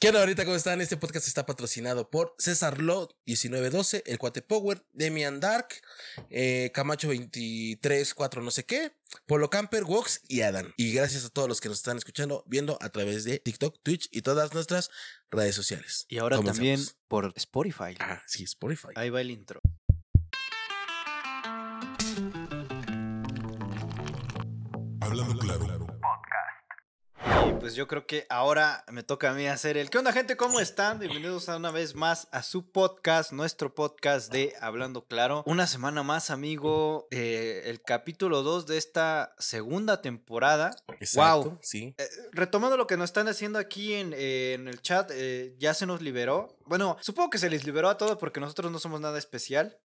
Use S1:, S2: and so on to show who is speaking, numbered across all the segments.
S1: ¿Qué onda ahorita? ¿Cómo están? Este podcast está patrocinado por César Lot 1912, El Cuate Power, Demian Dark, eh, Camacho 234 no sé qué, Polo Camper, Wox y Adam. Y gracias a todos los que nos están escuchando, viendo a través de TikTok, Twitch y todas nuestras redes sociales.
S2: Y ahora también por Spotify.
S1: Ah, sí, Spotify.
S2: Ahí va el intro.
S3: Hablando claro.
S2: Pues yo creo que ahora me toca a mí hacer el... ¿Qué onda gente? ¿Cómo están? Bienvenidos a una vez más a su podcast, nuestro podcast de Hablando Claro. Una semana más, amigo. eh, el capítulo 2 de esta segunda temporada.
S1: Exacto,
S2: Wow.
S1: sí.
S2: Eh, retomando lo que nos están haciendo aquí en, eh, en el chat, eh, ya se nos liberó. Bueno, supongo que se les liberó a todos porque nosotros no somos nada especial.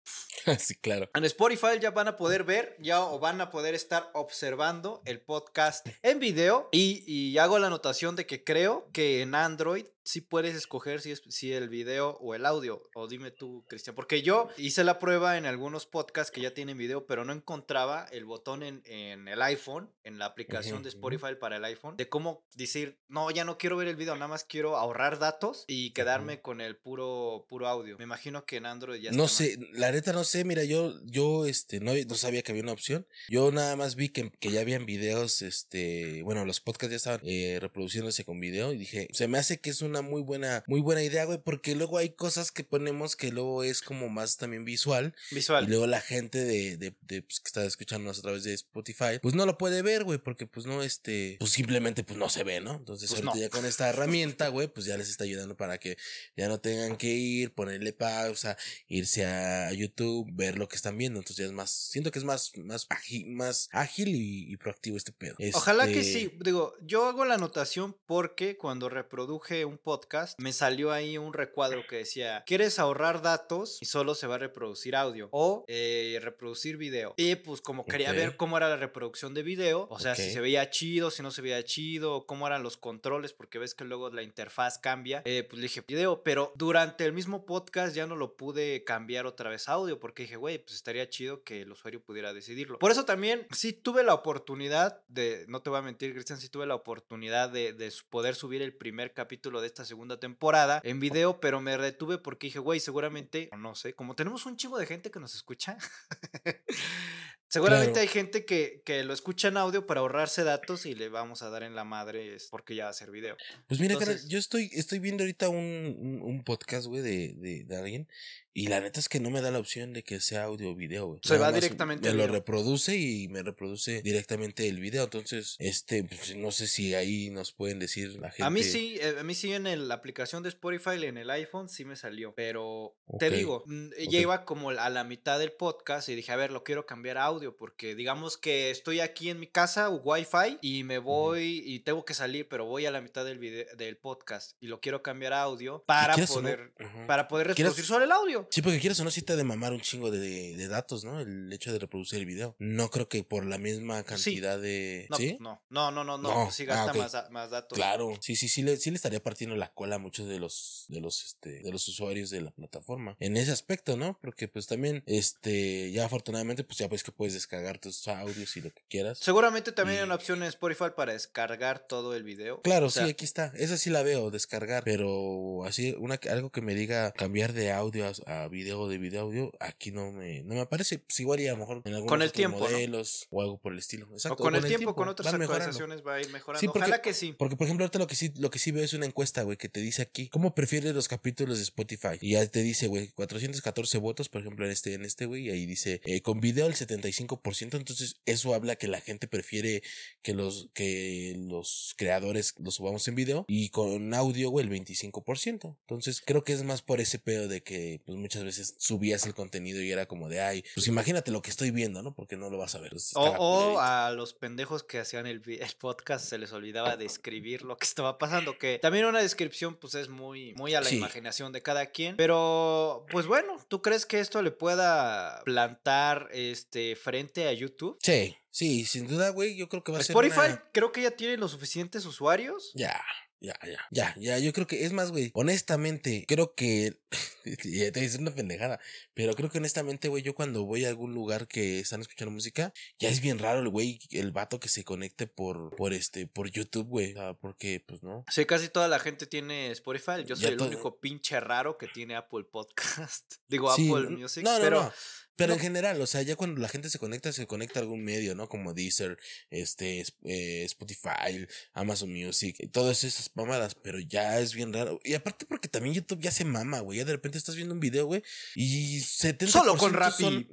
S1: sí, claro.
S2: En Spotify ya van a poder ver, ya o van a poder estar observando el podcast en video. Y, y hago la anotación de que creo que en Android sí puedes escoger si es si el video o el audio. O dime tú, Cristian. Porque yo hice la prueba en algunos podcasts que ya tienen video, pero no encontraba el botón en, en el iPhone, en la aplicación de. Spotify para el iPhone, de cómo decir, no, ya no quiero ver el video, nada más quiero ahorrar datos y quedarme con el puro, puro audio. Me imagino que en Android ya
S1: No
S2: está
S1: sé, la neta no sé, mira, yo, yo, este, no, no sabía que había una opción. Yo nada más vi que, que ya habían videos, este, bueno, los podcasts ya estaban eh, reproduciéndose con video y dije, se me hace que es una muy buena, muy buena idea, güey, porque luego hay cosas que ponemos que luego es como más también visual
S2: visual.
S1: y luego la gente de, de, de, pues, que está escuchándonos a través de Spotify, pues no lo puede ver, güey, porque pues no, este, pues simplemente pues no se ve, ¿no? Entonces
S2: Pues
S1: ahorita
S2: no.
S1: ya con esta herramienta, güey, pues ya les está ayudando para que ya no tengan que ir, ponerle pausa, irse a YouTube, ver lo que están viendo. Entonces ya es más, siento que es más, más ágil, más ágil y, y proactivo este pedo.
S2: Ojalá que
S1: Este,
S2: sí. Digo, yo hago la anotación porque cuando reproduje un podcast me salió ahí un recuadro que decía, ¿quieres ahorrar datos y solo se va a reproducir audio? O eh, reproducir video. Y pues como quería
S1: Ok.
S2: ver cómo era la reproducción de video, o sea, si se veía chido, si no se veía chido, cómo eran los controles, porque ves que luego la interfaz cambia, eh, pues le dije video, pero durante el mismo podcast ya no lo pude cambiar otra vez audio porque dije, güey, pues estaría chido que el usuario pudiera decidirlo. Por eso también sí tuve la oportunidad de, no te voy a mentir, Cristian, sí tuve la oportunidad de, de poder subir el primer capítulo de esta segunda temporada en video, pero me retuve porque dije, güey, seguramente, no sé, como tenemos un chingo de gente que nos escucha. Seguramente
S1: Claro.
S2: hay gente que, que lo escucha en audio para ahorrarse datos y le vamos a dar en la madre porque ya va a ser video.
S1: Pues mira, yo estoy, estoy viendo ahorita un, un, un podcast, güey, de, de, de alguien. Y la neta es que no me da la opción de que sea audio o video, güey.
S2: Se
S1: Nada
S2: va directamente
S1: Me lo
S2: video.
S1: reproduce y me reproduce directamente el video. Entonces, este, pues, no sé si ahí nos pueden decir la gente.
S2: A mí sí, eh, a mí sí en el- la aplicación de Spotify en el iPhone sí me salió, pero te digo, mm,
S1: ok.
S2: ya iba como a la mitad del podcast y dije, a ver, lo quiero cambiar a audio porque digamos que estoy aquí en mi casa, Wi-Fi, y me voy y tengo que salir, pero voy a la mitad del video, del podcast y lo quiero cambiar a audio para
S1: no,
S2: poder, para poder reproducir solo el audio.
S1: Sí, porque quieras o no, sí te de mamar un chingo de, de datos, ¿no? El hecho de reproducir el video. No creo que por la misma cantidad de.
S2: No,
S1: ¿Sí?
S2: no, no, no, no, no,
S1: No,
S2: pues sí
S1: ah,
S2: gasta
S1: ok.
S2: más, más datos.
S1: Claro, sí, sí, sí le, sí le estaría partiendo la cola a muchos de los, de los, este, de los usuarios de la plataforma. En ese aspecto, ¿no? Porque pues también, este, ya afortunadamente, pues ya ves que puedes descargar tus audios y lo que quieras.
S2: Seguramente también hay una opción en Spotify para descargar todo el video.
S1: Claro,
S2: O sea,
S1: sí, aquí está. Esa sí la veo, descargar. Pero así, una, algo que me diga cambiar de audio a, a video, de video audio, aquí no me, no me aparece. Pues igual y a lo mejor en
S2: Con el tiempo, ¿no?
S1: modelos o algo por el estilo. Exacto.
S2: O con el tiempo, con otras actualizaciones va a ir mejorando.
S1: Sí, porque-
S2: Ojalá que sí.
S1: Porque, por ejemplo, ahorita lo que sí, lo que sí veo es una encuesta, güey, que te dice aquí, ¿cómo prefieres los capítulos de Spotify? Y ya te dice, güey, 414 votos, por ejemplo, en este, en este, güey, y ahí dice, eh, con video el 75%, entonces eso habla que la gente prefiere que los, que los creadores los subamos en video, y con audio, güey, el 25%. Entonces, creo que es más por ese pedo de que, pues, muchas veces subías el contenido y era como de, ay, pues imagínate lo que estoy viendo, ¿no? Porque no lo vas a ver. Entonces,
S2: O, o a los pendejos que hacían el, el podcast se les olvidaba describir lo que estaba pasando, que también una descripción pues es muy, muy a la
S1: Sí.
S2: imaginación de cada quien, pero pues bueno, ¿tú crees que esto le pueda plantar este frente a YouTube?
S1: Sí, sí, sin duda, güey, yo creo que va a ser
S2: Spotify
S1: una-
S2: creo que ya tiene los suficientes usuarios.
S1: Ya, ya, ya, ya, ya, yo creo que es más, güey, honestamente, creo que Y te dice una pendejada. Pero creo que honestamente, güey, yo cuando voy a algún lugar que están escuchando música, ya es bien raro el güey, el vato que se conecte por, por este, por YouTube, güey. O sea, porque, pues no.
S2: Sí, casi toda la gente tiene Spotify. Yo
S1: Ya
S2: soy el único pinche raro que tiene Apple Podcast. Digo,
S1: Sí,
S2: Apple Music.
S1: no, no,
S2: pero
S1: no. Pero en general, o sea, ya cuando la gente se conecta, se conecta a algún medio, ¿no? Como Deezer, este, es- eh, Spotify, Amazon Music, todas esas mamadas, pero ya es bien raro. Y aparte porque también YouTube ya se mama, güey. Ya de repente estás viendo un video, güey, y 70%
S2: Solo con Rappi.
S1: son-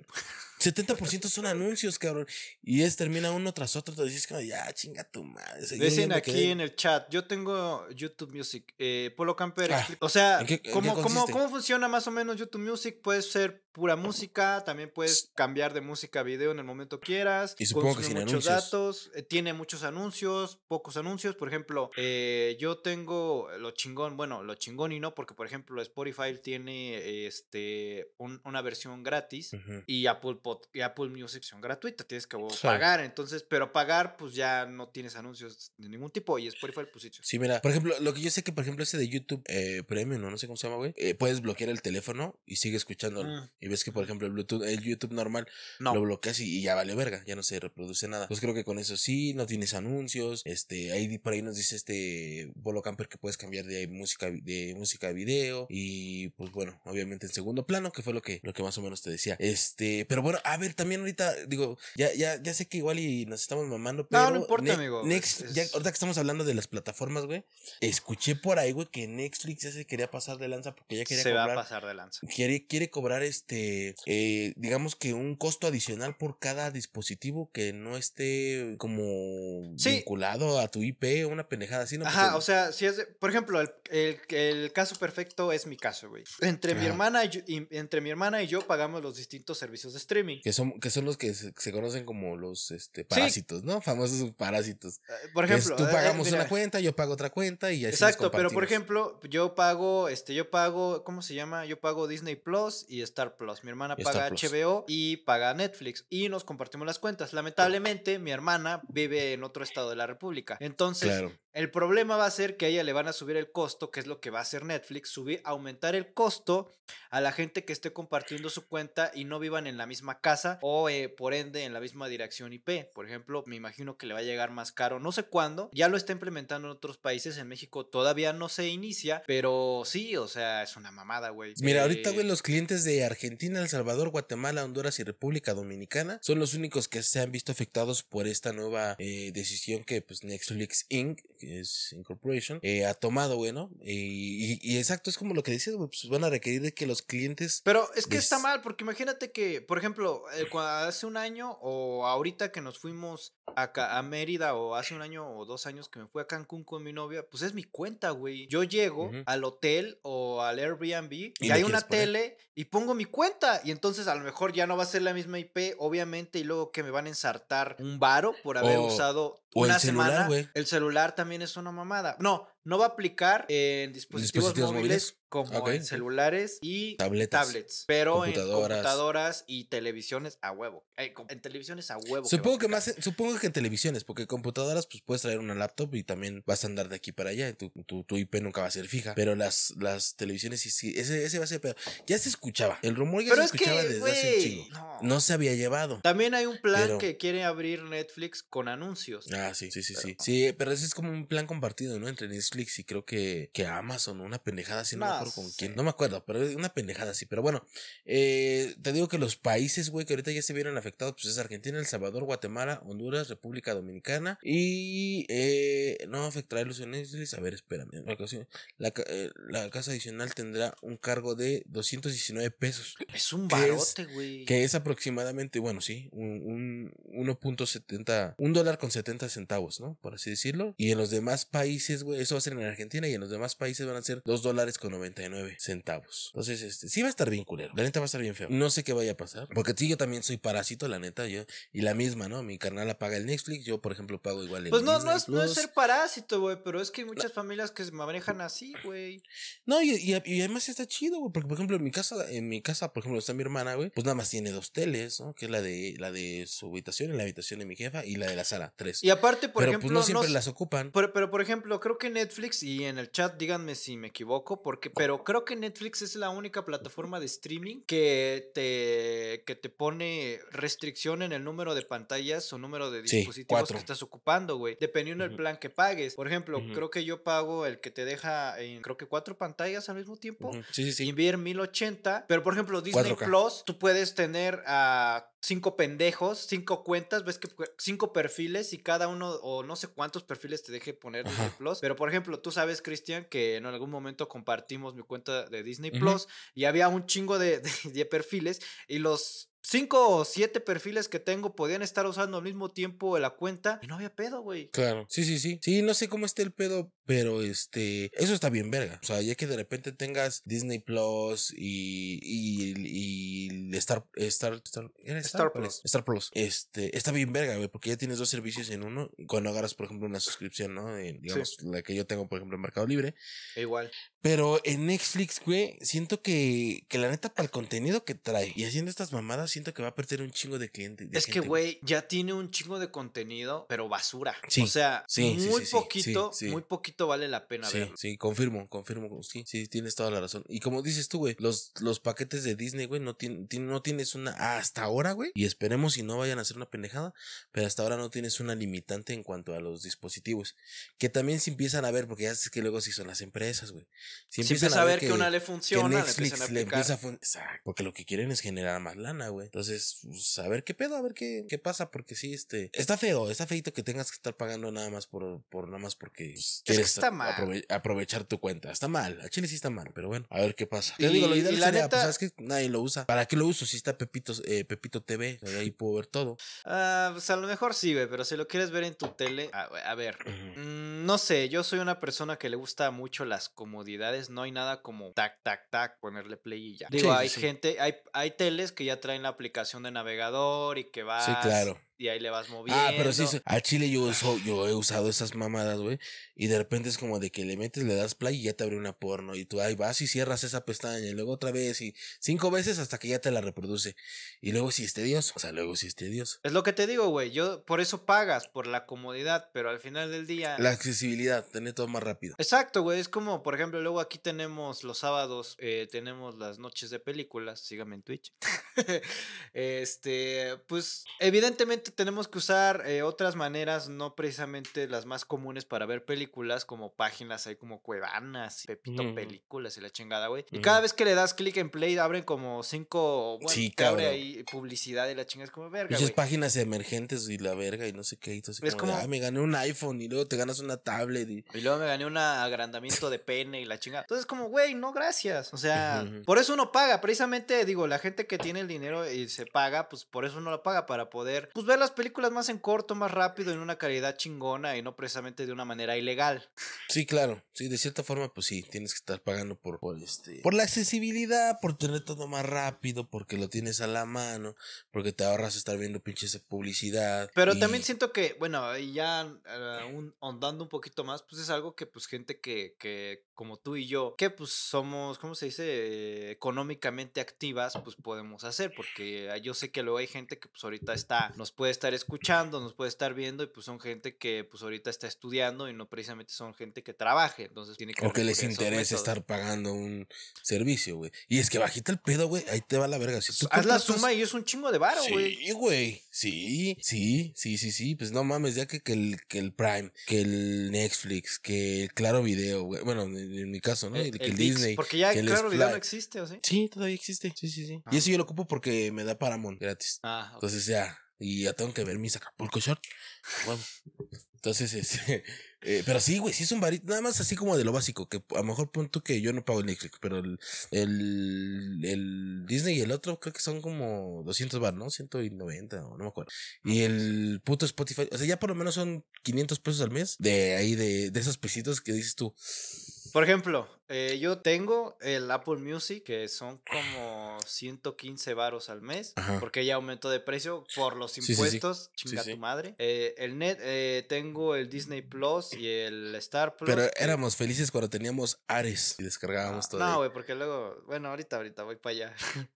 S1: 70% son anuncios, cabrón. Y es termina uno tras otro, te dices como, ya, chinga tu madre.
S2: Dicen aquí
S1: quedé-
S2: en el chat, yo tengo YouTube Music. Eh, Polo Camper,
S1: Ah,
S2: o sea,
S1: ¿en qué-
S2: ¿cómo, cómo? ¿cómo funciona más o menos YouTube Music? Puede ser pura música, también puedes cambiar de música a video en el momento quieras.
S1: Y supongo que sin
S2: muchos
S1: anuncios.
S2: datos, eh, tiene muchos anuncios, pocos anuncios. Por ejemplo, eh, yo tengo lo chingón, bueno, lo chingón y no, porque por ejemplo Spotify tiene este un- una versión gratis y Apple, y Apple Music son gratuitas, tienes que
S1: Sí.
S2: pagar, entonces, pero pagar pues ya no tienes anuncios de ningún tipo y Spotify pues sí.
S1: Sí, mira, por ejemplo, lo que yo sé que, por ejemplo, ese de YouTube eh, Premium, ¿no? sé cómo se llama, güey, eh, puedes bloquear el teléfono y sigue escuchándolo.
S2: Mm.
S1: Y ves que, por ejemplo, el Bluetooth, el YouTube normal,
S2: No.
S1: lo bloqueas y, y ya vale verga, ya no se reproduce nada. Pues creo que con eso sí, no tienes anuncios, este, ahí por ahí nos dice este Bolo Camper que puedes cambiar de música, de música a video y pues bueno, obviamente en segundo plano, que fue lo que, lo que más o menos te decía. Este, pero bueno, a ver, también ahorita, digo, ya, ya, ya sé que igual y nos estamos mamando, pero
S2: No, no importa, amigo,
S1: Next,
S2: es-
S1: ya, ahorita que estamos hablando de las plataformas, güey, escuché por ahí, güey, que Netflix ya se quería pasar de lanza porque ya quería
S2: Se va
S1: cobrar
S2: a pasar de lanza.
S1: quiere, quiere cobrar este, eh, digamos que un costo adicional por cada dispositivo que no esté como
S2: Sí.
S1: vinculado a tu IP o una pendejada así, ¿no?
S2: Ajá,
S1: Porque-
S2: o sea, si es, de- por ejemplo, el, el, el caso perfecto es mi caso, güey. Entre mi hermana y- entre mi hermana y yo pagamos los distintos servicios de streaming.
S1: Que son, que son los que se, se conocen como los este, parásitos, ¿no? Famosos parásitos.
S2: Eh, Por
S1: es,
S2: ejemplo,
S1: tú
S2: eh, eh,
S1: pagamos una cuenta, yo pago otra cuenta y así nos
S2: Exacto, pero por ejemplo, yo pago, este, yo pago, ¿cómo se llama? Yo pago Disney Plus y Star Plus. Mi hermana paga. HBO y paga Netflix y nos compartimos las cuentas. Lamentablemente, mi hermana vive en otro estado de la República. Entonces,
S1: Claro.
S2: el problema va a ser que a ella le van a subir el costo, que es lo que va a hacer Netflix, subir, aumentar el costo a la gente que esté compartiendo su cuenta y no vivan en la misma casa o eh, por ende en la misma dirección IP. Por ejemplo, me imagino que le va a llegar más caro, no sé cuándo, ya lo está implementando en otros países, en México todavía no se inicia, pero sí, o sea, es una mamada, güey.
S1: Mira, ahorita,
S2: Eh,
S1: güey, los clientes de Argentina, El Salvador, Guatemala, Honduras y República Dominicana son los únicos que se han visto afectados por esta nueva eh, decisión que, pues, Netflix Inc., que es Incorporation, ha tomado, güey, ¿no? Y, exacto, es como lo que decías, güey, pues van a requerir de que los clientes...
S2: Pero es que está mal, porque imagínate que, por ejemplo, eh, cua- hace un año o ahorita que nos fuimos acá a Mérida o hace un año o dos años que me fui a Cancún con mi novia, pues es mi cuenta, güey. Yo llego al hotel o al Airbnb y, hay una
S1: poner.
S2: tele y pongo mi cuenta y entonces a lo mejor ya no va a ser la misma IP, obviamente, y luego que me van a ensartar un varo por haber usado
S1: o el
S2: una
S1: celular,
S2: semana. El celular también es una mamada. No, no va a aplicar en dispositivos,
S1: dispositivos móviles?
S2: móviles como en celulares y
S1: Tabletas.
S2: tablets, pero en
S1: Computadoras.
S2: y televisiones a huevo. Eh, en televisiones a huevo.
S1: Supongo que
S2: a
S1: más, en- que en televisiones, porque computadoras, pues puedes traer una laptop y también vas a andar de aquí para allá, y tu, tu, tu IP nunca va a ser fija, pero las, las televisiones sí, sí, ese, ese va a ser, pero ya se escuchaba, el rumor ya
S2: Pero
S1: se
S2: es que,
S1: escuchaba desde hace un chingo,
S2: no.
S1: no se había llevado.
S2: También hay un plan
S1: Pero-
S2: que quiere abrir Netflix con anuncios.
S1: Ah, sí, sí, sí,
S2: Pero-
S1: sí. Sí, pero ese es como un plan compartido, ¿no? Entre Netflix y creo que, que Amazon, una pendejada así, no, me acuerdo con quién. No me acuerdo, pero una pendejada así. Pero bueno, eh, te digo que los países, güey, que ahorita ya se vieron afectados, pues es Argentina, El Salvador, Guatemala, Honduras, República Dominicana. Y eh, no afectará el uso de Netflix. A ver, espérame. La, la, eh, la casa adicional tendrá un cargo de 219 pesos.
S2: Es un barote, güey.
S1: Que es aproximadamente, bueno, sí, un, un 1.70, un dólar con 70 centavos, ¿no? Por así decirlo. Y en los demás países, güey, eso va a ser en Argentina y en los demás países van a ser 2 dólares con 99 centavos. Entonces, este, sí va a estar bien culero. La neta va a estar bien feo. No sé qué vaya a pasar. Porque sí, yo también soy parásito, la neta, yo. Y la misma, ¿no? Mi carnal paga el Netflix, yo, por ejemplo, pago igual el
S2: Pues no, no es, no es ser parásito, güey, pero es que hay muchas familias que se manejan así, güey.
S1: No, y, y- y además está chido, güey, porque por ejemplo en mi casa, en mi casa, por ejemplo, está mi hermana, güey, pues nada más tiene dos teles, ¿no? Que es la de la de su habitación y la habitación de mi jefa y la de la sala, tres.
S2: Y aparte, por
S1: Pero
S2: ejemplo,
S1: pues no siempre las ocupan.
S2: Pero, pero, por ejemplo, creo que Netflix y en el chat díganme si me equivoco, porque, pero creo que Netflix es la única plataforma de streaming que te, que te pone restricción en el número de pantallas o número de
S1: Sí,
S2: dispositivos
S1: cuatro.
S2: que estás ocupando, güey. Dependiendo del
S1: Ujú.
S2: plan que pagues. Por ejemplo, creo que yo pago el que te deja en, creo que cuatro pantallas al mismo tiempo.
S1: Ujú. Sí, sí, sí.
S2: Y ver 1080. Pero por ejemplo, Disney
S1: 4K.
S2: Plus, tú puedes tener a cinco pendejos, cinco cuentas, ves que cinco perfiles y cada uno, o no sé cuántos perfiles te deje poner Disney
S1: Ajá.
S2: Plus. Pero por ejemplo, tú sabes, Cristian, que en algún momento compartimos mi cuenta de Disney
S1: Ujú.
S2: Plus y había un chingo de, de- de perfiles y los. Cinco o siete perfiles que tengo podían estar usando al mismo tiempo la cuenta y no había pedo, güey.
S1: Claro, sí, sí, sí. Sí, no sé cómo esté el pedo, pero este, eso está bien verga. O sea, ya que de repente tengas Disney Plus y, y, y Star, Star, Star, ¿era
S2: Star
S1: ¿Cuál
S2: Plus.
S1: Star Plus. Este, está bien verga, güey, porque ya tienes dos servicios en uno. Cuando agarras, por ejemplo, una suscripción, ¿no? En, digamos, la que yo tengo, por ejemplo, en Mercado Libre.
S2: E igual.
S1: Pero en Netflix, güey, siento que, que la neta, para el contenido que trae y haciendo estas mamadas, siento que va a perder un chingo de clientes.
S2: Es que, güey, ya tiene un chingo de contenido, pero basura.
S1: Sí,
S2: o sea,
S1: sí,
S2: muy poquito, muy poquito vale la pena
S1: Sí,
S2: verlo.
S1: sí, confirmo, confirmo, sí, sí, tienes toda la razón. Y como dices tú, güey, los, los paquetes de Disney, güey, no, tien- no tienes una, hasta ahora, güey, y esperemos si no vayan a hacer una pendejada, pero hasta ahora no tienes una limitante en cuanto a los dispositivos, que también se empiezan a ver, porque ya es que luego sí son las empresas, güey. Si
S2: Si empieza a ver que, una le
S1: que
S2: funciona, le
S1: Netflix
S2: empiezan a
S1: empieza a porque lo que quieren es generar más lana, güey. Entonces, pues, a ver qué pedo, a ver qué, qué pasa, porque sí, este, está feo, está feito que tengas que estar pagando nada más por, por nada más porque pues,
S2: que
S1: quieres
S2: está mal.
S1: aprove- aprovechar tu cuenta. Está mal, a Chile sí está mal, pero bueno, a ver qué pasa. Te digo, lo ideal
S2: la
S1: sería,
S2: neta-
S1: pues, sabes que nadie lo usa. ¿Para qué lo uso? Si está Pepito, eh, Pepito TV, ahí puedo ver todo.
S2: Ah, pues a lo mejor sí, güey, pero si lo quieres ver en tu tele, a, a ver. Mm, no sé, yo soy una persona que le gusta mucho las comodidades. No hay nada como tac, tac, tac, ponerle play y ya. Digo,
S1: sí,
S2: hay
S1: sí.
S2: gente, hay, hay teles que ya traen la aplicación de navegador y que vas.
S1: Sí, claro.
S2: Y ahí le vas moviendo.
S1: Ah, pero sí, a Chile yo, uso- yo he usado esas mamadas, güey. Y de repente es como de que le metes, le das play y ya te abre una porno. Y tú ahí vas y cierras esa pestaña. Y luego otra vez y cinco veces hasta que ya te la reproduce. Y luego si es tedioso. O sea, luego si es tedioso.
S2: Es lo que te digo, güey. Yo por eso pagas, por la comodidad, pero al final del día.
S1: La accesibilidad, tener todo más rápido.
S2: Exacto, güey. Es como, por ejemplo, luego aquí tenemos los sábados, eh, tenemos las noches de películas. Sígame en Twitch. este, pues, evidentemente tenemos que usar eh, otras maneras, no precisamente las más comunes para ver películas, como páginas ahí como Cuevanas, Pepito. Películas y la chingada, güey. Y cada vez que le das clic en play, abren como cinco. Bueno,
S1: Sí,
S2: te abre
S1: cabrón.
S2: Publicidad y la chingada es como verga,
S1: Muchas páginas emergentes y la verga y no sé qué. Y tú así
S2: Es
S1: como, de,
S2: como-
S1: "Ah, me gané un iPhone y luego te ganas una tablet. Y...
S2: Y luego me gané un agrandamiento de pene y la chingada. Entonces, como, güey, no, gracias. O sea, por eso uno paga. Precisamente, digo, la gente que tiene el dinero y se paga, pues por eso uno lo paga, para poder, pues, ver las películas más en corto, más rápido, en una calidad chingona y no precisamente de una manera ilegal.
S1: Sí, claro. Sí, de cierta forma, pues sí, tienes que estar pagando por, por este. Por la accesibilidad, por tener todo más rápido, porque lo tienes a la mano, porque te ahorras estar viendo pinches publicidad.
S2: Pero
S1: y-
S2: también siento que, bueno, y ya eh, un- ahondando un poquito más, pues es algo que, pues, gente que, que como tú y yo, que pues somos, ¿cómo se dice? Económicamente activas, pues podemos hacer, porque yo sé que luego hay gente que pues ahorita está, nos puede estar escuchando, nos puede estar viendo, y pues son gente que pues ahorita está estudiando y no precisamente son gente que trabaje, entonces tiene que...
S1: O que les interesa
S2: métodos.
S1: estar pagando un servicio, güey. Y es que bajita el pedo, güey. Ahí te va la verga. Si tú
S2: Haz la suma y es un chingo de varo, güey.
S1: Sí, güey. Sí, sí, sí, sí, sí. Pues no mames, ya que, que, el, que el Prime, que el Netflix, que el Claro Video, güey. Bueno, en, mi caso, ¿no?
S2: El-
S1: Disney.
S2: Porque ya,
S1: que el
S2: claro, video no existe, ¿o sí?
S1: Sí, todavía existe. Sí, sí, sí.
S2: Ah.
S1: Y eso yo lo ocupo porque me da Paramount gratis.
S2: Ah.
S1: Entonces ya. Y ya tengo que ver mis Acapulco Short. Bueno. Entonces, este. eh, pero sí, güey, sí es un varito. Nada más así como de lo básico. Que a lo mejor punto que yo no pago el Netflix. Pero el, el, el Disney y el otro creo que son como 200 bar, ¿no? 190 o no me acuerdo. Y el puto Spotify. O sea, ya por lo menos son 500 pesos al mes. De ahí, de, de esos pesitos que dices tú.
S2: Por ejemplo, eh, yo tengo el Apple Music, que son como 115 varos al mes,
S1: Ajá.
S2: porque ya aumentó de precio por los
S1: sí, sí.
S2: impuestos,
S1: Sí,
S2: chinga tu madre. Eh, el Net, eh, tengo el Disney Plus y el Star Plus.
S1: Pero éramos felices cuando teníamos Ares y descargábamos
S2: Ah,
S1: todo.
S2: No, güey, porque luego, bueno, ahorita, ahorita voy para allá.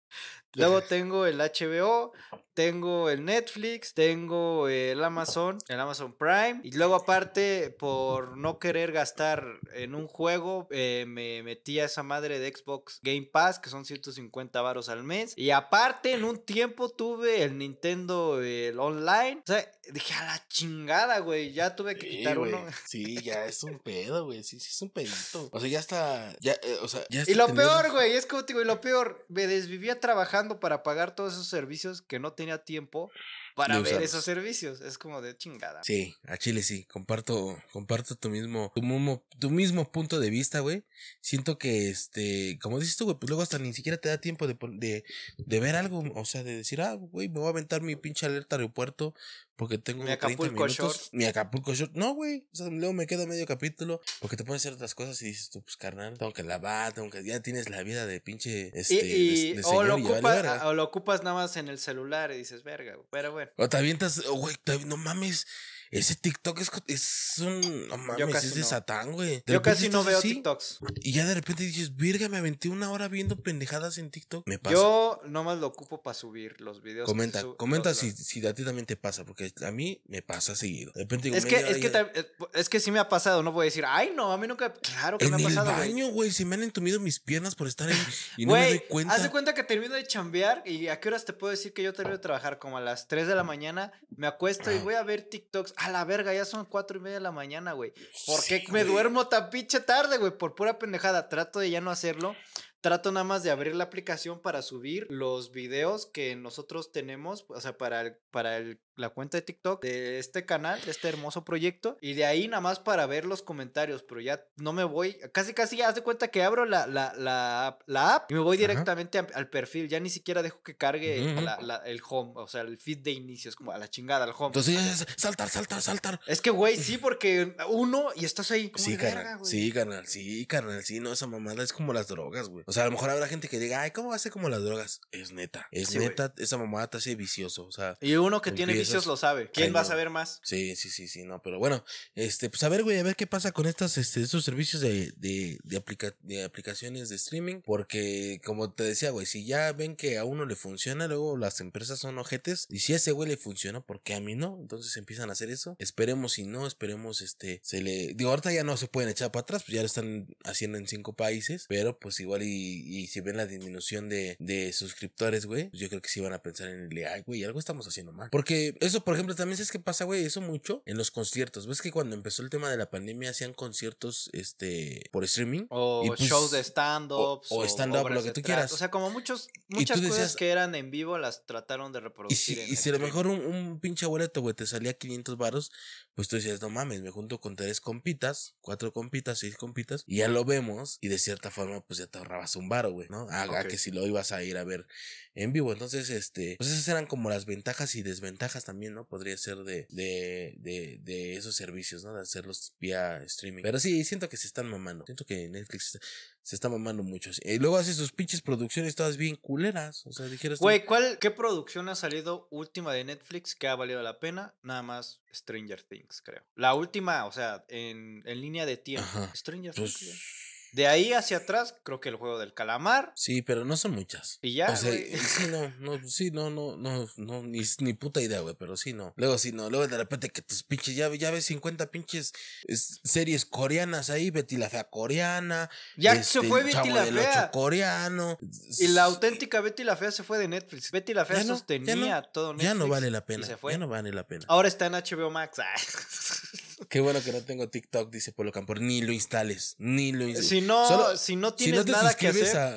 S2: Luego tengo el HBO, tengo el Netflix, tengo el Amazon, el Amazon Prime. Y luego aparte, por no querer gastar en un juego, eh, me metí a esa madre de Xbox Game Pass, que son 150 varos al mes. Y aparte, en un tiempo tuve el Nintendo el Online. O sea, dije, a la chingada, güey. Ya tuve que
S1: Sí,
S2: quitar uno.
S1: Sí, ya es un pedo, güey. Sí, sí, es un pedito. O sea, ya está. Ya, eh, o sea, ya
S2: Y lo peor, güey, es como te digo, y lo peor, me desvivía trabajando para pagar todos esos servicios que no tenía tiempo para ver esos servicios. Es como de chingada.
S1: Sí, a Chile sí, comparto, comparto tu mismo, tu mismo, tu mismo punto de vista, güey. Siento que, este, como dices tú, güey, pues luego hasta ni siquiera te da tiempo de, de, de ver algo, o sea, de decir, ah, güey, me voy a aventar mi pinche alerta aeropuerto porque tengo
S2: Mi
S1: 30
S2: Acapulco
S1: minutos.
S2: Short.
S1: Mi Acapulco Short. No, güey, o sea, luego me quedo medio capítulo porque te pones a hacer otras cosas y dices tú, pues carnal, tengo que lavar, tengo que, ya tienes la vida de pinche, este,
S2: y-
S1: de, de
S2: o, lo
S1: vale
S2: ocupas, o lo ocupas nada más en el celular y dices, verga, güey", pero bueno.
S1: O te avientas, oh, güey, no mames. Ese TikTok es, es un. No mames,
S2: casi
S1: es de
S2: no.
S1: Satán, güey. De
S2: Yo casi no veo
S1: así,
S2: TikToks.
S1: Y ya de repente dices, virga, me aventé una hora viendo pendejadas en TikTok. Me pasa.
S2: Yo nomás lo ocupo para subir los videos.
S1: comenta, comenta
S2: los-
S1: si,
S2: los-
S1: si a ti también te pasa, porque a mí me pasa seguido. De repente digo,
S2: Es que, es, que, eh, es que sí me ha pasado, no voy a decir, ay, no, a mí nunca. Claro que
S1: En
S2: me ha
S1: el
S2: pasado, güey.
S1: baño, güey, se me han entumido mis piernas por estar ahí y no me doy cuenta.
S2: haz de cuenta que termino de chambear y a qué horas te puedo decir que yo termino de trabajar como a las 3 de la mañana, me acuesto y voy a ver TikToks. A la verga, ya son 4 y media de la mañana, güey. ¿Por qué
S1: Sí,
S2: me
S1: güey.
S2: duermo tan pinche tarde, güey? Por pura pendejada. Trato de ya no hacerlo. Trato nada más de abrir la aplicación para subir los videos que nosotros tenemos, o sea, para, el- para el- la cuenta de TikTok de este canal, de este hermoso proyecto, y de ahí nada más para ver los comentarios, pero ya no me voy, casi casi ya haz de cuenta que abro la, la, la, app- la app y me voy directamente a- al perfil, ya ni siquiera dejo que cargue la- la- el home, o sea, el feed de inicio, es como a la chingada, al home.
S1: Entonces saltar, saltar, saltar.
S2: es que, güey, sí, porque uno y estás ahí como
S1: Sí,
S2: verga,
S1: carnal. Sí, carnal. Sí, carnal. Sí, no, esa mamada es como las drogas, güey. O sea, a lo mejor habrá gente que diga, ay, ¿cómo va a ser como las drogas? Es neta. Es
S2: Sí,
S1: neta. Esa mamada te hace vicioso. O sea,
S2: Y uno que tiene vicios lo sabe. ¿Quién va a saber más?
S1: sí, sí, sí, sí, no. Pero bueno, este, pues a ver, güey, a ver qué pasa con estas, este, estos servicios de, de, de, aplica- de aplicaciones de streaming. Porque, como te decía, güey, si ya ven que a uno le funciona, luego las empresas son ojetes. Y si a ese güey le funciona, ¿por qué a mí no? Entonces empiezan a hacer eso. Esperemos si no, esperemos, este, se le. Digo, ahorita ya no se pueden echar para atrás, pues ya lo están haciendo en cinco países. Pero pues igual y, y si ven la disminución de, de suscriptores, güey, pues yo creo que sí van a pensar en el, ay, güey, algo estamos haciendo mal. Porque eso, por ejemplo, también sabes qué pasa, güey, eso mucho en los conciertos. ¿Ves que cuando empezó el tema de la pandemia hacían conciertos, este, por streaming?
S2: O
S1: Y, pues,
S2: shows de stand-ups.
S1: o- o stand-up,
S2: obras
S1: lo que tú quieras.
S2: O sea, como muchos,
S1: Y
S2: muchas cosas que eran en vivo las trataron de
S1: Y
S2: reproducir.
S1: si,
S2: en
S1: y si a lo mejor un, un pinche boleto, güey, te salía 500 varos, pues tú decías, no mames, me junto con tres compitas, cuatro compitas, seis compitas, y ya lo vemos, y de cierta forma, pues ya te ahorrabas un varo, güey, ¿no? A, a
S2: Ok.
S1: que si lo ibas a ir a ver en vivo. Entonces, este, pues esas eran como las ventajas y desventajas también, ¿no? Podría ser de, de, de, de esos servicios, ¿no? De hacerlos vía streaming. Pero sí, siento que se están mamando. Siento que Netflix se está mamando mucho. Y luego hace sus pinches producciones todas bien culeras. O sea, dijeras
S2: Güey, ¿cuál, ¿qué producción ha salido última de Netflix que ha valido la pena? Nada más Stranger Things, creo. La última, o sea, en, en línea de tiempo.
S1: Ajá.
S2: Stranger
S1: pues,
S2: Things. De ahí hacia atrás, creo que el juego del calamar.
S1: Sí, pero no son muchas.
S2: Y ya,
S1: O sea,
S2: güey.
S1: sí, no, no, sí, no, no, no, no, ni, ni puta idea, güey, pero sí, no. Luego sí, no, luego de repente que tus pinches, ya, ya ves 50 pinches es- series coreanas ahí, Betty la Fea coreana.
S2: Ya
S1: este,
S2: se fue
S1: el
S2: Betty la Fea.
S1: coreano.
S2: Y la auténtica Betty la Fea se fue de Netflix. Betty la Fea
S1: Ya no, ya
S2: sostenía
S1: no,
S2: todo Netflix.
S1: Ya no vale la pena,
S2: se fue.
S1: ya no vale la pena.
S2: Ahora está en HBO Max.
S1: Qué bueno que no tengo TikTok, dice Polo Campor, ni lo instales, ni lo instales.
S2: si no,
S1: Solo-
S2: si no
S1: Si
S2: tienes
S1: no
S2: nada que hacer.
S1: a...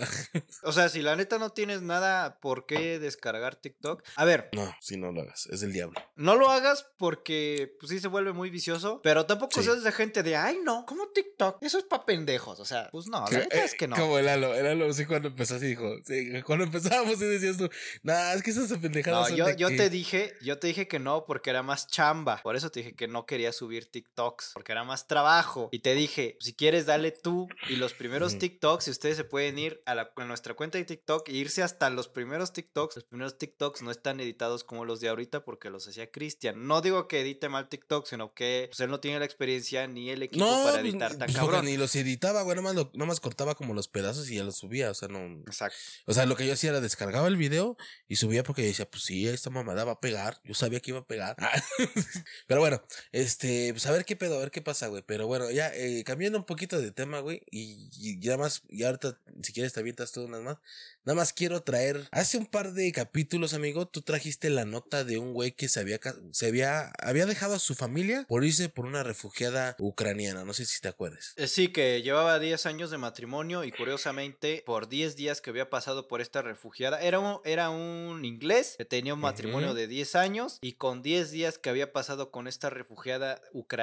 S2: O sea, si la neta no tienes nada por qué descargar TikTok. A ver,
S1: No, si no lo hagas, es el diablo.
S2: no lo hagas porque pues sí se vuelve muy vicioso, pero tampoco
S1: Sí.
S2: seas de gente de, ay no, ¿cómo TikTok? Eso es pa' pendejos. O sea, pues no, la neta es que no.
S1: Como el Lalo, el Lalo, sí, cuando empezó así dijo, sí, cuando empezábamos y decías tú, nah, es que esas pendejadas
S2: No, yo,
S1: que-".
S2: te dije, yo te dije que no porque era más chamba. Por eso te dije que no quería subir TikToks, porque era más trabajo. Y te dije, si quieres, dale tú. Y los primeros. TikToks, y ustedes se pueden ir a, la, a nuestra cuenta de TikTok e irse hasta los primeros TikToks. Los primeros TikToks no están editados como los de ahorita porque los hacía Cristian. No digo que edite mal TikTok, sino que pues, él no tiene la experiencia ni el equipo
S1: No,
S2: para
S1: pues,
S2: editar tan
S1: pues,
S2: cabrón.
S1: ni los editaba, güey, nomás, lo- nomás cortaba como los pedazos y ya los subía, o sea, no...
S2: Exacto.
S1: O sea, lo que yo hacía era descargaba el video y subía porque decía, pues sí, esta mamada va a pegar. Yo sabía que iba a pegar. Pero bueno, este, pues a ver qué pedo, a ver qué pasa, güey. Pero bueno, ya eh, cambiando un poquito de tema, güey. Y, y ya más, y ahorita, si quieres, te avientas tú unas más. Nada más quiero traer, hace un par de capítulos, amigo, tú trajiste la nota de un güey que se había, se había, había dejado a su familia por irse por una refugiada ucraniana. No sé si te acuerdas.
S2: Eh, Sí, que llevaba 10 años de matrimonio y curiosamente por 10 días que había pasado por esta refugiada, era un, era un inglés que tenía un matrimonio
S1: Ujú.
S2: de 10 años y con 10 días que había pasado con esta refugiada ucraniana,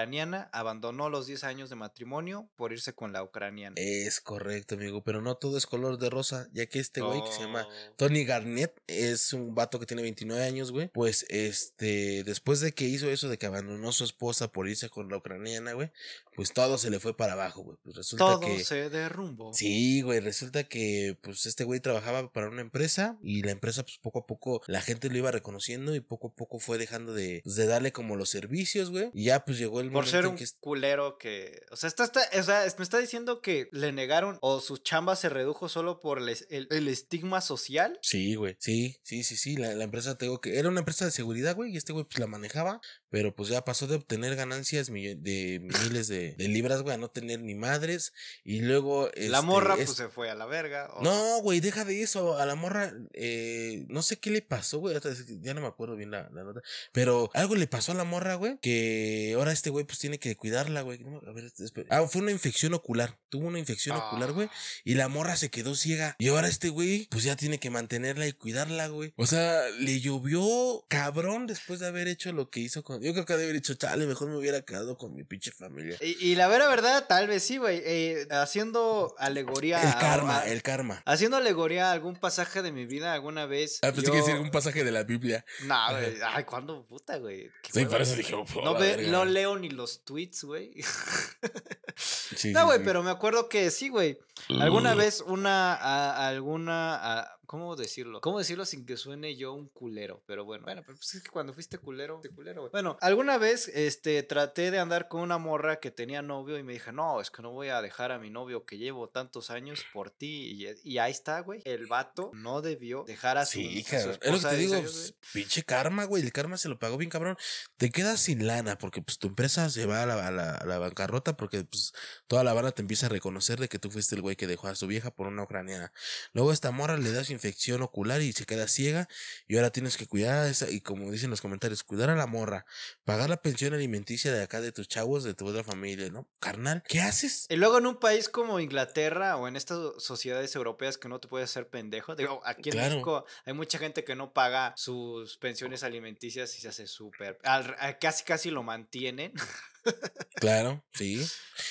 S2: abandonó los 10 años de matrimonio por irse con la ucraniana.
S1: Es correcto, amigo, pero no todo es color de rosa, ya que este güey que se llama
S2: Oh.
S1: Tony Garnett es un vato que tiene 29 años, güey. Pues este, después de que hizo eso de que abandonó a su esposa por irse con la ucraniana, güey, pues todo se le fue para abajo, güey. Pues resulta
S2: Todo
S1: que
S2: se derrumbó.
S1: Sí, güey, resulta que pues este güey trabajaba para una empresa y la empresa pues poco a poco la gente lo iba reconociendo y poco a poco fue dejando de, pues, de darle como los servicios, güey. Y ya pues llegó el
S2: Por
S1: momento
S2: ser
S1: en
S2: un
S1: que es-
S2: culero que. O sea, está, está- o sea, es- me está diciendo que le negaron o su chamba se redujo solo por el, es- el- el estigma social.
S1: Sí, güey. Sí, sí, sí, sí. La, la empresa, te digo que era una empresa de seguridad, güey, y este güey pues la manejaba, pero pues ya pasó de obtener ganancias de miles de, de libras, güey, a no tener ni madres. Y luego.
S2: la
S1: este,
S2: morra,
S1: es-
S2: pues se fue a la verga. o-
S1: No, güey, deja de eso. A la morra, eh, no sé qué le pasó, güey. es Ya no me acuerdo bien la, la nota. Pero algo le pasó a la morra, güey. Que ahora este güey, pues tiene que cuidarla, güey. No, A ver, espera. Ah, fue una infección ocular. Tuvo una infección ocular, güey.
S2: Ah.
S1: Y la morra se quedó ciega. Y ahora este güey, pues ya tiene que mantenerla y cuidarla, güey. O sea, le llovió cabrón después de haber hecho lo que hizo con. Yo creo que de haber dicho, chale, mejor me hubiera quedado con mi pinche familia.
S2: Y, y la vera verdad, tal vez sí, güey. eh, haciendo alegoría.
S1: El karma,
S2: a-
S1: el karma.
S2: Haciendo alegoría a algún pasaje de mi vida alguna vez.
S1: Ah, pensé
S2: yo...
S1: que decir un pasaje de la Biblia.
S2: No, güey. Ay, ¿cuándo puta, güey?
S1: Sí, por eso dije, "Oh,
S2: No, ve-
S1: verga".
S2: no leo ni los tweets, güey.
S1: Sí,
S2: No, güey,
S1: sí.
S2: pero me acuerdo que sí, güey. Alguna vez una, a- alguna, a- ¿cómo decirlo? ¿Cómo decirlo sin que suene yo un culero? Pero bueno, bueno, pero pues es que cuando fuiste culero, fuiste culero, güey. Bueno, alguna vez, este, traté de andar con una morra que tenía novio y me dije, no, es que no voy a dejar a mi novio que llevo tantos años por ti. Y, y ahí está, güey. El vato no debió dejar a su,
S1: Sí,
S2: a su
S1: cabrón. Es lo que te
S2: de
S1: digo,
S2: años,
S1: pues, pinche karma, güey. El karma se lo pagó bien cabrón. Te quedas sin lana porque pues tu empresa se va a la, a la- a la bancarrota porque pues toda la banda te empieza a reconocer de que tú fuiste el güey que dejó a su vieja por una ucraniana. Luego esta morra le da su infección ocular y se queda ciega y ahora tienes que cuidar a esa y como dicen los comentarios, cuidar a la morra, pagar la pensión alimenticia de acá de tus chavos, de tu otra familia, ¿no? Carnal, ¿qué haces?
S2: Y luego en un país como Inglaterra o en estas sociedades europeas que no te puedes hacer pendejo, digo, aquí en
S1: Claro.
S2: México hay mucha gente que no paga sus pensiones alimenticias y se hace súper, al- a- casi casi lo mantienen.
S1: Claro, sí.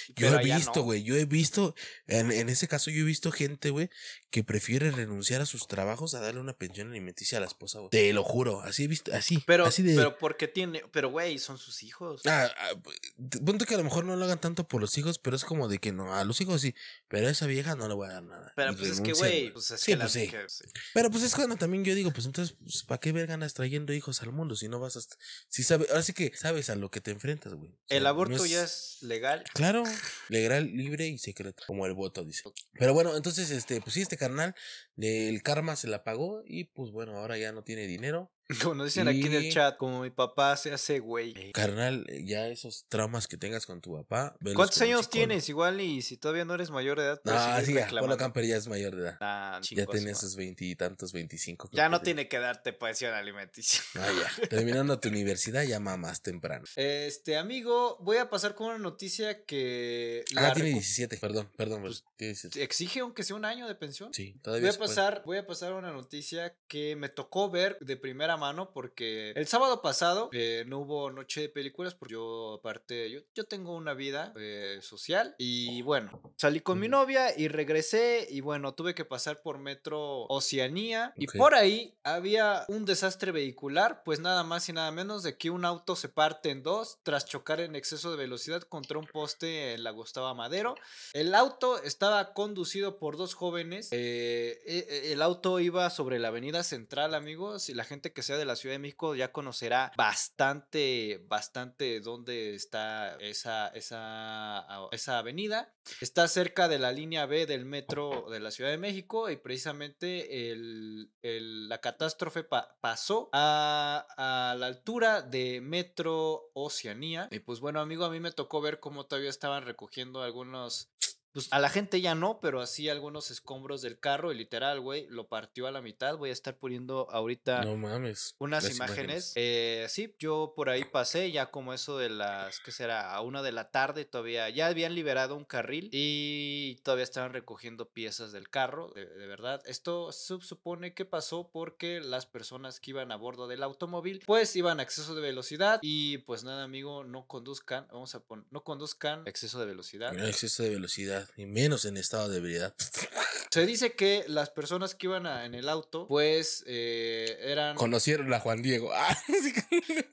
S1: Yo
S2: pero
S1: he visto,
S2: no.
S1: güey, yo he visto, en, en ese caso yo he visto gente, güey, que prefiere renunciar a sus trabajos a darle una pensión alimenticia a la esposa, güey. Te lo juro, así he visto, así.
S2: Pero,
S1: así de...
S2: pero porque tiene, pero güey, son sus hijos.
S1: Ah, ah, p- punto que a lo mejor no lo hagan tanto por los hijos, pero es como de que no, a los hijos sí, pero a esa vieja no le voy a dar nada.
S2: Pero
S1: Y
S2: pues es que, güey, pues es
S1: Sí,
S2: que
S1: pues
S2: las
S1: sí. Pero pues es cuando también yo digo, pues entonces, pues, ¿para qué verga andas trayendo hijos al mundo si no vas a... Si sabes, ahora sí que sabes a lo que te enfrentas, güey. O sea,
S2: El
S1: no
S2: aborto ya es legal.
S1: Claro, legal, libre y secreto, como el voto, dice. Pero bueno, entonces, este, pues sí, este carnal, el karma se la pagó y pues bueno, ahora ya no tiene dinero.
S2: Como nos dicen aquí en el chat, como mi papá se hace güey.
S1: Carnal, eh, ya esos traumas que tengas con tu papá.
S2: ¿Cuántos años tienes? Igual y si todavía no eres mayor de edad,
S1: No,
S2: seguir
S1: sí, ya. Polo Camper ya es mayor de edad.
S2: Ah,
S1: Ya
S2: chingo a su
S1: tiene
S2: madre.
S1: sus veintitantos, veinticinco.
S2: Ya no tiene que darte pensión alimenticia.
S1: Ah, ya. Terminando tu universidad ya más temprano.
S2: Este, amigo, voy a pasar con una noticia que
S1: Ah, tiene
S2: recu-
S1: 17, perdón, perdón.
S2: Pues,
S1: 17.
S2: exige aunque sea un año de pensión.
S1: Sí,
S2: Voy
S1: todavía
S2: a
S1: se puede.
S2: pasar, voy a pasar a una noticia que me tocó ver de primera mano porque el sábado pasado eh, no hubo noche de películas porque yo aparte, yo, yo tengo una vida eh, social y bueno, salí con mi novia y regresé y bueno, tuve que pasar por Metro Oceanía y por ahí había un desastre vehicular, pues nada más y nada menos de que un auto se parte en dos tras chocar en exceso de velocidad contra un poste en la Gustavo Madero. El auto estaba conducido por dos jóvenes. eh, e- e- el auto iba sobre la avenida central, amigos. Y la gente que de la Ciudad de México ya conocerá bastante, bastante dónde está esa, esa, esa avenida. Está cerca de la línea B del metro de la Ciudad de México. Y precisamente el- el- la catástrofe pa- pasó a, a la altura de Metro Oceanía. Y pues bueno, amigo, a mí me tocó ver cómo todavía estaban recogiendo algunos pues a la gente ya no, pero así algunos escombros del carro y literal, güey, lo partió a la mitad. Voy a estar poniendo ahorita
S1: No mames.
S2: unas imágenes. Eh, sí, yo por ahí pasé ya como eso de las, ¿qué será? A una de la tarde todavía, ya habían liberado un carril y todavía estaban recogiendo piezas del carro, de, de verdad. Esto se supone que pasó porque las personas que iban a bordo del automóvil pues iban a exceso de velocidad y pues nada amigo, no conduzcan, vamos a poner, no conduzcan exceso de velocidad.
S1: No exceso de velocidad y menos en estado de ebriedad.
S2: Se dice que las personas que iban a- en el auto pues eh, eran...
S1: Conocieron a Juan Diego. Ah, sí.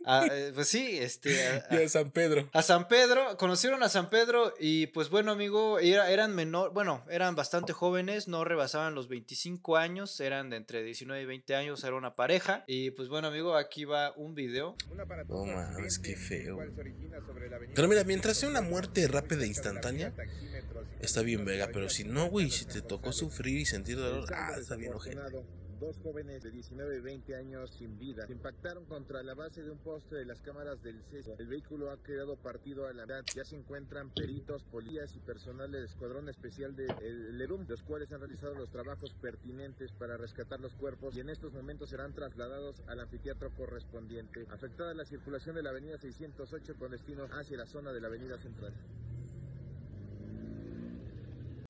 S2: ah, eh, pues sí, este... a-
S1: y a San Pedro.
S2: A San Pedro, conocieron a San Pedro y pues bueno amigo, era- eran menor, bueno, eran bastante jóvenes, no rebasaban los 25 años, eran de entre 19 y 20 años, era una pareja y pues bueno amigo, aquí va un video.
S1: No mames, qué feo. Pero mira, mientras sea una muerte rápida e instantánea, está bien vega, pero si no, güey, si te tocó sufrir y sentir dolor, ah, está bien ojete.
S4: Dos jóvenes de 19 y 20 años sin vida se impactaron contra la base de un poste de las cámaras del CESO. El vehículo ha quedado partido a la mitad. Ya se encuentran peritos, policías y personal del Escuadrón Especial de el LERUM, los cuales han realizado los trabajos pertinentes para rescatar los cuerpos y en estos momentos serán trasladados al anfiteatro correspondiente. Afectada la circulación de la avenida 608 con destino hacia la zona de la avenida central.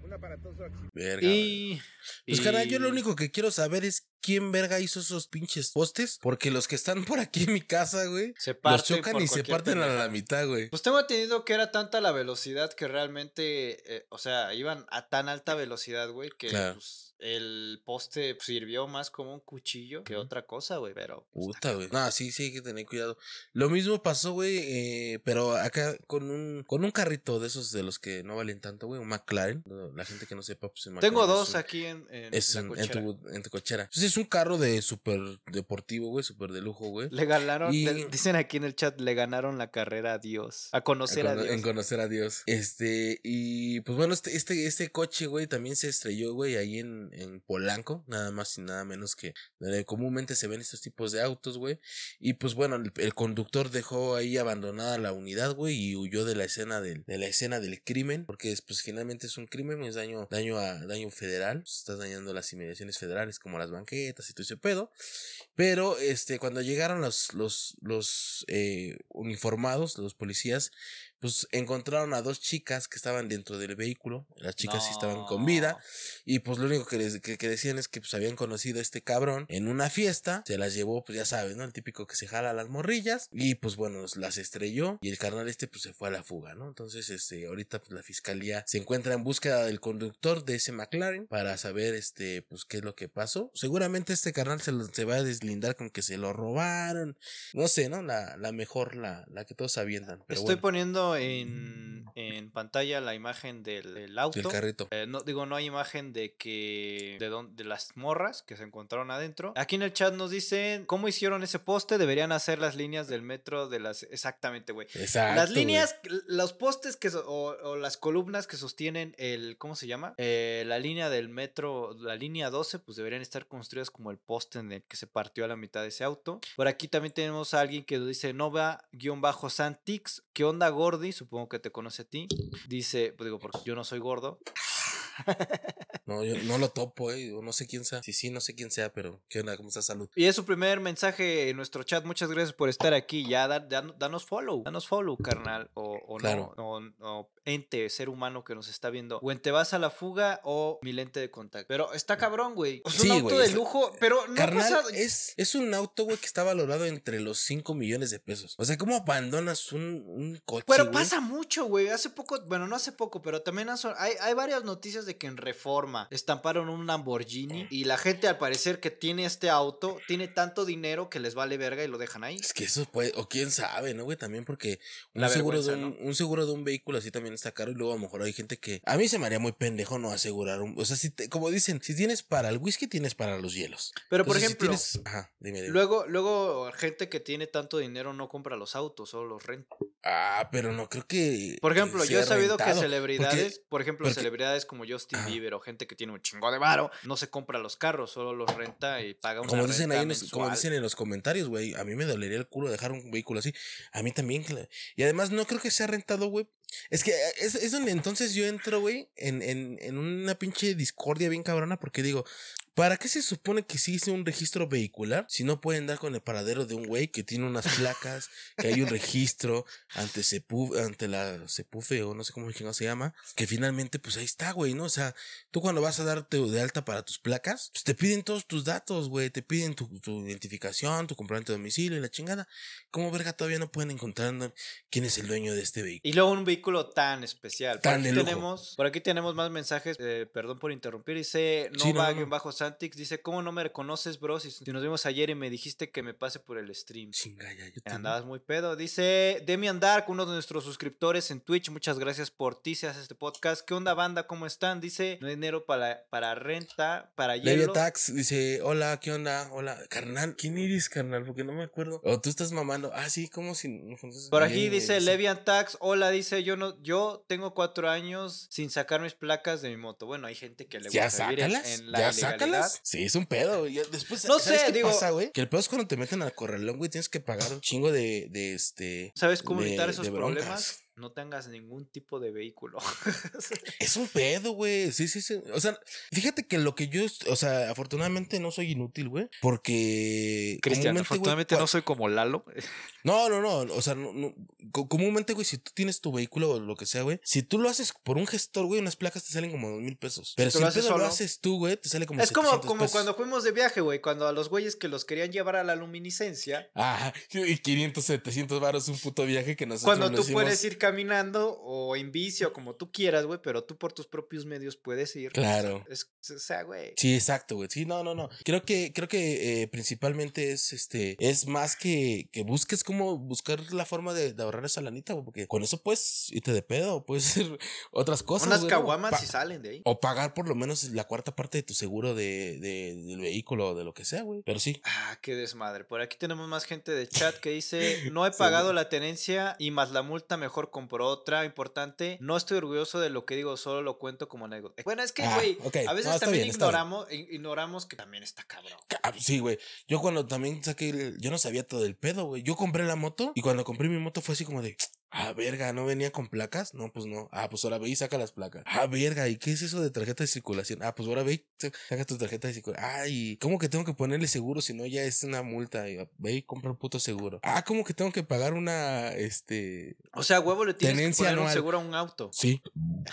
S4: Un aparatoso accidente.
S1: Verga.
S2: Y...
S1: Pues
S2: y-
S1: carnal, yo lo único que quiero saber es quién verga hizo esos pinches postes, porque los que están por aquí en mi casa, güey,
S2: Se
S1: los
S2: parten
S1: chocan y se parten a la mitad, güey.
S2: Pues tengo entendido que era tanta la velocidad que realmente, eh, o sea, iban a tan alta velocidad, güey, que
S1: Claro.
S2: pues, el poste sirvió más como un cuchillo que otra cosa, güey, pero... pues,
S1: Puta, güey. No, sí, sí hay que tener cuidado. Lo mismo pasó, güey, eh, pero acá con un con un carrito de esos de los que no valen tanto, güey, un McLaren. La gente que no sepa, pues el
S2: Tengo
S1: McLaren
S2: dos
S1: un-
S2: aquí en, en
S1: Es en,
S2: cochera.
S1: tu, en tu cochera. Entonces es un carro de súper deportivo, güey, súper de lujo, güey.
S2: Le ganaron,
S1: Y-
S2: dicen aquí en el chat, le ganaron la carrera a Dios. A conocer a, Dios.
S1: En conocer a Dios. Este, y pues bueno, este, este, este coche, güey, también se estrelló, güey, ahí en, en Polanco, nada más y nada menos que comúnmente se ven estos tipos de autos, güey. Y pues bueno, el, conductor dejó ahí abandonada la unidad, güey, y huyó de la escena del, de la escena del crimen, porque es, pues finalmente es un crimen, es daño, daño a, daño federal, pues, estás dañando las inmediaciones federales como las banquetas y todo ese pedo. Pero este, cuando llegaron los, los, los eh, uniformados, los policías, pues encontraron a dos chicas que estaban dentro del vehículo. Las chicas sí estaban con vida. Y pues lo único que, les- que, que decían es que pues habían conocido a este cabrón en una fiesta. Se las llevó, pues ya sabes, ¿no? El típico que se jala las morrillas. Y pues bueno, las estrelló. Y el carnal este pues se fue a la fuga, ¿no? Entonces, este, ahorita pues la fiscalía se encuentra en búsqueda del conductor de ese McLaren para saber, este, pues qué es lo que pasó. Seguramente este carnal se, lo- se va a deslindar con que se lo robaron. No sé, ¿no? La, la mejor, la, la que todos avientan. Pero
S2: Estoy
S1: bueno,
S2: poniendo en, en pantalla la imagen del, del auto.
S1: del carrito.
S2: Eh, no, digo, no hay imagen de que. De, de las morras que se encontraron adentro. Aquí en el chat nos dicen cómo hicieron ese poste. Deberían hacer las líneas del metro de las. Exactamente, güey.
S1: Exacto.
S2: Las líneas, los postes que so- o, o las columnas que sostienen el, ¿cómo se llama? Eh, la línea del metro, la línea 12, pues deberían estar construidas como el poste en el que se partió a la mitad de ese auto. Por aquí también tenemos a alguien que dice Nova-Santix, ¿qué onda Supongo que te conoce a ti. Dice, pues digo, porque yo no soy gordo.
S1: No, yo no lo topo, eh. o No sé quién sea. Sí, sí, no sé quién sea, pero ¿qué onda? ¿Cómo está salud?
S2: Y es su primer mensaje en nuestro chat. Muchas gracias por estar aquí. Ya da- da- danos follow. Danos follow, carnal. O, o
S1: Claro.
S2: no. O, o ente, ser humano que nos está viendo. O en Te vas a la fuga o mi lente de contacto. Pero está cabrón, güey. Es
S1: Sí,
S2: un auto
S1: güey,
S2: de lujo. Pero no ha
S1: Carnal,
S2: pasado-
S1: es, es un auto, güey, que está valorado entre los 5 millones de pesos. O sea, ¿cómo abandonas un, un coche?
S2: Pero
S1: güey?
S2: pasa mucho, güey. Hace poco, bueno, no hace poco, pero también hay, hay varias noticias de que en Reforma estamparon un Lamborghini y la gente al parecer que tiene este auto tiene tanto dinero que les vale verga y lo dejan ahí.
S1: Es que eso puede, o quién sabe, ¿no, güey? También porque un
S2: La
S1: seguro, de un, seguro de un vehículo así también está caro y luego a lo mejor hay gente que... A mí se me haría muy pendejo no asegurar un... O sea, si te- como dicen, si tienes para el whisky, tienes para los hielos.
S2: Pero por
S1: si
S2: ejemplo,
S1: tienes- Ajá, dime, dime.
S2: luego, luego gente que tiene tanto dinero no compra los autos, solo los renta.
S1: Ah, pero no creo que...
S2: Por ejemplo, yo he sabido que celebridades, por ejemplo,
S1: porque-
S2: celebridades como Justin
S1: Ajá.
S2: Bieber o gente que tiene un chingo de varo, no se compra los carros, solo los renta y paga una
S1: Como dicen ahí,
S2: renta
S1: en los- como dicen en los comentarios, güey, a mí me dolería el culo dejar un vehículo así. A mí también. Y además no creo que sea rentado, güey. Es que eh, es, es donde entonces yo entro, güey, en, en, en una pinche discordia bien cabrona porque digo, ¿para qué se supone que sí hice un registro vehicular si no pueden dar con el paradero de un güey que tiene unas placas, que hay un registro ante Sepu, ante la Sepufe o no sé cómo se llama, que finalmente pues ahí está, güey, ¿no? O sea, tú cuando vas a darte de alta para tus placas, pues te piden todos tus datos, güey, te piden tu, tu identificación, tu comprobante de domicilio y la chingada. ¿Cómo verga todavía no pueden encontrar quién es el dueño de este vehículo?
S2: Y luego un vehículo tan especial. Por, aquí
S1: de lujo.
S2: tenemos, por aquí tenemos más mensajes. eh, perdón por interrumpir. Dice
S1: Sí, no,
S2: Nova
S1: no.
S2: bajo Santix. Dice: ¿Cómo no me reconoces, bro? Si, si nos vimos ayer y me dijiste que me pase por el stream.
S1: Chinga, ya, yo
S2: Andabas muy pedo. Dice Demian Dark, uno de nuestros suscriptores en Twitch. Muchas gracias por ti, se hace este podcast. ¿Qué onda, banda? ¿Cómo están? Dice: No hay dinero para, para renta, para hielo.
S1: Tax dice, hola, ¿qué onda? Hola, carnal, ¿quién eres, carnal? Porque no me acuerdo. O tú estás mamando. Ah, sí, ¿cómo si?
S2: Por aquí dice Levian Tax, hola, dice yo no, yo tengo cuatro años sin sacar mis placas de mi moto. Bueno, hay gente que le
S1: ¿Ya
S2: gusta vivir en, en la
S1: ¿Ya
S2: ilegalidad.
S1: sácalas? Sí, es un pedo. güey. Después,
S2: No
S1: ¿sabes
S2: sé,
S1: qué
S2: digo-
S1: pasa, güey? Que el pedo es cuando te meten al corralón, güey, tienes que pagar un chingo de, de este...
S2: ¿Sabes cómo evitar esos problemas? No tengas ningún tipo de vehículo.
S1: Es un pedo, güey. Sí, sí, sí. O sea, fíjate que lo que yo, o sea, afortunadamente no soy inútil, güey. Porque. comúnmente, güey, cua-
S2: soy como Lalo.
S1: No, no, no. O sea, no, no, co- comúnmente, güey, si tú tienes tu vehículo o lo que sea, güey, si tú lo haces por un gestor, güey, unas placas te salen como dos mil pesos. Pero si
S2: lo haces
S1: lo haces tú, güey, te sale como
S2: Es como,
S1: 700
S2: como
S1: pesos.
S2: cuando fuimos de viaje, güey, cuando a los güeyes que los querían llevar a la luminiscencia,
S1: Ah, y 500, 700 baros un puto viaje que nosotros
S2: cuando tú
S1: hicimos.
S2: puedes ir caminando o en bici o como tú quieras, güey, pero tú por tus propios medios puedes ir.
S1: Claro.
S2: Es, o sea, güey.
S1: Sí, exacto, güey. Sí, no, no, no. Creo que, creo que eh, principalmente es este, es más que, que busques cómo buscar la forma de, de ahorrar esa lanita, güey, porque con eso puedes irte de pedo, puedes hacer otras cosas.
S2: Unas
S1: güey,
S2: caguamas
S1: Pa-
S2: si salen de ahí.
S1: O pagar por lo menos la cuarta parte de tu seguro de, de- del vehículo o de lo que sea, güey. Pero sí.
S2: Ah, qué desmadre. Por aquí tenemos más gente de chat que dice, no he pagado la tenencia y más la multa, mejor compro otra. Importante, no estoy orgulloso de lo que digo, solo lo cuento como anécdota. Bueno, es que,
S1: Ah,
S2: güey, a veces
S1: No,
S2: también
S1: bien,
S2: ignoramos, ignoramos que también está cabrón.
S1: Ah, Sí, güey. Yo cuando también saqué, el- yo no sabía todo el pedo, güey. Yo compré la moto y cuando compré mi moto fue así como de, ah, verga, ¿no venía con placas? No, pues no. Ah, pues ahora ve y saca las placas. Ah, verga, ¿y qué es eso de tarjeta de circulación? Ah, pues ahora ve y sa- saca tu tarjeta de circulación. Ay, ¿cómo que tengo que ponerle seguro si no ya es una multa? Y, ah, Ve y compra un puto seguro. Ah, ¿cómo que tengo que pagar una, este...
S2: O sea, huevo le tienes que poner un
S1: anual.
S2: seguro a un auto.
S1: Sí,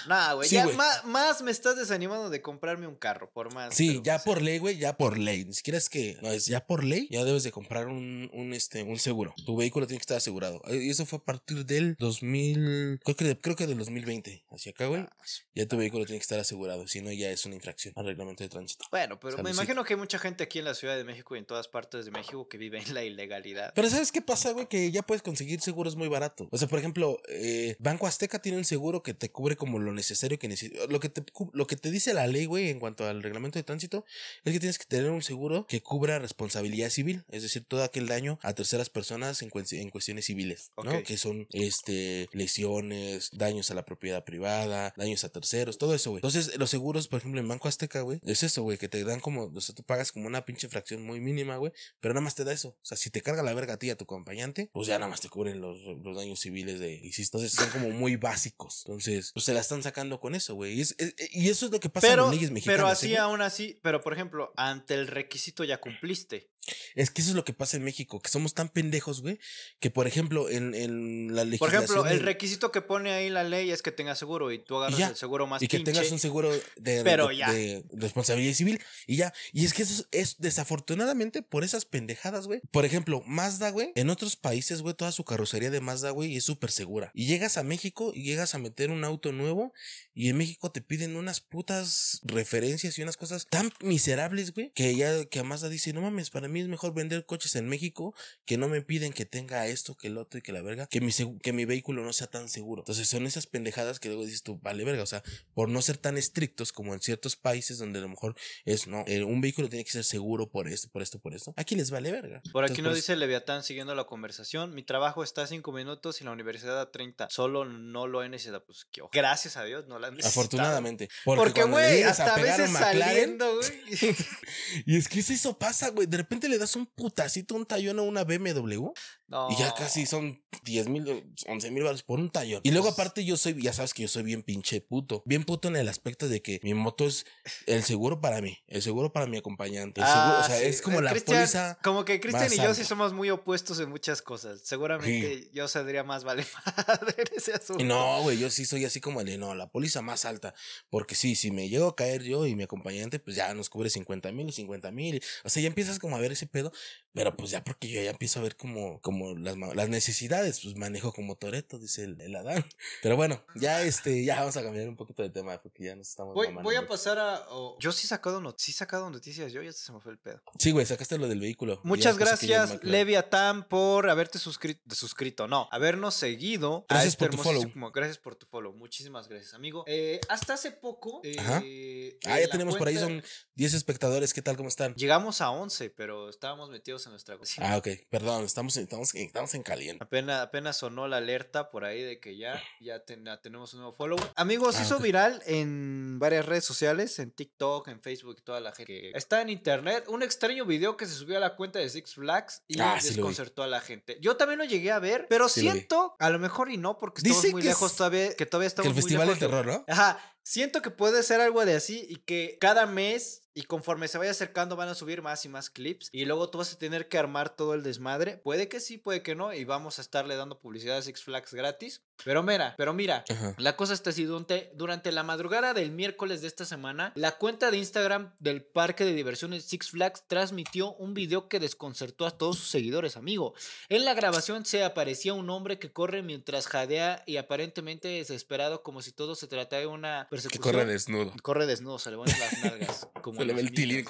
S2: Nah, güey,
S1: Sí,
S2: ya
S1: güey.
S2: más, más me estás desanimando de comprarme un carro, por más.
S1: Sí, ya
S2: sea,
S1: por ley, güey, ya por ley. Ni siquiera es que, no, es ya por ley, ya debes de comprar un, un, este, un seguro. Tu vehículo tiene que estar asegurado. Eh, Y eso fue a partir del 2000, creo que, creo que del 2020. Hacia acá, güey,
S2: ah,
S1: ya tu vehículo tiene que estar asegurado. Si no, ya es una infracción al reglamento de tránsito.
S2: Bueno, pero me imagino que hay mucha gente aquí en la Ciudad de México y en todas partes de México que vive en la ilegalidad.
S1: Pero ¿sabes qué pasa, güey? Que ya puedes conseguir seguros muy baratos. O sea, por ejemplo, eh, Banco Azteca tiene un seguro que te cubre como lo necesario que necesitas. Lo que te, cu- lo que te dice la ley, güey, en cuanto al reglamento de tránsito, es que tienes que tener un seguro que cubra responsabilidad civil. Es decir, todo aquel daño a terceras personas en, cues- en cuestiones civiles, ¿no? Que son,
S2: Como
S1: este, lesiones, daños a la propiedad privada, daños a terceros, todo eso, güey. Entonces, los seguros, por ejemplo, en Banco Azteca, güey, es eso, güey, que te dan como, o sea, tú pagas como una pinche fracción muy mínima, güey, pero nada más te da eso. O sea, si te carga la verga a ti y a tu acompañante, pues ya nada más te cubren los, los daños civiles de, entonces son como muy básicos. Entonces, pues se la están sacando con eso, güey. Y, es- es- y eso es lo que pasa en
S2: Pero,
S1: las leyes mexicanas.
S2: pero
S1: ¿eh,
S2: así aún así, pero por ejemplo, ante el requisito ya cumpliste.
S1: Es que eso es lo que pasa en México, que somos tan pendejos, güey, que por ejemplo, en, en la
S2: Por
S1: legislación.
S2: ejemplo, el
S1: de-
S2: requisito que pone ahí la ley es que tengas seguro y tú agarras
S1: ya,
S2: el seguro más
S1: y que
S2: pinche.
S1: tengas un seguro de,
S2: Pero
S1: de-
S2: ya.
S1: de responsabilidad civil y ya. Y es que eso es, es desafortunadamente por esas pendejadas, güey. Por ejemplo, Mazda, güey, en otros países, güey, toda su carrocería de Mazda, güey, es súper segura. Y llegas a México y llegas a meter un auto nuevo y en México te piden unas putas referencias y unas cosas tan miserables, güey, que ya que a Mazda dice, no mames, para mí es mejor vender coches en México que no me piden que tenga esto, que el otro y que la verga, que mi, que mi vehículo no sea tan seguro. Entonces son esas pendejadas que luego dices tú, vale verga, o sea, por no ser tan estrictos como en ciertos países donde a lo mejor es, no, eh, un vehículo tiene que ser seguro por esto, por esto, por esto. Aquí les vale verga.
S2: Por aquí
S1: Entonces,
S2: nos
S1: por
S2: dice Leviatán siguiendo la conversación. Mi trabajo está a 5 minutos y la universidad a 30. Solo no lo he necesitado. Pues que ojo. gracias a Dios no la han necesitado.
S1: Afortunadamente.
S2: Porque, güey, hasta a veces
S1: McLaren,
S2: saliendo, güey.
S1: Y es que eso pasa, güey. De repente le das un putacito, un tallón a una BMW
S2: No.
S1: y ya casi son 10 mil, 11 mil baros por un tallón. Y luego aparte yo soy, ya sabes que yo soy bien pinche puto. Bien puto en el aspecto de que mi moto es el seguro para mí, el seguro para mi acompañante. El seguro, o sea,
S2: Ah, sí.
S1: es como la
S2: Cristian-
S1: póliza.
S2: Como que Cristian y yo sí somos muy opuestos en muchas cosas. Seguramente yo saldría más vale madre ese asunto.
S1: No, güey, yo sí soy así como el de no, la póliza más alta. Porque sí, si me llego a caer yo y mi acompañante, pues ya nos cubre 50 mil y 50 mil. O sea, ya empiezas como a ver ese pedo. Pero pues ya porque yo ya empiezo a ver como, como las, las necesidades, pues manejo como Toreto, dice el, el Adán. Pero bueno, ya este, ya vamos a cambiar un poquito de tema porque ya nos estamos.
S2: Voy, voy a pasar a. Yo sí he sacado, not- sí sacado noticias, yo ya se me fue el pedo.
S1: Sí, güey, sacaste lo del vehículo.
S2: Muchas gracias. Leviatán, por haberte suscrito, suscrito, no, habernos seguido.
S1: Gracias
S2: este
S1: por tu follow.
S2: Gracias por tu follow. Muchísimas gracias, amigo. Eh, hasta hace poco.
S1: Ajá.
S2: eh,
S1: Ah,
S2: en
S1: ya tenemos por ahí, son 10 espectadores. ¿Qué tal? ¿Cómo están?
S2: Llegamos a 11, pero estábamos metidos en nuestra cocina.
S1: Ah, ok, perdón, estamos, estamos, estamos en caliente.
S2: Apenas, apenas sonó la alerta por ahí de que ya, ya, ten- ya tenemos un nuevo follow. Amigos,
S1: Ah,
S2: hizo viral en varias redes sociales, en TikTok, en Facebook, toda la gente que está en internet, un extraño video que se subió a la cuenta de Six Flags y
S1: Ah, sí
S2: desconcertó a la gente. Yo también lo llegué a ver, pero
S1: Sí
S2: siento, a lo mejor y no, porque estamos muy
S1: que
S2: lejos
S1: es-
S2: todavía, que todavía
S1: Que
S2: estamos
S1: el
S2: muy
S1: Festival del
S2: lejos de-
S1: Terror, ¿no?
S2: Ajá, siento que puede ser algo de así y que cada mes y conforme se vaya acercando van a subir más y más clips y luego tú vas a tener que armar todo el desmadre. Puede que sí, puede que no y vamos a estarle dando publicidad a Six Flags gratis. Pero mira, pero mira,
S1: Ajá.
S2: la cosa está así, durante, durante la madrugada del miércoles de esta semana, la cuenta de Instagram del parque de diversiones Six Flags transmitió un video que desconcertó a todos sus seguidores, amigo. En la grabación se aparecía un hombre que corre mientras jadea y aparentemente desesperado como si todo se tratara de una
S1: Que
S2: persecución.
S1: corre desnudo.
S2: Corre desnudo, se le van las nalgas. Como
S1: Se le el tilín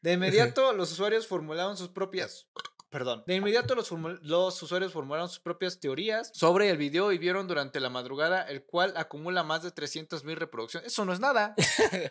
S2: de inmediato, los usuarios formularon sus propias. Perdón. De inmediato, los, los usuarios formularon sus propias teorías sobre el video y vieron durante la madrugada, el cual acumula más de 300 mil reproducciones. Eso no es nada.
S1: Eh,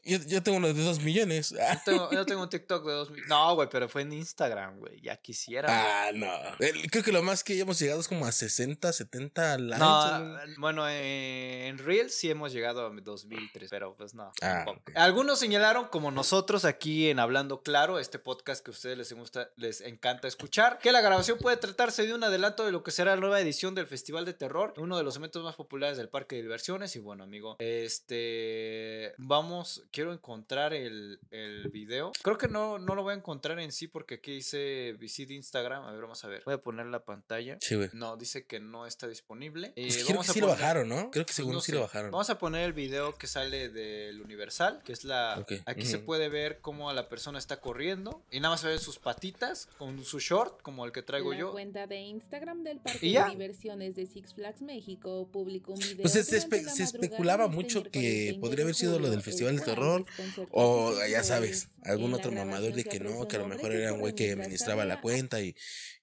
S1: Yo, yo tengo uno de 2 millones.
S2: Yo tengo, yo tengo un TikTok de 2000. No, güey, pero fue en Instagram, güey. Ya quisiera.
S1: Ah, no. El- Creo que lo más que hemos llegado es como a 60, 70 likes.
S2: No,
S1: ¿no?
S2: bueno, eh, en Reels sí hemos llegado a 2003, pero pues no.
S1: Ah,
S2: tampoco.
S1: ok.
S2: Algunos señalaron, como nosotros aquí en Hablando Claro, este podcast que a ustedes les, gusta, les encanta escuchar, que la grabación puede tratarse de un adelanto de lo que será la nueva edición del Festival de Terror, uno de los eventos más populares del parque de diversiones. Y bueno, amigo, este. Vamos, quiero encontrar el, el video. Creo que no, no lo voy a encontrar en sí porque aquí dice Visit Instagram. A ver, vamos a ver. Voy a poner la pantalla.
S1: Sí, güey.
S2: No, dice que no está disponible.
S1: Pues
S2: Eh,
S1: creo
S2: vamos
S1: que
S2: a
S1: sí lo bajaron, ¿no? Creo que
S2: pues
S1: según
S2: no
S1: sí
S2: sé.
S1: lo bajaron.
S2: Vamos a poner el video que sale del Universal, que es la... Aquí se puede ver cómo la persona está corriendo y nada más se ven sus patitas con su short, como el que traigo
S5: la
S2: yo.
S5: cuenta de Instagram del Parque
S2: ¿Y ya?
S5: de Diversiones de Six Flags México publicó un video.
S1: Pues se, espe-
S5: la
S1: especulaba
S5: este
S1: mucho que
S5: 20
S1: podría haber sido lo del
S5: el
S1: Festival del Terror. O ya sabes, algún
S5: la
S1: otro mamador de que no, que a lo mejor era un güey que administraba la cuenta y,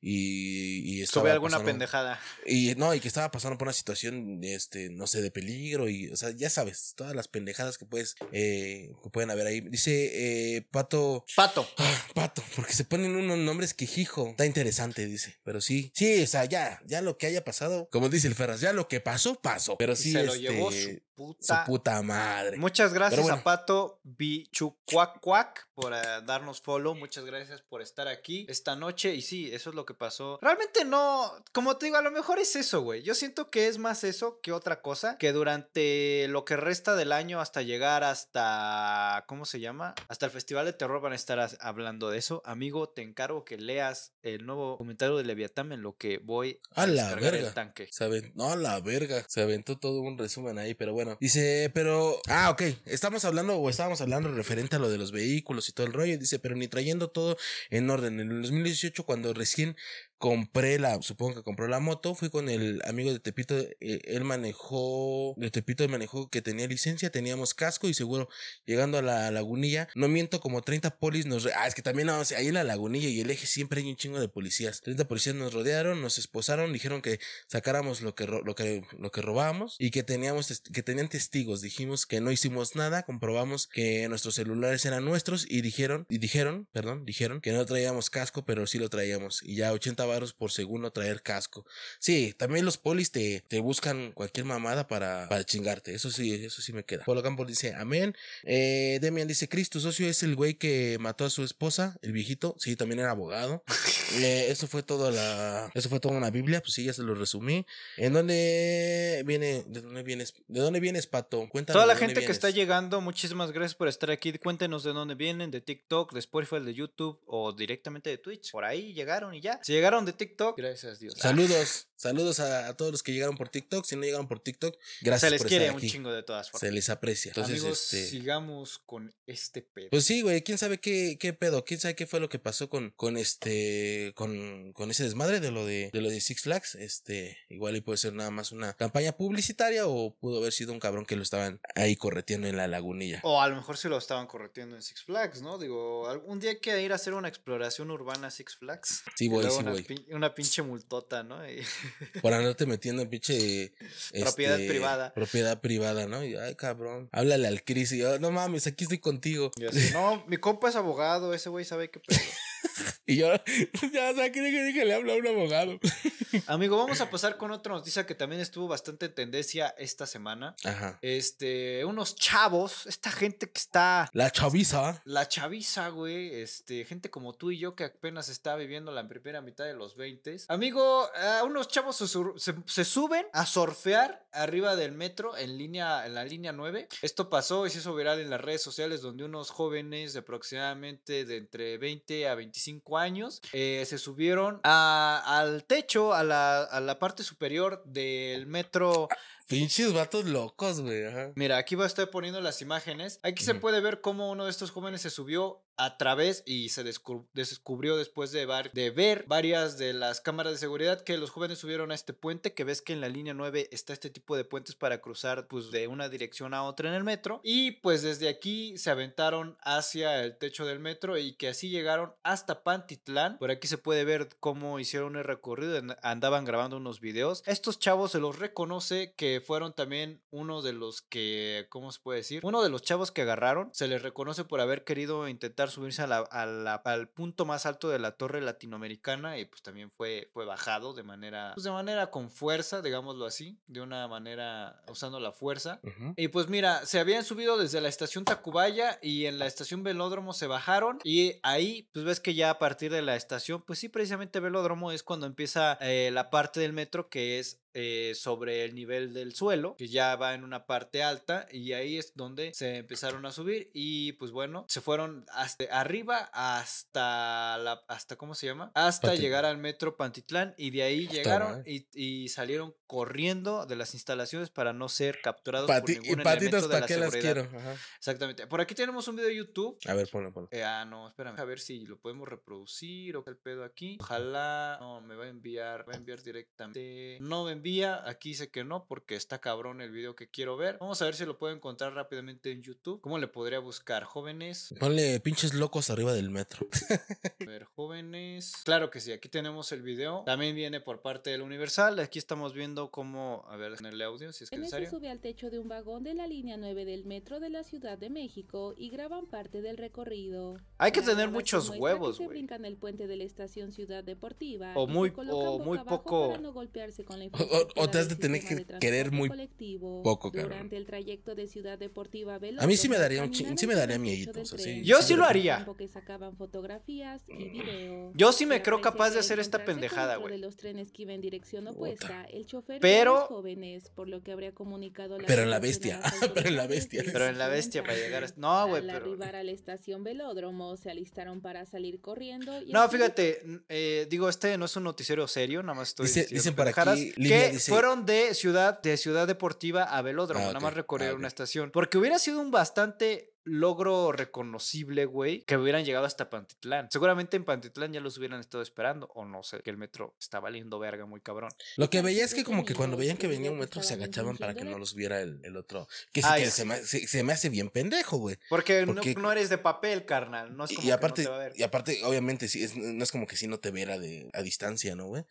S1: y, estaba
S2: alguna
S1: pasando-
S2: pendejada.
S1: Y no, y que estaba pasando por una situación, este, no sé, de peligro y, o sea, ya sabes, todas las pendejadas que puedes, eh, que pueden haber ahí. Dice, eh, Pato,
S2: Pato.
S1: ah, Pato, porque se ponen unos nombres que hijo, está interesante, dice. Pero sí, sí, o sea, ya, ya lo que haya pasado, como dice el Ferraz, ya lo que pasó, pasó. Pero sí,
S2: se lo
S1: este,
S2: llevó su
S1: su
S2: puta.
S1: puta madre.
S2: Muchas gracias
S1: bueno.
S2: a Pato Bichucuacuac por eh, darnos follow. Muchas gracias por estar aquí esta noche. Y sí, eso es lo que pasó. Realmente no, como te digo, a lo mejor es eso, güey. Yo siento que es más eso que otra cosa. Que durante lo que resta del año hasta llegar hasta, ¿cómo se llama? Hasta el Festival de Terror van a estar hablando de eso. Amigo, te encargo que leas el nuevo comentario de Leviatán en lo que voy a,
S1: A la
S2: descargar el
S1: verga.
S2: tanque.
S1: Se aventó, no, la verga. Se aventó todo un resumen ahí, pero bueno. Dice, pero. Ah, ok. Estamos hablando o estábamos hablando referente a lo de los vehículos y todo el rollo. Dice, pero ni trayendo todo en orden. En el 2018, cuando recién compré la, supongo que compró la moto, fui con el amigo de Tepito. eh, él manejó, de Tepito manejó que tenía licencia, teníamos casco y seguro llegando a la lagunilla, no miento, como 30 polis nos. Ah, es que también no, o sea, ahí en la lagunilla y el eje siempre hay un chingo de policías. 30 policías nos rodearon, nos esposaron, dijeron que sacáramos lo que, lo que, lo que robábamos y que teníamos, que tenían testigos. Dijimos que no hicimos nada, comprobamos que nuestros celulares eran nuestros y dijeron, y dijeron, perdón, dijeron que no traíamos casco, pero sí lo traíamos. Y ya 80 varos por segundo traer casco. Sí, también los polis te, te buscan cualquier mamada para, para chingarte. Eso sí, eso sí me queda. Polo Campos dice, amén. Eh, Demian dice, Chris, tu socio es el güey que mató a su esposa, el viejito. Sí, también era abogado. Eh, eso fue todo la, eso fue toda una Biblia, pues sí, ya se lo resumí. ¿En dónde viene, de dónde vienes, de dónde vienes, Pato? Cuéntanos.
S2: Toda la gente que está llegando, muchísimas gracias por estar aquí. Cuéntenos de dónde vienen, de TikTok, de Spotify, de YouTube o directamente de Twitch. Por ahí llegaron y ya. Si llegaron de TikTok, gracias a Dios.
S1: Saludos, saludos a, a todos los que llegaron por TikTok. Si no llegaron por TikTok, gracias
S2: se les
S1: por
S2: quiere
S1: estar
S2: un
S1: aquí.
S2: chingo de todas formas.
S1: Se les aprecia. Entonces,
S2: Amigos,
S1: este.
S2: sigamos con este pedo.
S1: Pues sí, güey, quién sabe qué, qué pedo, quién sabe qué fue lo que pasó con, con este, con, con ese desmadre de lo de, de lo de Six Flags, este, igual y puede ser nada más una campaña publicitaria o pudo haber sido un cabrón que lo estaban ahí correteando en la lagunilla.
S2: O a lo mejor se lo estaban correteando en Six Flags, ¿no? Digo, algún día hay que ir a hacer una exploración urbana a Six Flags.
S1: Sí, voy, sí,
S2: una,
S1: voy.
S2: pin- una pinche multota, ¿no? Y-
S1: Por andarte metiendo en pinche
S2: Propiedad
S1: este,
S2: privada.
S1: Propiedad privada, ¿no? Y, ay, cabrón. Háblale al Cris y yo, no mames, aquí estoy contigo.
S2: así, no, mi compa es abogado, ese güey sabe qué pedo.
S1: Y yo, ya, sea, que le habla a un abogado.
S2: Amigo, vamos a pasar con otra noticia que también estuvo bastante en tendencia esta semana.
S1: Ajá.
S2: Este, unos chavos, esta gente que está.
S1: La chaviza.
S2: La chaviza, güey, este, gente como tú y yo que apenas está viviendo la primera mitad de los 20. Amigo, a unos chavos se, sur- se- se suben a surfear arriba del metro en línea, en la línea 9. Esto pasó y se hizo viral en las redes sociales donde unos jóvenes de aproximadamente de entre 20 a 25 años eh, se subieron al techo, a la, a la parte superior del metro
S1: Pinches vatos locos, güey. Ajá.
S2: Mira, aquí voy a estar poniendo las imágenes. Aquí se puede ver cómo uno de estos jóvenes se subió a través y se descu- descubrió después de, ver varias de las cámaras de seguridad que los jóvenes subieron a este puente, que ves que en la línea 9 está este tipo de puentes para cruzar pues de una dirección a otra en el metro y pues desde aquí se aventaron hacia el techo del metro y que así llegaron hasta Pantitlán. Por aquí se puede ver cómo hicieron el recorrido, and- andaban grabando unos videos. Estos chavos se los reconoce que fueron también uno de los que, ¿cómo se puede decir? Uno de los chavos que agarraron, se les reconoce por haber querido intentar subirse a la- a la- al punto más alto de la torre latinoamericana y pues también fue, fue bajado de manera, pues de manera con fuerza, digámoslo así, de una manera usando la fuerza. Y pues mira, se habían subido desde la estación Tacubaya y en la estación Velódromo se bajaron y ahí pues ves que ya a partir de la estación, pues sí, precisamente Velódromo es cuando empieza eh, la parte del metro que es eh, sobre el nivel del suelo, que ya va en una parte alta y ahí es donde se empezaron a subir y pues bueno, se fueron hasta arriba hasta la, hasta, ¿cómo se llama? Hasta
S1: Pantitlán.
S2: llegar al metro Pantitlán y de ahí
S1: Puta
S2: llegaron y, y salieron corriendo de las instalaciones para no ser capturados
S1: Pa'
S2: por
S1: ti- y
S2: ningún
S1: patitas,
S2: elemento de
S1: ¿para
S2: la
S1: qué las quiero? Ajá.
S2: Exactamente. Por aquí tenemos un video de YouTube.
S1: A ver, ponlo, ponlo.
S2: Eh, ah, no, espérame. A ver si lo podemos reproducir o qué el pedo aquí. Ojalá. No, me va a enviar. Va a enviar directamente. No me envía. Aquí dice que no, porque está cabrón el video que quiero ver. Vamos a ver si lo puedo encontrar rápidamente en YouTube. ¿Cómo le podría buscar? Jóvenes.
S1: Ponle pinches locos arriba del metro.
S2: A ver, jóvenes. Claro que sí, aquí tenemos el video. También viene por parte del Universal. Aquí estamos viendo cómo. A ver, en el audio, si es que
S5: En
S2: necesario.
S5: sube al techo de un vagón de la línea 9 del metro de la Ciudad de México y graban parte del recorrido.
S2: Hay que
S5: La
S2: tener muchos huevos, güey.
S5: brincan el puente de la estación Ciudad Deportiva
S2: O muy- o muy poco-
S5: para no golpearse con la
S1: o
S5: infraestructura
S1: te has de tener que querer muy
S5: colectivo.
S1: poco, cabrón.
S5: Durante el trayecto de Ciudad Deportiva a
S1: A mí sí me daría un sí me daría miedito, o sea, sí-
S2: Yo
S1: sí
S2: lo haría.
S5: que video.
S2: Yo sí me creo capaz de
S5: que
S2: hacer esta pendejada, güey.
S5: de los trenes que iba en dirección opuesta, el chofer
S2: Pero-
S5: jóvenes, por lo que habría comunicado la
S1: Pero en la bestia, pero en la bestia.
S2: Pero en la bestia para llegar a... No, güey,
S5: Al
S2: pero...
S5: arribar a la estación Velódromo, se alistaron para salir corriendo. y
S2: No,
S5: al
S2: fíjate, eh, digo, este no es un noticiero serio, nada más estoy
S1: Dice-
S2: diciendo
S1: dicen por aquí,
S2: pendejadas,
S1: Dice-
S2: fueron de ciudad, de ciudad deportiva a velódromo,
S1: Ah,
S2: nada más recorrieron
S1: ah,
S2: una estación. Porque hubiera sido un bastante logro reconocible, güey, que hubieran llegado hasta Pantitlán. Seguramente en Pantitlán ya los hubieran estado esperando, o no sé, que el metro está valiendo verga muy cabrón.
S1: Lo que veía es que como que cuando veían que venía un metro se agachaban para que no los viera el, el otro. Que sí
S2: Ay,
S1: que
S2: sí.
S1: se me, se, se me hace bien pendejo, güey.
S2: Porque, no-
S1: Porque-
S2: No, eres de papel, carnal, no es
S1: Y-
S2: como
S1: y
S2: que
S1: aparte,
S2: no te va a ver.
S1: y aparte, obviamente, sí, es, no es como que si no te viera de, a distancia, ¿no, güey?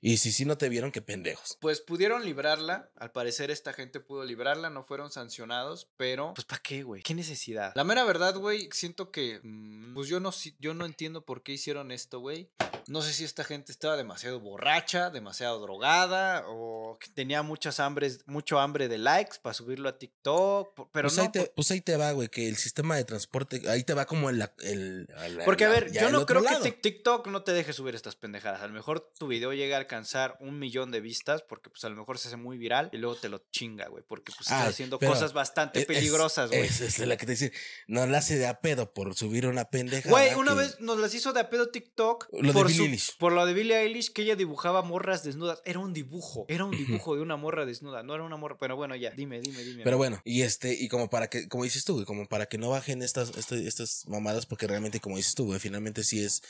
S1: Y si sí no te vieron, qué pendejos.
S2: Pues pudieron librarla, al parecer esta gente pudo librarla, no fueron sancionados, pero pues ¿para qué, güey? ¿Qué necesidad? La mera verdad, güey, siento que mm, pues yo no yo no entiendo por qué hicieron esto, güey. No sé si esta gente estaba demasiado borracha, demasiado drogada o que tenía muchas hambres, mucho hambre de likes para subirlo a TikTok, pero
S1: pues,
S2: no
S1: ahí te,
S2: por-
S1: pues ahí te va, güey, que el sistema de transporte, ahí te va como el... el, el-
S2: Porque a ver, yo no creo
S1: lado.
S2: que Tik- TikTok no te deje subir estas pendejadas. A lo mejor tu video llega a alcanzar un millón de vistas porque pues a lo mejor se hace muy viral y luego te lo chinga, güey, porque pues estás haciendo cosas bastante
S1: Es-
S2: peligrosas, güey.
S1: Es, es la que te dice, no la hace de a pedo por subir una pendeja.
S2: Güey, una vez nos las hizo de a pedo TikTok
S1: Lo de
S2: por,
S1: Billie Eilish.
S2: por lo de Billie Eilish que ella dibujaba morras desnudas. Era un dibujo, era un dibujo de una morra desnuda, no era una morra, pero bueno, ya, dime, dime, dime.
S1: Pero bueno, y este, y como para que, como dices tú, güey, como para que no bajen estas, este- estas mamadas, porque realmente, como dices tú, güey, finalmente sí es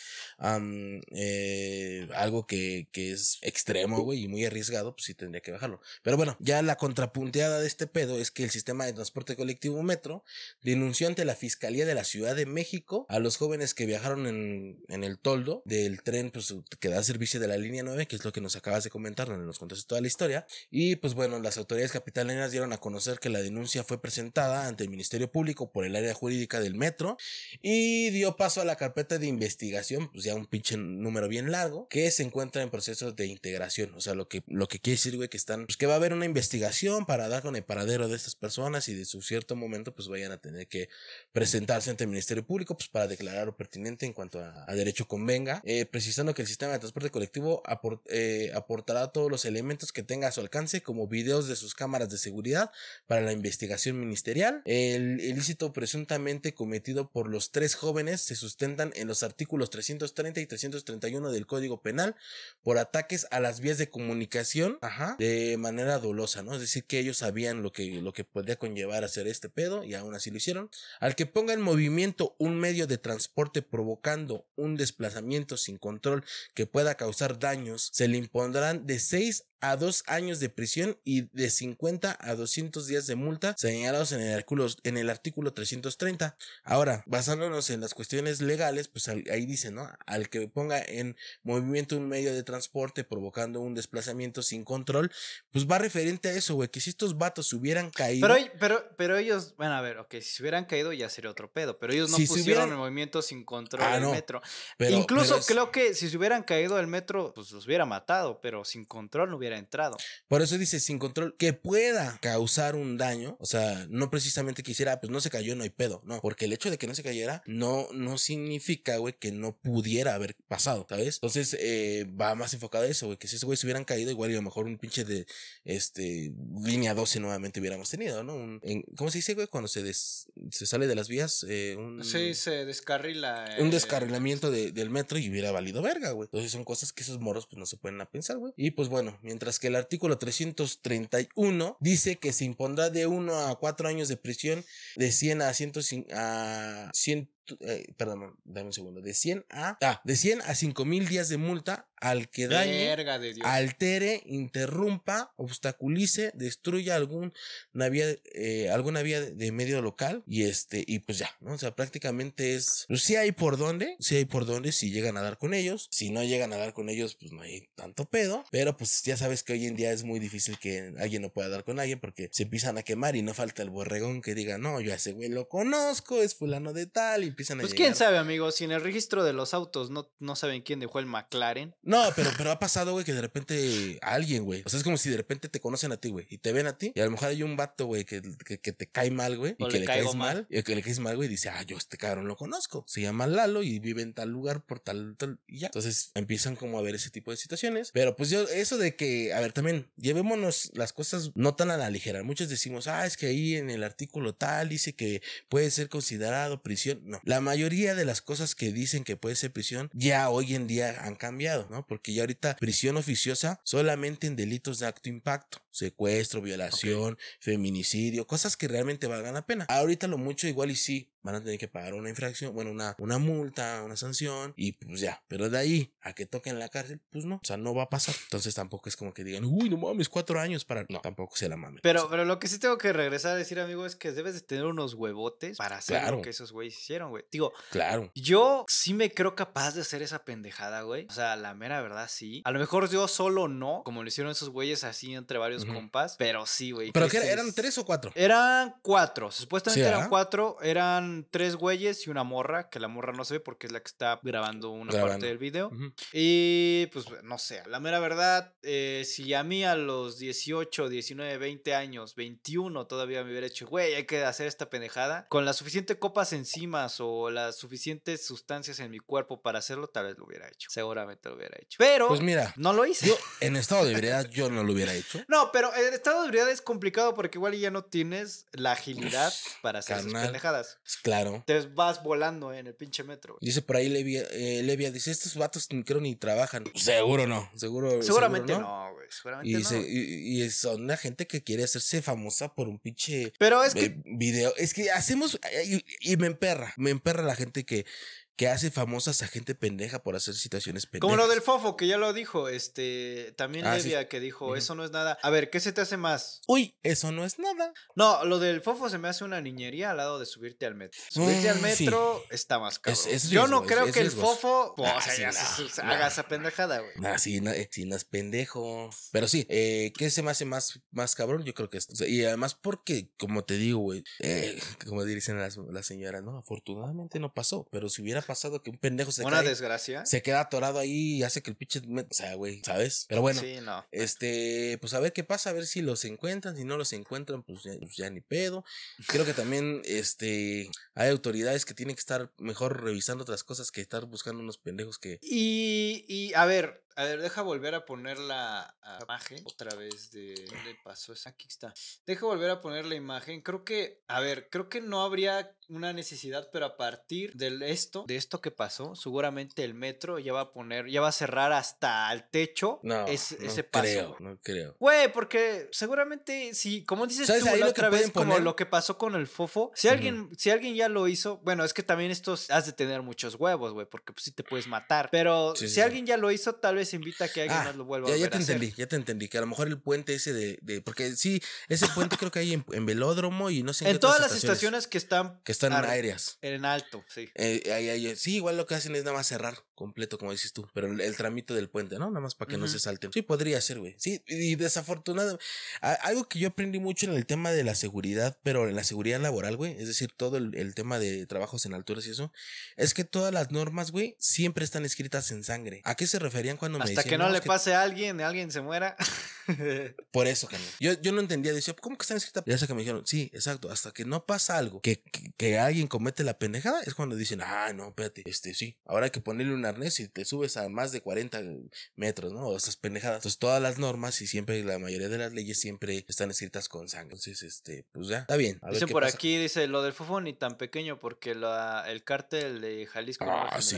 S1: eh, algo que, que es extremo, güey, y muy arriesgado, pues sí tendría que bajarlo. Pero bueno, ya la contrapunteada de este pedo es que el sistema de transporte colectivo Metro denunció ante la Fiscalía de la Ciudad de México a los jóvenes que viajaron en, en el toldo del tren, pues que da servicio de la línea 9, que es lo que nos acabas de comentar, donde nos contaste toda la historia. Y pues bueno, las autoridades capitalinas dieron a conocer que la denuncia fue presentada ante el Ministerio Público por el área jurídica del metro y dio paso a la carpeta de investigación, pues ya un pinche número bien largo, que se encuentra en proceso de integración. O sea, lo que, lo que quiere decir, güey, que están, pues que va a haber una investigación para dar con el paradero de estas personas y de su cierto momento, pues vayan a tener que presentarse ante el Ministerio Público, pues para declarar lo pertinente en cuanto a, derecho convenga, eh, precisando que el sistema de transporte colectivo eh, aportará todos los elementos que tenga a su alcance, como videos de sus cámaras de seguridad para la investigación ministerial. El ilícito presuntamente cometido por los tres jóvenes se sustentan en los artículos 330 y 331 del Código Penal por a las vías de comunicación de manera dolosa, ¿no? Es decir, que ellos sabían lo que, lo que podía conllevar hacer este pedo y aún así lo hicieron. Al que ponga en movimiento un medio de transporte provocando un desplazamiento sin control que pueda causar daños, se le impondrán de 6 a 2 años de prisión y de 50 a 200 días de multa señalados en el artículo, en el artículo 330. Ahora, basándonos en las cuestiones legales, pues ahí dice, ¿no? Al que ponga en movimiento un medio de transporte provocando un desplazamiento sin control, pues va referente a eso, güey, que si estos vatos hubieran caído...
S2: Pero, pero, pero ellos, bueno, a ver, ok, si se hubieran caído ya sería otro pedo, pero ellos no
S1: Si
S2: pusieron
S1: hubieran-
S2: en movimiento sin control
S1: Ah,
S2: el
S1: no,
S2: metro.
S1: pero-
S2: Incluso
S1: pero es-
S2: creo que si se hubieran caído el metro, pues los hubiera matado, pero sin control no hubiera entrado.
S1: Por eso dice sin control que pueda causar un daño, o sea, no precisamente quisiera, pues no se cayó, no hay pedo, no, porque el hecho de que no se cayera no, no significa, güey, que no pudiera haber pasado, ¿sabes? Entonces eh, va más enfocado a eso, güey, que si esos güeyes hubieran caído, igual y a lo mejor un pinche de, este, línea 12 nuevamente hubiéramos tenido, ¿no? Un- en- ¿Cómo se dice, güey? Cuando se, des- se sale de las vías, eh, un...
S2: Sí, se descarrila.
S1: un
S2: eh,
S1: descarrilamiento de- del metro y hubiera valido verga, güey. Entonces son cosas que esos moros pues no se pueden a pensar, güey. Y pues bueno, mientras que el artículo 331 dice que se impondrá de 1 a 4 años de prisión, de 100 a, 100, a 100 eh, perdón, dame un segundo, de 100 a, ah, de 100 a 5 mil días de multa al que dañe,
S2: de Dios.
S1: altere, interrumpa, obstaculice, destruya algún vía, eh, alguna vía de- de medio local y este, y pues ya, ¿no? O sea, prácticamente es, pues sí hay por dónde, sí hay por dónde si llegan a dar con ellos, si no llegan a dar con ellos, pues no hay tanto pedo, pero pues ya sabes que hoy en día es muy difícil que alguien no pueda dar con alguien porque se empiezan a quemar y no falta el borregón que diga, no, yo a ese güey lo conozco, es fulano de tal, y empiezan a
S2: Pues
S1: llegar.
S2: quién sabe, amigo, si en el registro de los autos no, no saben quién dejó el McLaren.
S1: No, pero, pero ha pasado, güey, que de repente a alguien, güey. O sea, es como si de repente te conocen a ti, güey, y te ven a ti, y a lo mejor hay un vato, güey, que, que, que te cae mal, güey, y que
S2: le
S1: caes mal,
S2: mal.
S1: y que le caes mal, güey, y dice, ah, yo este cabrón lo conozco. Se llama Lalo y vive en tal lugar por tal, tal, y ya. Entonces empiezan como a ver ese tipo de situaciones. Pero pues yo, eso de que, a ver, también, llevémonos las cosas no tan a la ligera. Muchos decimos, ah, es que ahí en el artículo tal dice que puede ser considerado prisión. No, la mayoría de las cosas que dicen que puede ser prisión ya hoy en día han cambiado, ¿no? Porque ya ahorita prisión oficiosa solamente en delitos de acto impacto, secuestro, violación, feminicidio, cosas que realmente valgan la pena. Ahorita lo mucho igual y sí van a tener que pagar una infracción, bueno, una, una multa, una sanción y pues ya, pero de ahí a que toquen la cárcel, pues no, o sea, no va a pasar. Entonces tampoco es como que digan, uy, no mames, cuatro años para... No, tampoco se la mamen.
S2: Pero, pero lo que sí tengo que regresar a decir, amigo, es que debes de tener unos huevotes para hacer
S1: Claro.
S2: lo que esos güeyes hicieron, güey. Digo,
S1: Claro.
S2: yo sí me creo capaz de hacer esa pendejada, güey. O sea, la mera verdad, sí. A lo mejor yo solo no, como lo hicieron esos güeyes así entre varios compas, pero sí, güey.
S1: ¿Pero
S2: que
S1: eran
S2: es-
S1: tres o cuatro?
S2: Eran cuatro, supuestamente
S1: Sí,
S2: eran
S1: ¿verdad?
S2: cuatro, eran tres güeyes y una morra, que la morra no se ve porque es la que está grabando una parte del video. Y pues no sé, la mera verdad, eh, si a mí a los 18, 19, 20 años, 21 todavía me hubiera hecho, güey, hay que hacer esta pendejada, con las suficientes copas enzimas o las suficientes sustancias en mi cuerpo para hacerlo, tal vez lo hubiera hecho. Seguramente lo hubiera hecho. Pero
S1: Pues mira,
S2: no lo hice.
S1: yo en estado de ebriedad yo no lo hubiera hecho.
S2: No, pero el estado de ebriedad es complicado porque igual ya no tienes la agilidad para hacer esas pendejadas.
S1: Claro.
S2: Te vas volando en el pinche metro. güey.
S1: Dice por ahí Levia, eh, Levia, dice, estos vatos ni creo ni trabajan. Seguro no, seguro.
S2: Seguramente
S1: seguro
S2: no, güey. Seguramente
S1: Y,
S2: no.
S1: se- y, y son una gente que quiere hacerse famosa por un pinche
S2: Pero es que
S1: eh, video. Es que hacemos, y, y me emperra, me emperra la gente que, que hace famosas a gente pendeja por hacer situaciones pendejas.
S2: Como lo del fofo, que ya lo dijo, este, también
S1: Ah, sí.
S2: Levia que dijo, eso no es nada. A ver, ¿qué se te hace más?
S1: Uy, eso no es nada.
S2: No, lo del fofo se me hace una niñería al lado de subirte al metro. Subirte al
S1: sí.
S2: metro está más
S1: es
S2: Yo no creo
S1: es
S2: que el fofo o sea,
S1: sí,
S2: ya
S1: no,
S2: se- se
S1: no.
S2: haga esa pendejada, güey.
S1: Ah, sí, no, sí, no es pendejo. Pero sí, eh, ¿qué se me hace más, más cabrón? Yo creo que esto. Y además porque, como te digo, güey, eh, como dicen las, las señoras, no, afortunadamente no pasó. Pero si hubiera pasado que un pendejo se,
S2: Una
S1: cae,
S2: desgracia.
S1: se queda atorado ahí y hace que el pinche... O sea, güey, ¿sabes? Pero bueno.
S2: Sí, no.
S1: Este, pues a ver qué pasa, a ver si los encuentran, si no los encuentran, pues ya, pues ya ni pedo. Creo que también, este, hay autoridades que tienen que estar mejor revisando otras cosas que estar buscando unos pendejos que,
S2: Y, y a ver, a ver, deja volver a poner la imagen otra vez de dónde pasó esa. Aquí está. Deja volver a poner la imagen. Creo que, a ver, creo que no habría una necesidad, pero a partir de esto, de esto que pasó, seguramente el metro ya va a poner, ya va a cerrar hasta el techo
S1: no,
S2: ese,
S1: no
S2: ese paso.
S1: creo, no creo.
S2: Güey, porque seguramente si, como dices
S1: ¿Sabes
S2: tú
S1: ahí
S2: la otra vez, como lo que pasó con el fofo, si alguien, si alguien ya lo hizo, bueno, es que también estos has de tener muchos huevos, güey, porque pues sí te puedes matar. Pero
S1: Sí,
S2: si
S1: sí.
S2: alguien ya lo hizo, tal vez invita a que alguien
S1: Ah,
S2: más lo vuelva
S1: ya,
S2: a
S1: ya
S2: volver
S1: te
S2: a hacer.
S1: entendí, ya te entendí. Que a lo mejor el puente ese de. de- porque sí, ese puente creo que hay en, en velódromo y no sé
S2: En
S1: qué otras
S2: todas las estaciones que están
S1: que están aéreas.
S2: en alto, sí.
S1: Eh, ahí- ahí- sí, igual lo que hacen es nada más cerrar completo, como dices tú. Pero el, el tramito del puente, ¿no? Nada más para que no se salten. Sí, podría ser, güey. Sí, y desafortunado. a- Algo que yo aprendí mucho en el tema de la seguridad, pero en la seguridad laboral, güey. Es decir, todo el, el tema de trabajos en alturas y eso. Es que todas las normas, güey, siempre están escritas en sangre. ¿A qué se referían cuando me
S2: Hasta que no, le pase a alguien, alguien se muera.
S1: Por eso, carnal. Yo, yo no entendía, decía, ¿cómo que están escritas? Y hasta que me dijeron, sí, exacto, hasta que no pasa algo, que, que, que alguien comete la pendejada, es cuando dicen, ah, no, espérate, este sí, ahora hay que ponerle una arnés y te subes a más de 40 metros, ¿no? O esas pendejadas. Entonces, todas las normas y siempre, la mayoría de las leyes siempre están escritas con sangre. Entonces, este, pues ya, está bien. A
S2: Dice por
S1: pasa.
S2: aquí, dice, lo del fofo ni tan pequeño porque la- el cártel de Jalisco
S1: Ah, sí.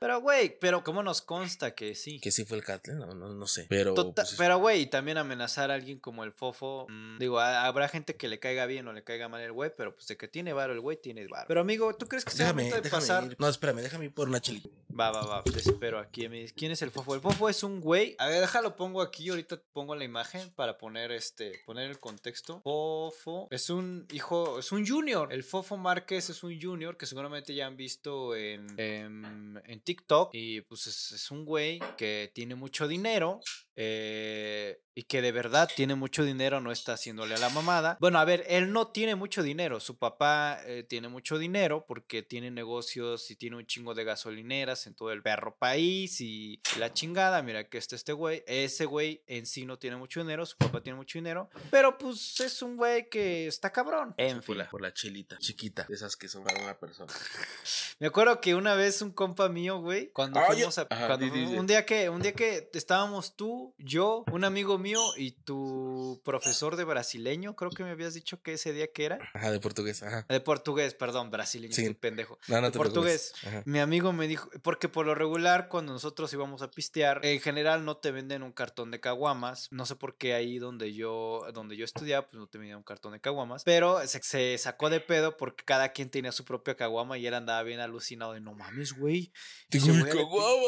S2: Pero, güey, pero ¿cómo nos consta que sí?
S1: Que sí fue el cártel, no, no, no sé. Pero,
S2: Tota-
S1: pues,
S2: pero, güey, y también amenazar a alguien como el fofo. mm, digo, ha- habrá gente que le caiga bien o le caiga mal el güey, pero pues de que tiene varo el güey, tiene varo. Pero amigo, ¿tú crees que momento de
S1: déjame
S2: pasar?
S1: No, espérame, déjame ir por una chelita.
S2: Va, va, va, te espero aquí. ¿Quién es el fofo? El fofo es un güey. A ver, déjalo, pongo aquí. Ahorita pongo la imagen para poner este, poner el contexto. Fofo es un hijo, es un junior. El fofo Márquez es un junior que seguramente ya han visto en, en, en TikTok. Y pues es, es un güey que tiene mucho dinero. eh, y que de verdad tiene mucho dinero, no está haciéndole a la mamada. Bueno, a ver, él no tiene mucho dinero. Su papá eh, tiene mucho dinero porque tiene negocios y tiene un chingo de gasolineras en todo el perro país y la chingada. Mira que está este güey. Ese güey en sí no tiene mucho dinero, su papá tiene mucho dinero, pero pues es un güey que está cabrón. En
S1: por
S2: fin.
S1: la, por la chelita chiquita, de esas que son para una persona.
S2: Me acuerdo que una vez un compa mío, güey, cuando
S1: yo-
S2: fuimos a
S1: Ajá,
S2: cuando
S1: di, di,
S2: fuimos-
S1: di.
S2: un día que un día que estábamos tú, yo, un amigo mío y tu profesor de brasileño, creo que me habías dicho que ese día que era
S1: Ajá, de portugués, ajá.
S2: de portugués, perdón, brasileño,
S1: Sí.
S2: estoy pendejo.
S1: No, no
S2: de
S1: te
S2: portugués. Mi amigo me dijo, porque por lo regular cuando nosotros íbamos a pistear, en general no te venden un cartón de caguamas. No sé por qué ahí donde yo, donde yo estudiaba, pues no te vendían un cartón de caguamas. Pero se, se sacó de pedo porque cada quien tenía su propia caguama y él andaba bien alucinado de no mames, güey.
S1: Tengo mi caguama.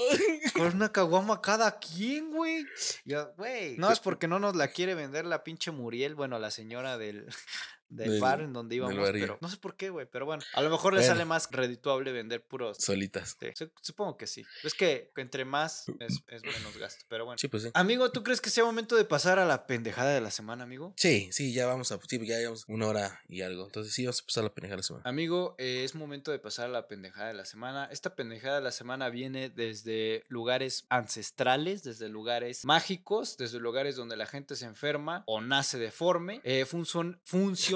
S2: Con una caguama cada quien, güey. Yo, güey. No es porque no nos la quiere vender la pinche Muriel, bueno, la señora del, del,
S1: Del-
S2: bar en donde íbamos, pero no sé por qué, güey. Pero bueno, a lo mejor le
S1: Bueno.
S2: sale más redituable vender puros.
S1: Solitas.
S2: Sí, supongo que sí. Es que entre más es, es menos gasto, pero bueno.
S1: Sí, pues sí.
S2: Amigo, ¿tú crees que sea momento de pasar a la pendejada de la semana, amigo?
S1: Sí, sí, ya vamos a. Sí, ya llevamos una hora y algo. Entonces sí, vamos a pasar la pendeja de la semana.
S2: Amigo, eh, es momento de pasar a la pendejada de la semana. Esta pendejada de la semana viene desde lugares ancestrales, desde lugares mágicos, desde lugares donde la gente se enferma o nace deforme. Eh, función-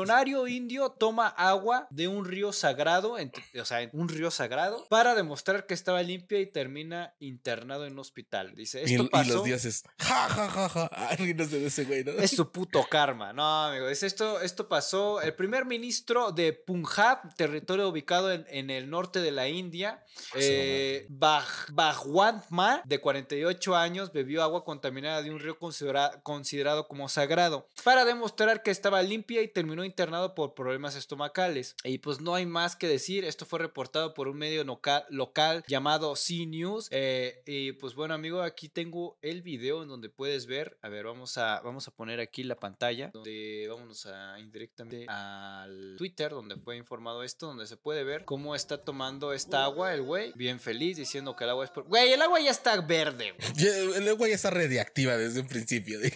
S2: funcionario indio toma agua de un río sagrado, o sea, un río sagrado, para demostrar que estaba limpia y termina internado en un hospital. Dice,
S1: Y,
S2: esto
S1: y
S2: pasó...
S1: los dioses. Ja, ja, ja, ja. Ay, no sé de ese güey, ¿no?
S2: Es su puto karma. No, amigo. Es esto, esto pasó. El primer ministro de Punjab, territorio ubicado en, en el norte de la India, eh, Baj- Bhagwant de 48 años, bebió agua contaminada de un río considera- considerado como sagrado para demostrar que estaba limpia y terminó internado por problemas estomacales. Y pues no hay más que decir. Esto fue reportado por un medio local, local llamado C News. Eh, y pues bueno, amigo, aquí tengo el video en donde puedes ver. A ver, vamos a, vamos a poner aquí la pantalla. Donde vámonos a indirectamente al Twitter, donde fue informado esto, donde se puede ver cómo está tomando esta agua el güey. Bien feliz, diciendo que el agua es por. Güey, el agua ya está verde,
S1: El agua ya está radiactiva desde un principio. De.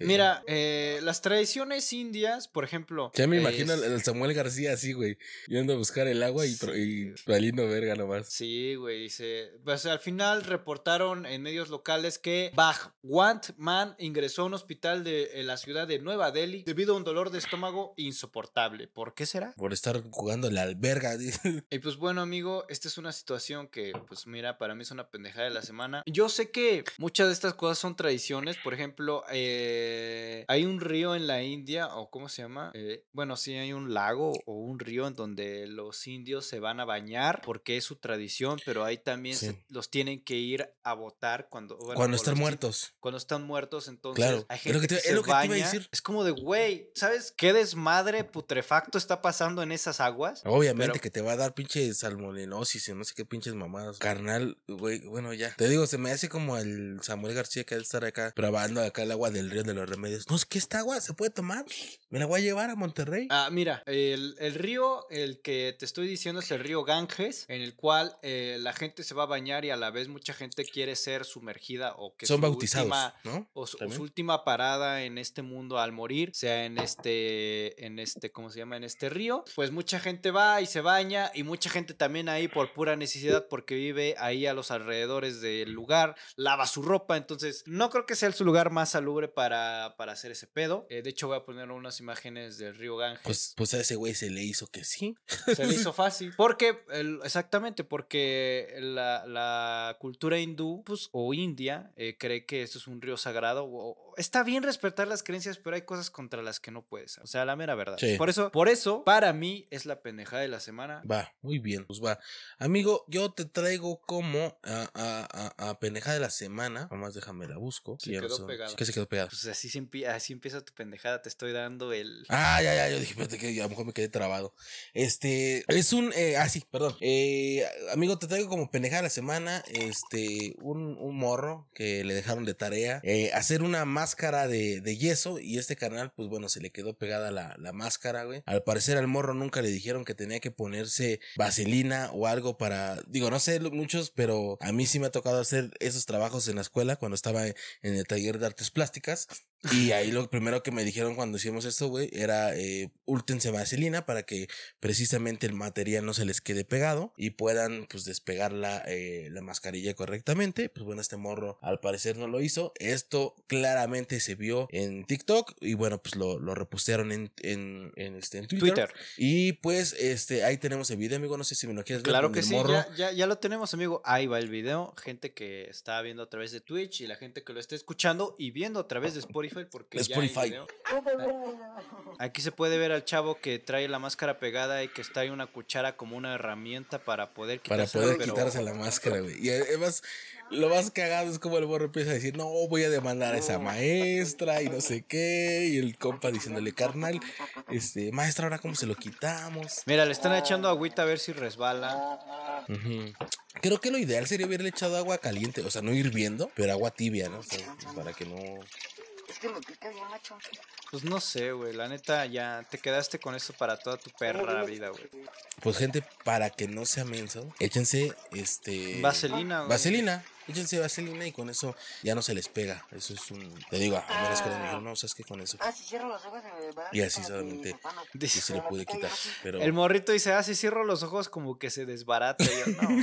S2: Mira, eh, las tradiciones indias, por ejemplo.
S1: Ya me
S2: es-
S1: imagino al al Samuel García así, güey. Yendo a buscar el agua y, pro- y valiendo verga nomás.
S2: Sí, güey, dice. Pues al final reportaron en medios locales que Bhagwant Man ingresó a un hospital de la ciudad de Nueva Delhi debido a un dolor de estómago insoportable. ¿Por qué será?
S1: Por estar jugando la alberga.
S2: Y pues bueno, amigo, esta es una situación que, pues mira, para mí es una pendejada de la semana. Yo sé que muchas de estas cosas son tradiciones. Por ejemplo, eh, hay un río en la India, o ¿cómo se llama? Eh, bueno, sí, hay un lago o un río en donde los indios se van a bañar porque es su tradición, pero ahí también se- los tienen que ir a votar cuando, bueno,
S1: Cuando están muertos.
S2: Cuando están muertos, entonces
S1: Claro,
S2: hay
S1: es
S2: gente
S1: lo que
S2: que,
S1: te- es
S2: se
S1: lo que te iba a decir.
S2: Es como de, güey, ¿sabes qué desmadre putrefacto está pasando en esas aguas?
S1: Obviamente
S2: Pero-
S1: que te va a dar pinche salmoninosis y no sé qué pinches mamadas. Carnal, güey, bueno, ya. Te digo, se me hace como el Samuel García que ha de estar acá probando acá el agua del río de los remedios. No, es que esta agua se puede tomar. Me la voy a llevar a Monterrey.
S2: Ah, mira, el, el río, el que te estoy diciendo es el río Ganges, en el cual eh, la gente se va a bañar y a la vez mucha gente quiere ser sumergida o que
S1: Son
S2: su
S1: bautizados,
S2: última-
S1: ¿no?
S2: o su última parada en este mundo al morir sea en este, en este, ¿cómo se llama? En este río. Pues mucha gente va y se baña y mucha gente también ahí por pura necesidad porque vive ahí a los alrededores del lugar, lava su ropa. Entonces, no creo que sea su lugar más salubre para, para hacer ese pedo. Eh, de hecho, voy a poner unas imágenes del río Ganges.
S1: Pues, pues a ese güey se le hizo que sí.
S2: se le hizo fácil. Porque, el- exactamente, porque la, la cultura hindú pues, o india eh, cree que esto es un río sagrado. o- está bien respetar las creencias, pero hay cosas contra las que no puedes. O sea, la mera verdad.
S1: Sí.
S2: Por eso, por eso, para mí es la pendejada de la semana.
S1: Va, muy bien, pues va. Amigo, yo te traigo como a, a, a, a pendejada de la semana. Nomás déjame la busco.
S2: Se
S1: que ya no
S2: quedó
S1: sé-
S2: pegada.
S1: ¿Qué se quedó pegada?
S2: Pues así, se así empieza tu pendejada. Te estoy dando el.
S1: Ah, ya, ya, yo dije, espérate que a lo mejor me quedé trabado. Este, es un, eh, ah, sí, perdón. Eh, amigo, te traigo como pendejada de la semana, este, un, un morro que le dejaron de tarea, eh, hacer una máscara de, de yeso y este canal, pues bueno, se le quedó pegada la, la máscara, güey. Al parecer al morro nunca le dijeron que tenía que ponerse vaselina o algo para, digo, no sé muchos, pero a mí sí me ha tocado hacer esos trabajos en la escuela cuando estaba en el taller de artes plásticas. Y ahí lo primero que me dijeron cuando hicimos esto, güey, era eh, últense vaselina para que precisamente el material no se les quede pegado y puedan pues despegar la, eh, la mascarilla correctamente. Pues bueno, este morro al parecer no lo hizo. Esto claramente se vio en TikTok y bueno, pues lo, lo repostearon en, en, en, este, en Twitter.
S2: Twitter.
S1: Y pues este ahí tenemos el video, amigo. No sé si me lo quieres ver.
S2: Claro que sí,
S1: morro.
S2: ya, ya, ya lo tenemos, amigo. Ahí va el video. Gente que está viendo a través de Twitch y la gente que lo está escuchando y viendo a través de Spotify. Porque
S1: Spotify.
S2: Aquí se puede ver al chavo que trae la máscara pegada y que trae una cuchara como una herramienta para poder
S1: para
S2: quitársela,
S1: poder quitarse la máscara, güey. Y además, lo más cagado es como el morro empieza a decir, no, voy a demandar a esa maestra y no sé qué. Y el compa diciéndole, carnal, este, maestra, ahora cómo se lo quitamos.
S2: Mira, le están echando agüita a ver si resbala.
S1: Creo que lo ideal sería haberle echado agua caliente, o sea, no hirviendo, pero agua tibia, ¿no? O sea, para que no.
S6: Es que me pica bien, macho.
S2: Pues no sé, güey. La neta, ya te quedaste con eso para toda tu perra vida, güey.
S1: Pues, gente, para que no sea menso, échense este.
S2: Vaselina, güey.
S1: Vaselina. Échense vaselina y con eso ya no se les pega. Eso es un. Te digo, a mí en la escuela me dijeron, no, sabes que con eso.
S6: Ah, si cierro los ojos se me va.
S1: Y así
S6: para que
S1: solamente
S6: se.
S1: Sí le pude quitar. Pero.
S2: El morrito dice, ah, si cierro los ojos como que se desbarata. Y yo, no.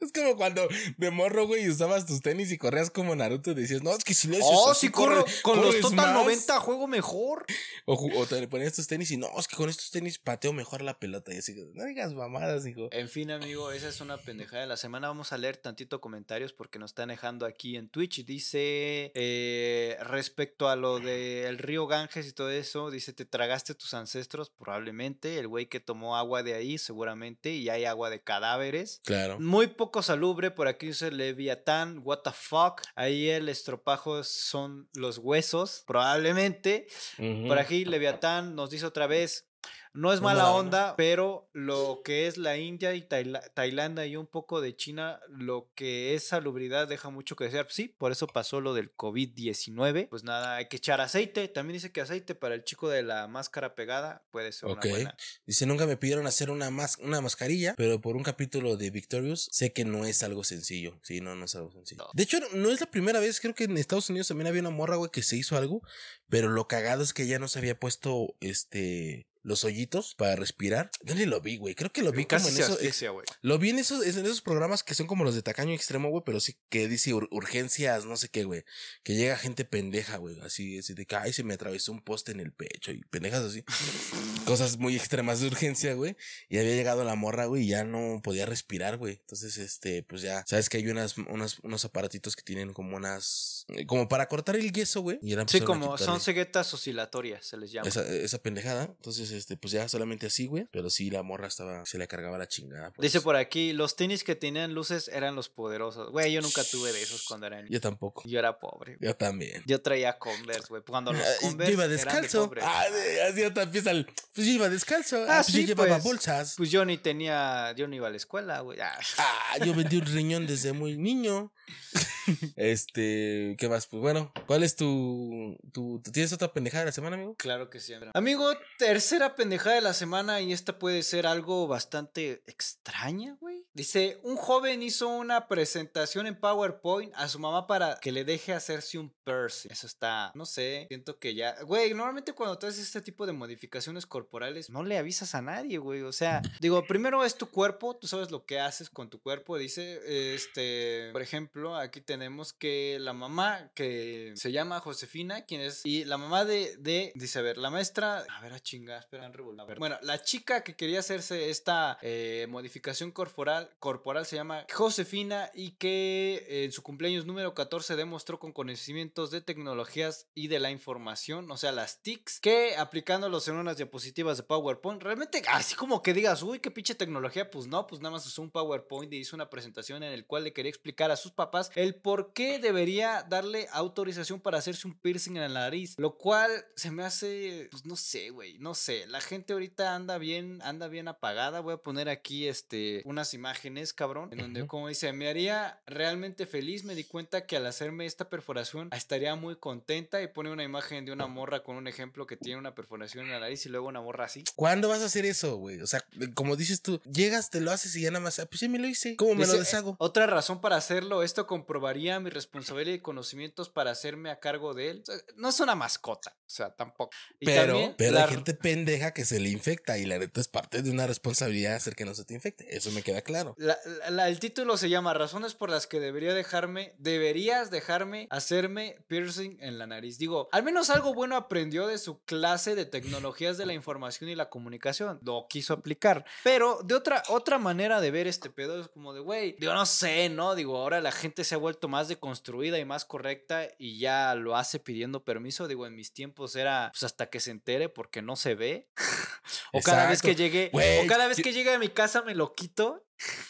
S1: es, como cuando de morro, güey, usabas tus tenis y corrías como Naruto y decías, no, es que si le haces
S2: Oh,
S1: así,
S2: si corro
S1: corre-
S2: con los Total
S1: más".
S2: 90 juego mejor.
S1: O, o te ponías tus tenis y no, es que con estos tenis pateo mejor la pelota. Y así, no digas mamadas, hijo.
S2: En fin, amigo, esa es una pendejada de la semana. Vamos a leer tantito comentarios porque nos están dejando aquí en Twitch. Dice, eh, respecto a lo del río Ganges y todo eso, dice, ¿te tragaste tus ancestros? Probablemente. El güey que tomó agua de ahí, seguramente. Y hay agua de cadáveres.
S1: Claro.
S2: Muy poco salubre, por aquí dice Leviatán, what the fuck. Ahí el estropajo son los huesos, probablemente. Por aquí Leviatán nos dice otra vez, no es mala onda, pero lo que es la India y Taila- Tailandia y un poco de China, lo que es salubridad deja mucho que desear. Sí, por eso pasó lo del COVID-19. Pues nada, hay que echar aceite. También dice que aceite para el chico de la máscara pegada puede ser
S1: Ok.
S2: una buena.
S1: Dice, nunca me pidieron hacer una, mas- una mascarilla, pero por un capítulo de Victorious sé que no es algo sencillo. Sí, no, no es algo sencillo. De hecho, no es la primera vez, creo que en Estados Unidos también había una morra, güey, que se hizo algo, pero lo cagado es que ya no se había puesto, este, los hoyitos para respirar. ¿Dónde lo vi, güey? Creo que lo vi como en eso. eh,
S2: asfixia.
S1: Lo vi en esos, en esos programas que son como los de tacaño extremo, güey, pero sí que dice ur- urgencias, no sé qué, güey. Que llega gente pendeja, güey. Así, así de que, ay, se me atravesó un poste en el pecho y pendejas así. Cosas muy extremas de urgencia, güey. Y había llegado la morra, güey, y ya no podía respirar, güey. Entonces, este, pues ya, sabes que hay unas, unas, unos aparatitos que tienen como unas, eh, como para cortar el yeso, güey. Y eran
S2: Sí, como son ceguetas oscilatorias, se les llama.
S1: esa, esa pendejada. Entonces, este, pues ya solamente así, güey. Pero sí, la morra estaba, se le cargaba la chingada. pues.
S2: Dice por aquí, los tenis que tenían luces eran los poderosos. Güey, yo nunca tuve de esos cuando era niño.
S1: Yo tampoco.
S2: Yo era pobre.
S1: Yo también.
S2: Yo traía Converse, güey. Cuando los
S1: Ah,
S2: Converse
S1: yo iba
S2: de
S1: descalzo. Ah, de- así hasta empieza el. Pues yo iba descalzo. Ah,
S2: Ah,
S1: pues
S2: sí,
S1: yo llevaba
S2: pues.
S1: bolsas.
S2: Pues yo ni tenía, yo no iba a la escuela, güey. Ah.
S1: Ah, yo vendí un riñón desde muy niño. este, ¿qué más? Pues bueno, ¿cuál es tu, tu, ¿Tienes otra pendejada de la semana, amigo?
S2: Claro que sí. Amigo, tercera pendejada de la semana y esta puede ser algo bastante extraña, güey. Dice, un joven hizo una presentación en PowerPoint a su mamá para que le deje hacerse un piercing. Eso está, no sé, siento que ya... Güey, normalmente cuando tú haces este tipo de modificaciones corporales, no le avisas a nadie, güey. O sea, digo, primero es tu cuerpo, tú sabes lo que haces con tu cuerpo. Dice, este, por ejemplo, aquí tenemos que la mamá que se llama Josefina, quien es... Y la mamá de, de dice, a ver, la maestra... A ver, a chingar, espera, a ver. Bueno, la chica que quería hacerse esta eh, modificación corporal, corporal se llama Josefina y que en su cumpleaños número 14 demostró con conocimientos de tecnologías y de la información, o sea, las TICs, que aplicándolos en unas diapositivas de PowerPoint, realmente así como que digas, uy, qué pinche tecnología, pues no, pues nada más usó un PowerPoint y hizo una presentación en el cual le quería explicar a sus papás el por qué debería darle autorización para hacerse un piercing en la nariz, lo cual se me hace, pues no sé, güey, no sé, la gente ahorita anda bien, anda bien apagada, voy a poner aquí este, unas imágenes, cabrón, en donde como dice, me haría realmente feliz, me di cuenta que al hacerme esta perforación estaría muy contenta y pone una imagen de una morra con un ejemplo que tiene una perforación en la nariz y luego una morra así.
S1: ¿Cuándo vas a hacer eso, güey? O sea, como dices tú, llegas, te lo haces y ya nada más, ah, pues sí me lo hice. ¿Cómo me
S2: Dice,
S1: lo
S2: "Eh,
S1: deshago?
S2: Otra razón para hacerlo, esto comprobaría mi responsabilidad y conocimientos para hacerme a cargo de él. O sea, no es una mascota, o sea, tampoco. Y
S1: Pero,
S2: también
S1: pero
S2: la-
S1: hay gente pendeja que se le infecta y la neta es parte de una responsabilidad hacer que no se te infecte. Eso me queda claro.
S2: La- la- la- el título se llama Razones por las que debería dejarme, deberías dejarme hacerme piercing en la nariz. Digo, al menos algo bueno aprendió de su clase de tecnologías de la información y la comunicación. Lo quiso aplicar. Pero de otra, otra manera de ver este pedo es como de, güey, digo, no sé, ¿no? Digo, ahora la gente se ha vuelto más deconstruida y más correcta y ya lo hace pidiendo permiso. Digo, en mis tiempos era pues hasta que se entere porque no se ve. o cada vez que llegue, o cada vez
S1: yo-
S2: que llegue a mi casa me lo quito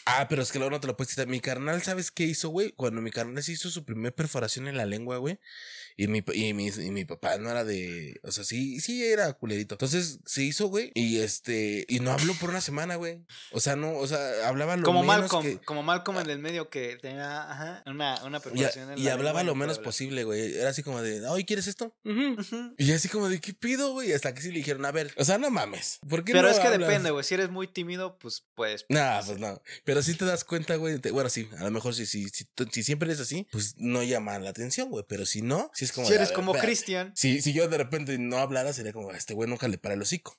S1: Ah, pero es que luego no te lo puedes quitar. Mi carnal, ¿sabes qué hizo, güey? Cuando mi carnal se hizo su primer perforación en la lengua, güey. Y mi, y, mi, y mi papá no era de. O sea, sí, sí era culerito. Entonces se hizo, güey. Y este. Y no habló por una semana, güey. O sea, no, o sea, hablaba lo
S2: como
S1: menos
S2: Malcolm,
S1: que-
S2: como Malcolm en el medio que tenía ajá, una, una
S1: Y,
S2: perforación en
S1: y
S2: la
S1: hablaba
S2: y
S1: lo menos
S2: hablar.
S1: posible, güey. Era así como de, oye, ¿quieres esto? Y así como de, ¿qué pido, güey? Hasta que sí le dijeron, a ver, o sea, no mames. ¿Por qué
S2: Pero
S1: no
S2: es que
S1: hablas?
S2: depende, güey. Si eres muy tímido, pues pues.
S1: Nah, pues no. Pero sí te das cuenta, güey. Bueno, sí, a lo mejor si, si, si, si siempre eres así, pues no llama la atención, güey. Pero si no, si es como.
S2: Si
S1: de,
S2: eres
S1: ver,
S2: como. Cristian.
S1: Si, si yo de repente no hablara, sería como, "A este güey nunca le para el hocico.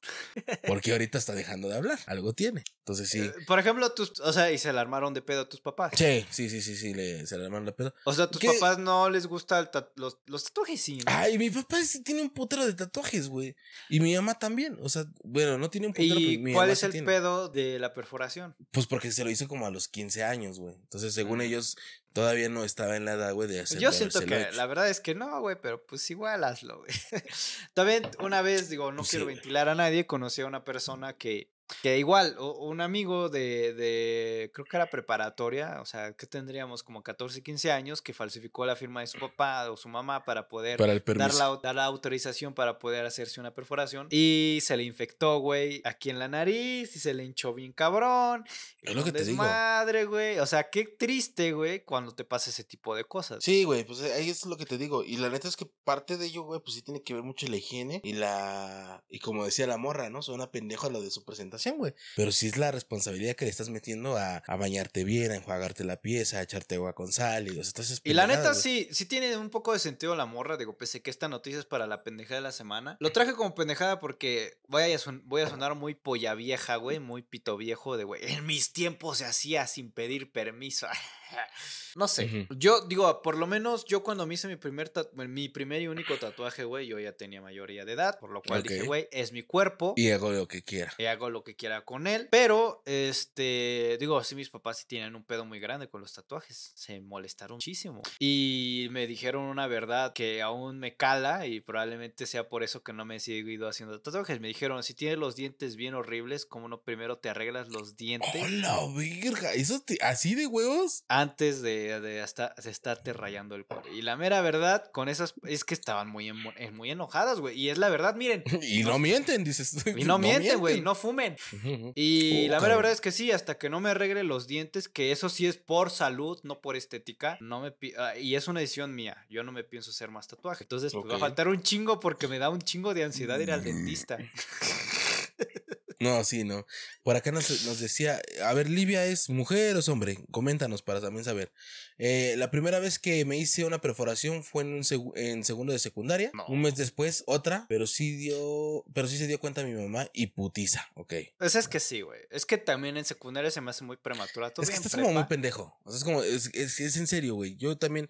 S1: Porque ahorita está dejando de hablar. Algo tiene. Entonces sí.
S2: Eh, Por ejemplo, tus. O sea, y se la armaron de pedo a tus papás.
S1: Sí, sí, sí, sí, sí, le, se le armaron la pedo.
S2: O sea, a tus
S1: ¿Qué?
S2: papás no les gusta tat- los, los tatuajes, sí. ¿no?
S1: Ay, mi papá sí tiene un putero de tatuajes, güey. Y mi mamá también. O sea, bueno, no tiene un putero.
S2: ¿Y
S1: mi
S2: cuál
S1: mamá
S2: es el
S1: tiene.
S2: pedo de la perforación?
S1: Pues porque se lo hizo como a los 15 años, güey. Entonces, según
S2: Mm.
S1: ellos, todavía no estaba en la edad, güey, de hacer
S2: Yo siento que
S1: hecho.
S2: la verdad es que no, güey, pero pues igual hazlo, güey. También una vez, digo, no
S1: sí,
S2: quiero ventilar a nadie, conocí a una persona que, que igual, un amigo de, de, creo que era preparatoria, o sea, que tendríamos como 14, 15 años, que falsificó la firma de su papá o su mamá para poder
S1: Para
S2: dar la, dar la autorización para poder hacerse una perforación. Y se le infectó, güey, aquí en la nariz y se le hinchó bien cabrón.
S1: Es lo que te digo.
S2: Madre, güey. O sea, qué triste, güey, cuando te pasa ese tipo de cosas.
S1: Sí, güey, pues ahí es lo que te digo. Y la neta es que parte de ello, güey, pues sí tiene que ver mucho la higiene y la. Y como decía la morra, ¿no? Suena pendejo lo de su presentación, güey. Pero sí es la responsabilidad que le estás metiendo a, a bañarte bien, a enjuagarte la pieza, a echarte agua con sal y o sea, esas
S2: Y la neta
S1: güey.
S2: sí, sí tiene un poco de sentido la morra, digo, pese que esta noticia es para la pendejada de la semana. Lo traje como pendejada porque voy a, son- voy a sonar muy polla vieja, güey, muy pito viejo de, güey, en mis tiempos se hacía sin pedir permiso. No sé,
S1: Ujú.
S2: yo digo, por lo menos yo cuando me hice mi primer, mi primer y único tatuaje, güey, yo ya tenía mayoría de edad, por lo cual dije,
S1: Ok.
S2: güey, es mi cuerpo.
S1: Y hago lo que quiera.
S2: y hago lo que quiera con él. Pero, este, digo, sí, mis papás sí tienen un pedo muy grande con los tatuajes. Se molestaron muchísimo. Y me dijeron una verdad que aún me cala y probablemente sea por eso que no me he seguido haciendo tatuajes. Me dijeron, si tienes los dientes bien horribles, ¿cómo no primero te arreglas los dientes?
S1: ¡Hola, verga! ¿Eso te- así de huevos?
S2: Antes de, de, hasta, de estarte rayando el cuore. Y la mera verdad, con esas, es que estaban muy, muy enojadas, güey. Y es la verdad, miren.
S1: Y no mienten, dices.
S2: Y no mienten, güey, no fumen. Y
S1: Oh,
S2: la mera verdad es que sí, hasta que no me arregle los dientes, que eso sí es por salud, no por estética, no me ah, y es una decisión mía, yo no me pienso hacer más tatuaje. Entonces, pues, va a faltar un chingo porque me da un chingo de ansiedad ir al
S1: Mm.
S2: dentista.
S1: No, sí, no. Por acá nos, nos decía, a ver, Livia es mujer o es hombre. Coméntanos para también saber. Eh, la primera vez que me hice una perforación fue en, un segu- en segundo de secundaria.
S2: No.
S1: Un mes después, otra. Pero sí dio, pero sí se dio cuenta mi mamá y putiza, ok.
S2: Pues es que sí, güey. Es que también en secundaria se me hace muy prematura.
S1: Es que estás como muy pendejo. O sea, es como, es, es, es en serio, güey. Yo también,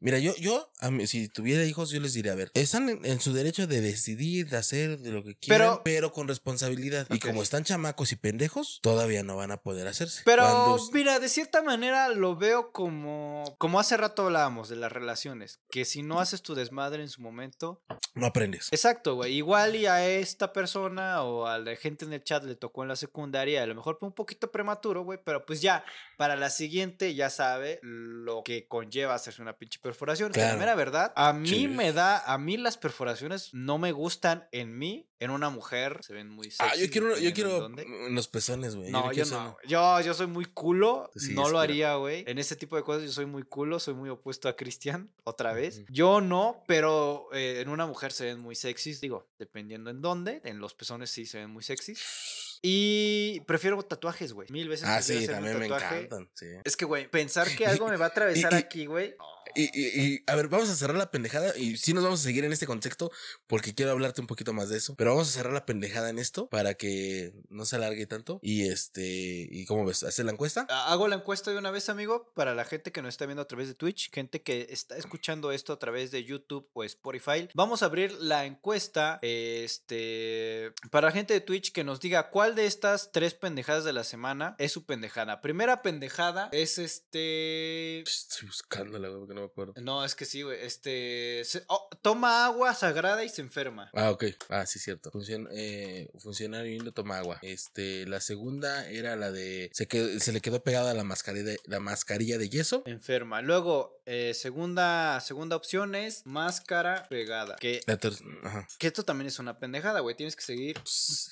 S1: mira, yo, yo, a mí, si tuviera hijos, yo les diría, a ver, están en, en su derecho de decidir, de hacer de lo que quieran, pero,
S2: Pero-
S1: con responsabilidad. Y como están chamacos y pendejos, todavía no van a poder hacerse.
S2: Pero
S1: Cuando-
S2: mira, de cierta manera lo veo como como hace rato hablábamos de las relaciones, que si no haces tu desmadre en su momento,
S1: no aprendes.
S2: exacto, güey, igual y a esta persona o a la gente en el chat le tocó en la secundaria, a lo mejor fue un poquito prematuro, güey, pero pues ya para la siguiente ya sabe lo que conlleva hacerse una pinche perforación. Que la
S1: Claro.
S2: mera verdad, a mí
S1: Sí.
S2: me da, a mí las perforaciones no me gustan en mí, en una mujer se ven muy sexy.
S1: Ah, yo quiero, yo
S2: en
S1: quiero en los pezones, güey.
S2: No,
S1: no
S2: yo
S1: quiero
S2: no. Yo, yo soy muy culo.
S1: Sí,
S2: no lo haría, güey. En este tipo de cosas yo soy muy culo. Soy muy opuesto a Cristian, otra vez. Yo no, pero eh, en una mujer se ven muy sexys. Digo, dependiendo en dónde. En los pezones sí se ven muy sexys. Y prefiero tatuajes, güey. Mil veces
S1: Ah, sí, también me encantan. Sí.
S2: Es que, güey, pensar que algo me va a atravesar
S1: y-
S2: aquí, güey.
S1: Y, y- y, a ver, vamos a cerrar la pendejada y sí nos vamos a seguir en este contexto porque quiero hablarte un poquito más de eso. Pero vamos a cerrar la pendejada en esto para que no se alargue tanto. Y este, ¿y cómo ves? ¿Hacer la encuesta?
S2: Hago la encuesta de una vez, amigo, para la gente que nos está viendo a través de Twitch, gente que está escuchando esto a través de YouTube o Spotify. Vamos a abrir la encuesta, este, para la gente de Twitch que nos diga cuál de estas tres pendejadas de la semana es su pendejada. Primera pendejada es este...
S1: Estoy buscándola, porque no me acuerdo.
S2: No, es que sí, güey. Este... se- oh, toma agua sagrada y se enferma.
S1: Ah, ok. Ah, sí, cierto. Funcion, eh, funcionario indio toma agua. Este, la segunda era la de. Se, se le quedó pegada la mascarilla, la mascarilla de yeso.
S2: Enferma. Luego, eh, segunda, segunda opción es máscara pegada. Que
S1: ter-.
S2: Que esto también es una pendejada, güey. Tienes que seguir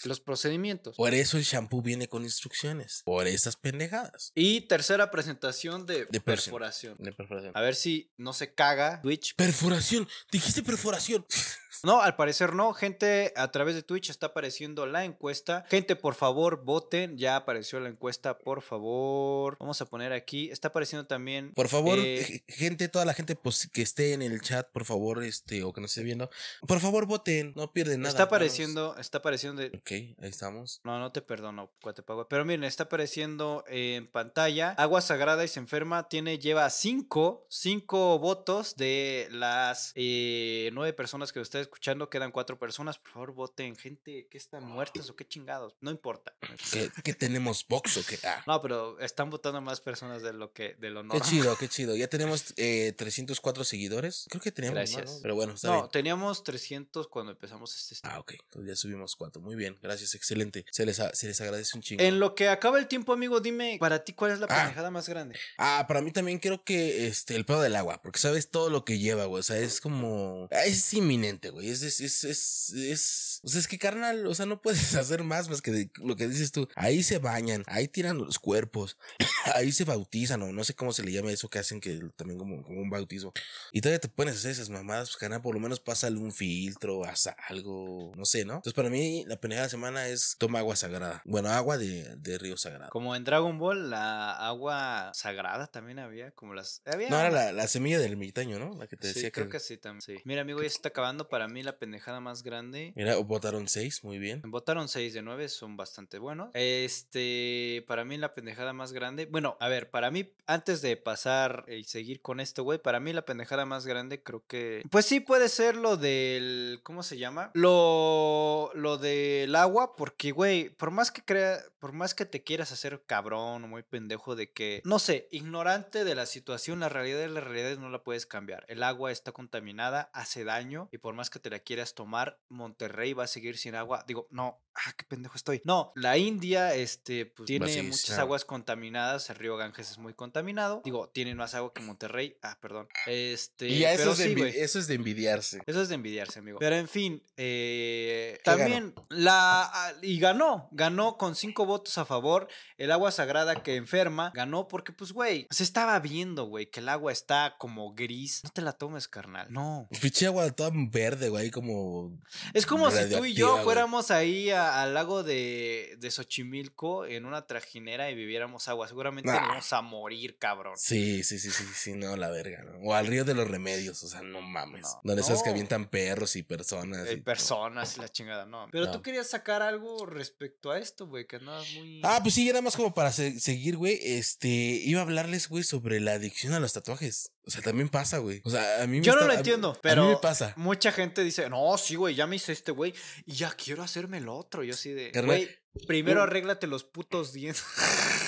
S2: los procedimientos.
S1: Por eso el shampoo viene con instrucciones. Por esas pendejadas.
S2: Y tercera presentación de,
S1: De
S2: perforación.
S1: De perforación.
S2: A ver si no se caga Twitch.
S1: Perforación. Dijiste perforación.
S2: No, al parecer no. Gente a través de Twitch está apareciendo la encuesta. Gente, por favor, voten. Ya apareció la encuesta, por favor. Vamos a poner aquí. Está apareciendo también.
S1: Por favor,
S2: eh,
S1: gente, toda la gente pues, que esté en el chat, por favor, este, o que nos esté viendo, por favor, voten, no pierden nada.
S2: está apareciendo, está apareciendo de,
S1: Ok, ahí estamos.
S2: No, no te perdono, Cuatepago. Pero miren, está apareciendo en pantalla. Agua Sagrada y se enferma. Tiene, lleva cinco, cinco votos de las eh, nueve personas que lo están escuchando. Quedan cuatro personas. Por favor, voten. Gente que están muertas o qué chingados. No importa.
S1: ¿Qué, qué tenemos? ¿Box o qué? Ah,
S2: No, pero están votando más personas de lo que, de lo
S1: qué
S2: normal.
S1: chido, qué chido. Ya tenemos eh, 304 seguidores. Creo que teníamos más. ¿no? Pero bueno, está
S2: No,
S1: bien.
S2: teníamos 300 cuando empezamos este.
S1: Ah, ok. Entonces ya subimos cuatro. Muy bien, gracias, excelente. Se les, a- se les agradece un chingo.
S2: En lo que acaba el tiempo, amigo, dime, para ti, ¿cuál es la
S1: Ah.
S2: pendejada más grande?
S1: Ah, para mí también creo que este, el pedo agua, porque sabes todo lo que lleva, güey. O sea, es como. Es inminente, güey. Es, es, es, es, es- O sea, es que carnal, o sea, no puedes hacer más más que de- lo que dices tú. Ahí se bañan, ahí tiran los cuerpos, ahí se bautizan, o no sé cómo se le llama eso que hacen que también como, como un bautismo. Y todavía te pones a hacer esas mamadas, pues carnal, por lo menos pásale un filtro, haz algo, no sé, ¿no? Entonces, para mí, la pendejada de semana es toma agua sagrada. Bueno, agua de, de río sagrado.
S2: Como en Dragon Ball, la agua sagrada también había, como las... Había
S1: No, era
S2: una-
S1: la, la semilla del ermitaño, ¿no? La que te
S2: Sí,
S1: decía
S2: creo que sí también. Sí. Mira, amigo, ya se está acabando para mí la pendejada más grande.
S1: Mira, votaron seis, muy bien.
S2: Votaron 6 de 9, son bastante buenos. Este, para mí la pendejada más grande. Bueno, a ver, para mí, antes de pasar y seguir con esto, güey, para mí la pendejada más grande creo que. Pues sí, puede ser lo del. ¿Cómo se llama? Lo. Lo del agua, porque, güey, por más que crea. Por más que te quieras hacer cabrón o muy pendejo de que. No sé, ignorante de la situación, la realidad de la realidad no la puedes cambiar. El agua está contaminada, hace daño, y por más que te la quieras tomar, Monterrey va a seguir sin agua. Digo, no, ah, qué pendejo estoy. No, la India, este, pues tiene
S1: seguir sin
S2: muchas
S1: agua.
S2: aguas contaminadas. El río Ganges es muy contaminado. Digo, tienen más agua que Monterrey. Ah, perdón. Este,
S1: Y eso,
S2: pero
S1: es de
S2: sí, güey.
S1: eso es de envidiarse.
S2: Eso es de envidiarse, amigo. Pero en fin, eh,
S1: ¿Qué
S2: también la. ah, Y ganó. Ganó con cinco votos a favor. El agua sagrada que enferma ganó porque, pues, güey, se estaba viendo, güey, que el agua está como gris. No te la tomes, carnal. No.
S1: Pinche agua toda verde, güey, como.
S2: Es como si tú y yo
S1: güey.
S2: fuéramos ahí a, a- al lago de, de Xochimilco en una trajinera y viviéramos agua, seguramente
S1: Nah.
S2: nos vamos a morir, cabrón.
S1: Sí, sí, sí, sí, sí, no, la verga, ¿no? O al río de los remedios, o sea, no mames.
S2: No.
S1: donde sabes que avientan perros y personas.
S2: Hay
S1: y todo.
S2: personas y la chingada, no. Pero
S1: No.
S2: tú querías sacar algo respecto a esto, güey, que andabas muy.
S1: Ah, pues sí, era más como para se- seguir, güey. Este, iba a hablarles, güey, sobre la adicción a los tatuajes. O sea, también pasa, güey. O sea, a mí me
S2: Yo no lo
S1: a
S2: entiendo, pero
S1: A mí me pasa.
S2: mucha gente dice, no, sí, güey, ya me hice este, güey, y ya quiero hacerme el otro. Yo así de,
S1: Carnal,
S2: güey, primero
S1: yo-
S2: arréglate los putos dientes.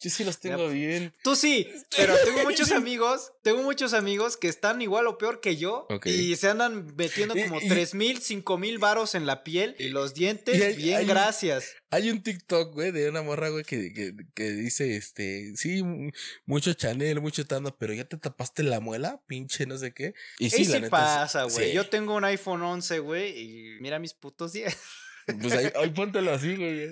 S1: Yo sí los tengo
S2: pues,
S1: bien.
S2: Tú sí, pero tengo muchos amigos, tengo muchos amigos que están igual o peor que yo
S1: Ok.
S2: y se andan metiendo
S1: Y-
S2: como
S1: y-
S2: tres mil, cinco mil varos en la piel y los dientes,
S1: Y hay-
S2: bien,
S1: hay-
S2: gracias.
S1: Hay un TikTok, güey, de una morra, güey, que, que, que dice, este, sí, mu- mucho Chanel, mucho Tando, pero ya te tapaste la muela, pinche no sé qué. Y
S2: Y
S1: sí,
S2: sí,
S1: la neta,
S2: pasa, güey.
S1: sí.
S2: Yo tengo un iPhone 11, güey, y mira mis putos dientes.
S1: Pues ahí, ahí póntelo así, güey.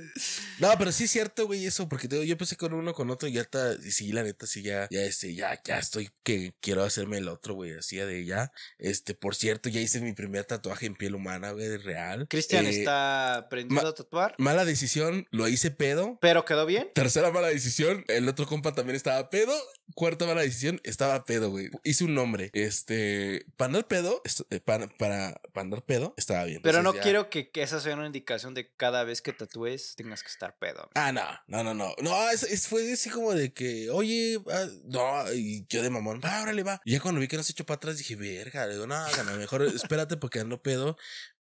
S1: No, pero sí es cierto, güey, eso, porque te digo, yo empecé con uno, con otro, y ya está, y sí, la neta, sí, ya, ya, este, ya, ya estoy que quiero hacerme el otro, güey, así de ya. Este, por cierto, ya hice mi primer tatuaje en piel humana, güey, real.
S2: Cristian
S1: Eh,
S2: está aprendiendo a tatuar,
S1: Mala decisión, lo hice pedo.
S2: pero quedó bien.
S1: Tercera mala decisión, el otro compa también estaba pedo. Cuarta mala decisión, estaba pedo, güey. Hice un nombre. Este, para andar pedo, eh, para, para, para andar pedo, estaba bien.
S2: Pero no
S1: ya-
S2: quiero que, que esa sea una indicación de cada vez que tatúes tengas que estar pedo.
S1: Ah, no, no, no, no. No, es, es- fue así como de que, oye, ah, no, y yo de mamón, va, órale, va. Y ya cuando vi que no se echó para atrás, dije, verga, le digo, no, gana, mejor espérate porque ando pedo,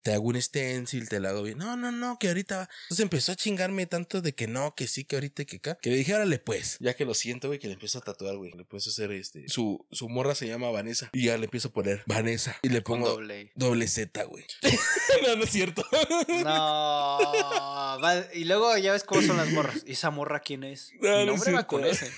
S1: te hago un stencil, te lo hago bien. No, no, no, que ahorita va. Entonces empezó a chingarme tanto de que no, que sí, que ahorita que acá, que le dije, órale, pues, ya que lo siento, güey, que le empiezo a tatuar, güey. Le empiezo a hacer este, su, su morra se llama Vanessa. Y ya le empiezo a poner Vanessa. Y le
S2: Con
S1: pongo
S2: doble.
S1: doble Z, güey. no, no es cierto.
S2: No. va- y luego ya ves cómo son las morras. ¿Y esa morra quién es?
S1: No,
S2: Mi
S1: no
S2: nombre va
S1: cierto.
S2: con ese.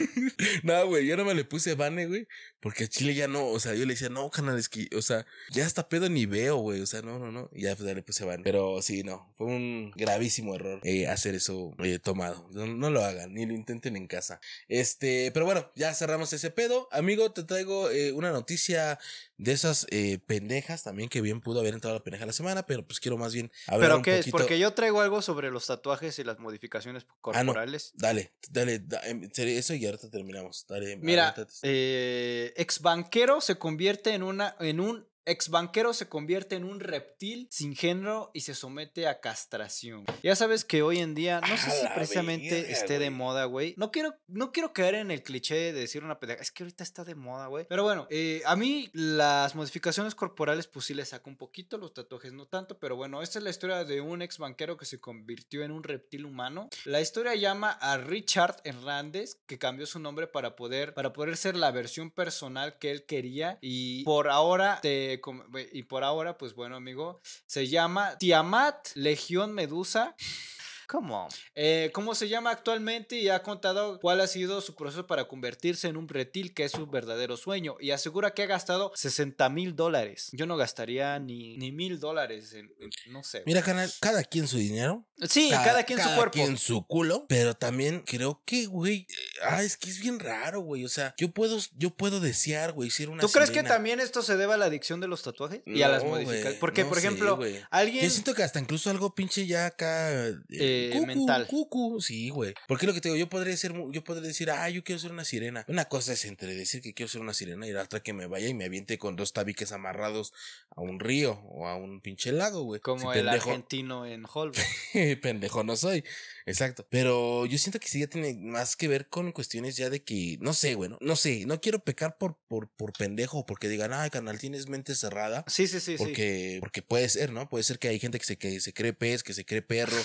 S1: No, güey, yo no me le puse Vane, güey, porque a Chile ya no, o sea, yo le decía, no, canal, es que, o sea, ya hasta pedo ni veo, güey, o sea, no, no, no, ya, pues, ya le puse Vane. Pero sí, no, fue un gravísimo error eh, hacer eso eh, tomado. No, no lo hagan, ni lo intenten en casa. Este, pero bueno, ya cerramos ese pedo. Amigo, te traigo eh, una noticia de esas pendejas también que bien pudo haber entrado la pendeja la semana, pero pues quiero más bien hablar
S2: ¿Pero
S1: un
S2: qué es? Porque yo traigo algo sobre los tatuajes y las modificaciones
S1: Ah, no.
S2: corporales.
S1: Dale, dale, da- em, eso y ahorita terminamos. Dale,
S2: Mira, ex banquero se convierte en una en un ex banquero se convierte en un reptil sin género y se somete a castración. Ya sabes que hoy en día no sé si precisamente esté de moda, güey. No quiero no quiero caer en el cliché de decir una pendeja, es que ahorita está de moda, güey. Pero bueno, eh, a mí las modificaciones corporales pues sí le saco un poquito, los tatuajes no tanto, pero bueno, esta es la historia de un ex banquero que se convirtió en un reptil humano. La historia llama a Richard Hernández, que cambió su nombre para poder, para poder ser la versión personal que él quería. Y por ahora, te, com- y por ahora, pues bueno, amigo, se llama Tiamat Legión Medusa. ¿Cómo? Eh, ¿Cómo se llama actualmente? Y ha contado cuál ha sido su proceso para convertirse en un reptil, que es su verdadero sueño. Y asegura que ha gastado 60 mil dólares. Yo no gastaría ni ni mil dólares en, en- no sé.
S1: Mira, canal, cada quien su dinero.
S2: Sí, cada, quien su
S1: cada
S2: cuerpo.
S1: quien su culo. Pero también creo que, güey. Eh, Ah, es que es bien raro, güey. O sea, yo puedo, yo puedo desear, güey, ser una.
S2: ¿Tú crees que también esto se debe a la adicción de los tatuajes? y a las modificaciones. Porque,
S1: no
S2: por ejemplo, alguien.
S1: Yo siento que hasta incluso algo pinche ya acá.
S2: Eh,
S1: cucu,
S2: mental.
S1: Cucu, sí, güey. Porque lo que te digo, yo podría ser, yo podría decir, ah, yo quiero ser una sirena. Una cosa es entre decir que quiero ser una sirena y la otra que me vaya y me aviente con dos tabiques amarrados a un río o a un pinche lago, güey.
S2: como
S1: Si
S2: el
S1: pendejo-
S2: argentino en Hollywood.
S1: pendejo no soy. Exacto. Pero yo siento que sí ya tiene más que ver con cuestiones ya de que, no sé, bueno, no sé, no quiero pecar por, por, por pendejo, porque digan, ay, canal, tienes mente cerrada.
S2: Sí, sí, sí, sí.
S1: Porque, porque puede ser, ¿no? Puede ser que hay gente que se, que se cree pez, que se cree perro,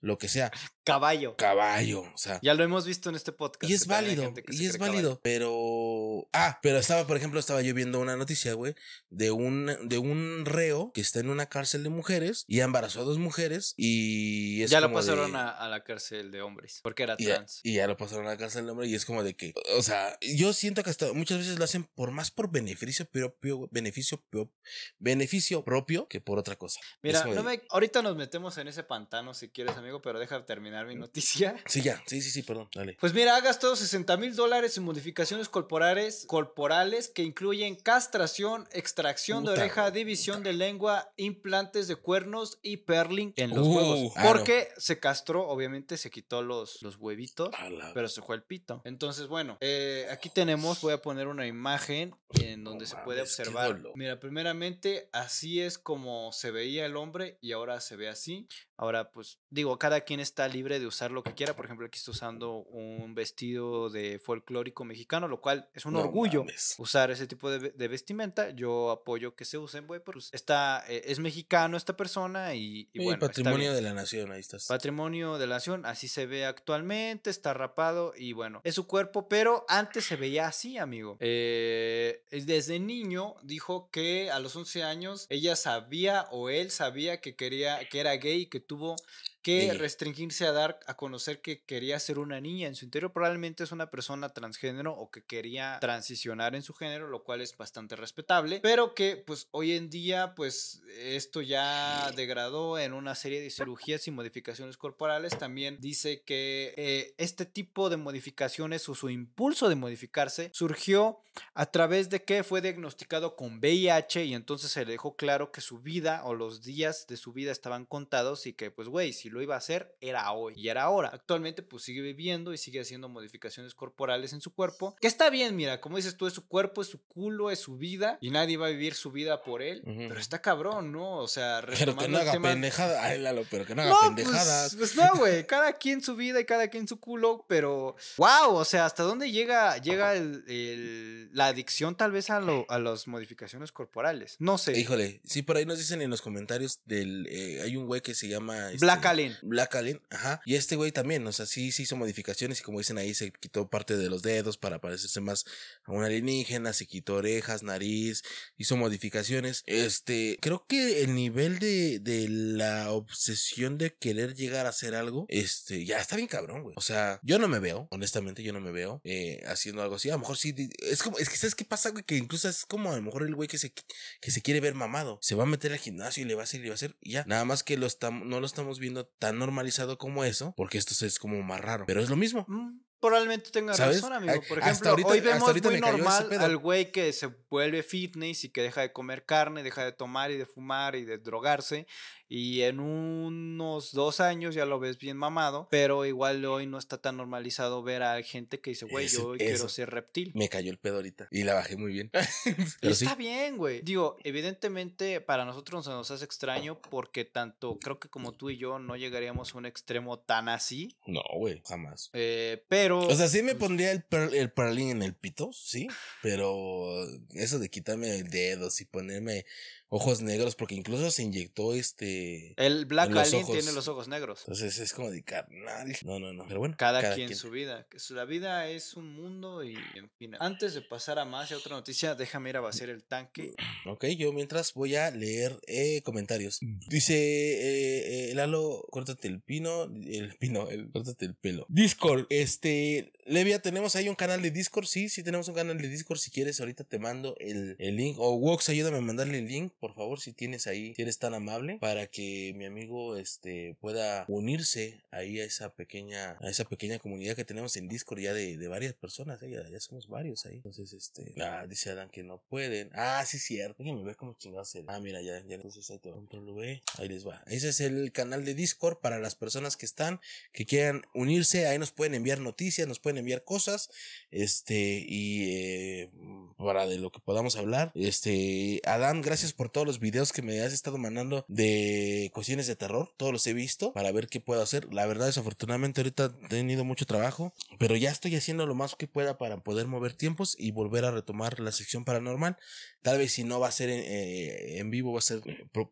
S1: lo que sea.
S2: Caballo.
S1: Caballo, o sea.
S2: Ya lo hemos visto en este podcast.
S1: Y es válido, y es
S2: caballo.
S1: válido, pero... Ah, pero estaba, por ejemplo, estaba yo viendo una noticia, güey, de un, de un reo que está en una cárcel de mujeres y embarazó a dos mujeres y es
S2: Ya lo
S1: de-
S2: pasaron a, a la cárcel de hombres. Porque era
S1: y ya,
S2: trans.
S1: y ya lo pasaron a la cárcel del hombre y es como de que, o sea, yo siento que hasta muchas veces lo hacen por más por beneficio propio, beneficio, propio- beneficio propio que por otra cosa.
S2: Mira, no
S1: de-
S2: me- ahorita nos metemos en ese pantano si quieres, amigo, pero deja terminar terminar mi noticia.
S1: Sí, ya. Sí, sí, sí, perdón. Dale.
S2: Pues mira, ha gastado 60 mil dólares en modificaciones corporales, corporales que incluyen castración, extracción de oreja, división
S1: puta.
S2: de lengua, implantes de cuernos y perling en los
S1: Uh,
S2: huevos.
S1: claro.
S2: Porque se castró, obviamente se quitó los, los huevitos. Pero se fue el pito. Entonces, bueno, eh, aquí tenemos, voy a poner una imagen en donde se puede observar. Mira, primeramente, así es como se veía el hombre y ahora se ve así. Ahora, pues digo, cada quien está libre de usar lo que quiera. Por ejemplo, aquí está usando un vestido de folclórico mexicano, lo cual es un
S1: No
S2: orgullo
S1: mames.
S2: usar ese tipo de, de vestimenta. Yo apoyo que se usen, güey, pues está, eh, es mexicano esta persona y, y bueno, está
S1: patrimonio de la nación, ahí estás.
S2: Patrimonio de la nación, así se ve actualmente, está rapado y bueno, es su cuerpo, pero antes se veía así, amigo. Eh, desde niño dijo que a los 11 años ella sabía o él sabía que quería, que era gay y que tuvo que
S1: Sí.
S2: restringirse a dar a conocer que quería ser una niña en su interior. Probablemente es una persona transgénero o que quería transicionar en su género, lo cual es bastante respetable, pero que pues hoy en día pues esto ya degradó en una serie de cirugías y modificaciones corporales. También dice que eh, este tipo de modificaciones o su impulso de modificarse surgió a través de que fue diagnosticado con VIH y entonces se le dejó claro que su vida o los días de su vida estaban contados y que pues güey, si lo iba a hacer era hoy y era ahora. Actualmente pues sigue viviendo y sigue haciendo modificaciones corporales en su cuerpo, que está bien, mira, como dices tú, es su cuerpo, es su culo, es su vida y nadie va a vivir su vida por él, pero está cabrón, ¿no? O sea,
S1: Pero que no haga
S2: tema-
S1: pendejadas. Ay, Lalo, pero que no haga
S2: no,
S1: pendejadas.
S2: Pues, pues no, güey. Cada quien su vida y cada quien su culo, pero wow, o sea, ¿hasta dónde llega, llega el- el- la adicción tal vez a, lo, a las modificaciones corporales? No sé.
S1: Híjole, sí, por ahí nos dicen en los comentarios del. eh, hay un güey que se llama. este,
S2: Black
S1: Black Allen, ajá. Y este güey también, o sea, sí, sí hizo modificaciones y como dicen ahí, se quitó parte de los dedos para parecerse más a un alienígena, se quitó orejas, nariz, hizo modificaciones. Este, creo que el nivel de, de la obsesión de querer llegar a hacer algo, este, ya está bien cabrón, güey. O sea, yo no me veo, honestamente, yo no me veo eh, haciendo algo así. A lo mejor sí, es como, es que ¿sabes qué pasa, güey? Que incluso es como a lo mejor el güey que se, que se quiere ver mamado. Se va a meter al gimnasio y le va a hacer y le va a hacer y ya. Nada más que lo estamos, no lo estamos viendo tan normalizado como eso, porque esto es como más raro. Pero es lo mismo.
S2: Mm, Probablemente tenga
S1: ¿Sabes?
S2: razón, amigo. Por
S1: hasta
S2: ejemplo,
S1: ahorita-
S2: hoy
S1: hasta
S2: vemos
S1: ahorita
S2: muy normal al güey que se vuelve fitness y que deja de comer carne, deja de tomar y de fumar y de drogarse. Y en unos dos años ya lo ves bien mamado, pero igual hoy no está tan normalizado ver a gente que dice, güey, yo hoy quiero
S1: eso.
S2: ser reptil.
S1: Me cayó el pedo ahorita y la bajé muy bien. Pero sí.
S2: está bien, güey. Digo, evidentemente para nosotros se nos hace extraño porque tanto creo que como tú y yo no llegaríamos a un extremo tan así.
S1: No, güey, jamás.
S2: eh, pero.
S1: O sea, sí me
S2: pues,
S1: pondría el, per- el perling en el pito, sí, pero eso de quitarme dedos y ponerme ojos negros, porque incluso se inyectó este.
S2: El Black Alien
S1: ojos.
S2: tiene los ojos negros.
S1: Entonces es como de carnal. No, no, no. Pero bueno,
S2: Cada, quien, su vida. La vida es un mundo y en fin. Antes de pasar a más y a otra noticia, déjame ir a vaciar el tanque.
S1: Ok, yo mientras voy a leer eh, comentarios. Dice eh, eh, Lalo, córtate el pino, el pino, el, córtate el pelo. Discord, este, Levia, tenemos ahí un canal de Discord, sí, sí tenemos un canal de Discord, si quieres ahorita te mando el, el link, o Wox, ayúdame a mandarle el link, por favor, si tienes ahí, si eres tan amable, para que mi amigo, este, pueda unirse ahí a esa pequeña, a esa pequeña comunidad que tenemos en Discord ya de, de varias personas, eh, ya, somos varios ahí, entonces, este, ah, dice Adán que no pueden, ah, sí, cierto, déjenme ver cómo chingados ah, mira, ya, ya, entonces ahí te control V, ahí les va, ese es el canal de Discord para las personas que están, que quieran unirse, ahí nos pueden enviar noticias, nos pueden enviar cosas, este, y eh, para de lo que podamos hablar, este, Adán, gracias por todos los videos que me has estado mandando de cuestiones de terror, todos los he visto para ver qué puedo hacer, la verdad desafortunadamente ahorita he tenido mucho trabajo, pero ya estoy haciendo lo más que pueda para poder mover tiempos y volver a retomar la sección paranormal, tal vez si no va a ser en, eh, vivo, va a ser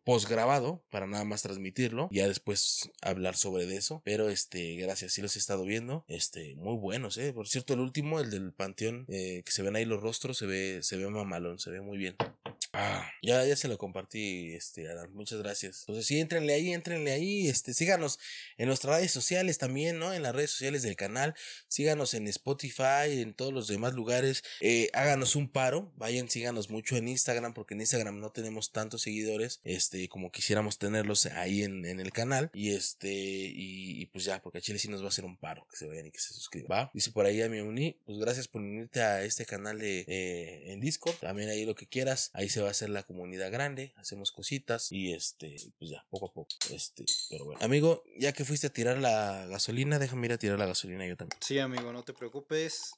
S1: post grabado para nada más transmitirlo, ya después hablar sobre eso, pero este, gracias, sí los he estado viendo, este, muy buenos, eh, por cierto el último, el del panteón, eh, que se ven ahí los rostros, se ve, se ve mamalón, se ve muy bien. Ah, ya, ya se lo compartí, este, Adán. Muchas gracias. Entonces, sí, entrenle ahí, entrenle ahí. Este, síganos en nuestras redes sociales también, ¿no? En las redes sociales del canal. Síganos en Spotify, en todos los demás lugares. Eh, háganos un paro. Vayan, síganos mucho en Instagram, porque en Instagram no tenemos tantos seguidores, este, como quisiéramos tenerlos ahí en, en el canal. Y este, y, pues ya, porque a Chile sí nos va a hacer un paro. Que se vayan y que se suscriban. ¿Va? Dice por ahí a mi uní. Pues gracias por unirte a este canal de, eh, en Discord. También ahí lo que quieras. Ahí se va a hacer la comunidad grande. Hacemos cositas. Y este, pues ya, poco a poco. Este, pero bueno. Amigo, ya que fuiste a tirar la gasolina, déjame ir a tirar la gasolina yo también.
S2: Sí, amigo, no te preocupes.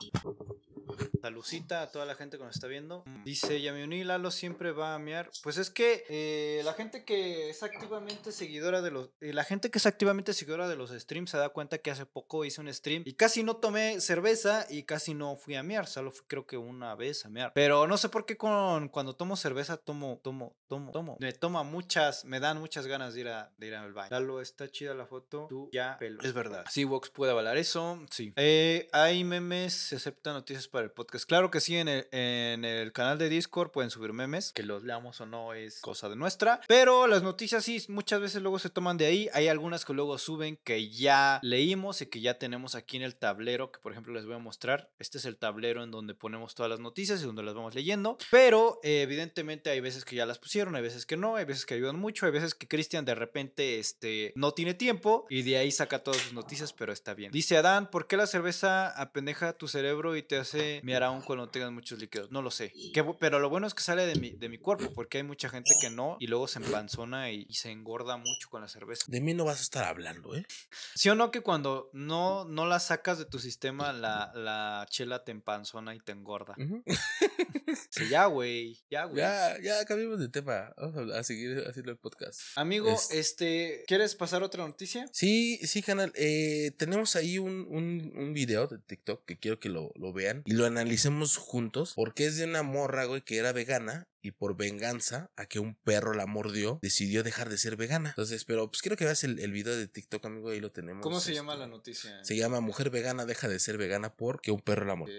S2: Salucita a toda la gente que nos está viendo. Dice Yamiuni, Lalo siempre va a mear. Pues es que eh, la gente que es activamente seguidora de los. eh, la gente que es activamente seguidora de los streams se da cuenta que hace poco hice un stream y casi no tomé cerveza y casi no fui a mear. Solo fui creo que una vez a mear. Pero no sé por qué con, cuando tomo cerveza tomo, tomo, tomo, tomo. Me toma muchas, me dan muchas ganas de ir, a, de ir al baño. Lalo, está chida la foto. Tú ya pelo. Es verdad. Sí, Vox puede avalar eso. Sí. Eh, hay memes, se aceptan noticias para el podcast. Claro que sí, en el, en el canal de Discord pueden subir memes. Que los leamos o no es cosa de nuestra. Pero las noticias sí, muchas veces luego se toman de ahí. Hay algunas que luego suben que ya leímos y que ya tenemos aquí en el tablero. Que por ejemplo les voy a mostrar. Este es el tablero en donde ponemos todas las noticias y donde las vamos leyendo. Pero eh, evidentemente hay veces que ya las pusieron, hay veces que no, hay veces que ayudan mucho, hay veces que Cristian de repente este, no tiene tiempo y de ahí saca todas sus noticias, pero está bien. Dice Adán, ¿por qué la cerveza apendeja tu cerebro y te hace miar aún cuando tengas muchos líquidos? No lo sé. Pero lo bueno es que sale de mi, de mi cuerpo, porque hay mucha gente que no y luego se empanzona y, y se engorda mucho con la cerveza.
S1: De mí no vas a estar hablando, ¿eh?
S2: ¿Sí o no que cuando no, no la sacas de tu sistema, la, la chela te empanzona y te engorda?
S1: Ujú.
S2: Sí, ya, güey, ya, güey.
S1: Ya, ya cambiemos de tema. Vamos a, seguir haciendo el podcast.
S2: Amigo,
S1: Es-
S2: este, ¿quieres pasar otra noticia?
S1: Sí, sí, canal. Eh, tenemos ahí un, un, un video de TikTok que quiero que lo, lo vean y lo analicemos juntos porque es de una morra, güey, que era vegana y por venganza a que un perro la mordió, decidió dejar de ser vegana. Entonces, pero pues quiero que veas el, el video de TikTok, amigo, ahí lo tenemos.
S2: ¿Cómo se
S1: este,
S2: llama la noticia?
S1: Se llama Mujer vegana deja de ser vegana porque un perro la mordió.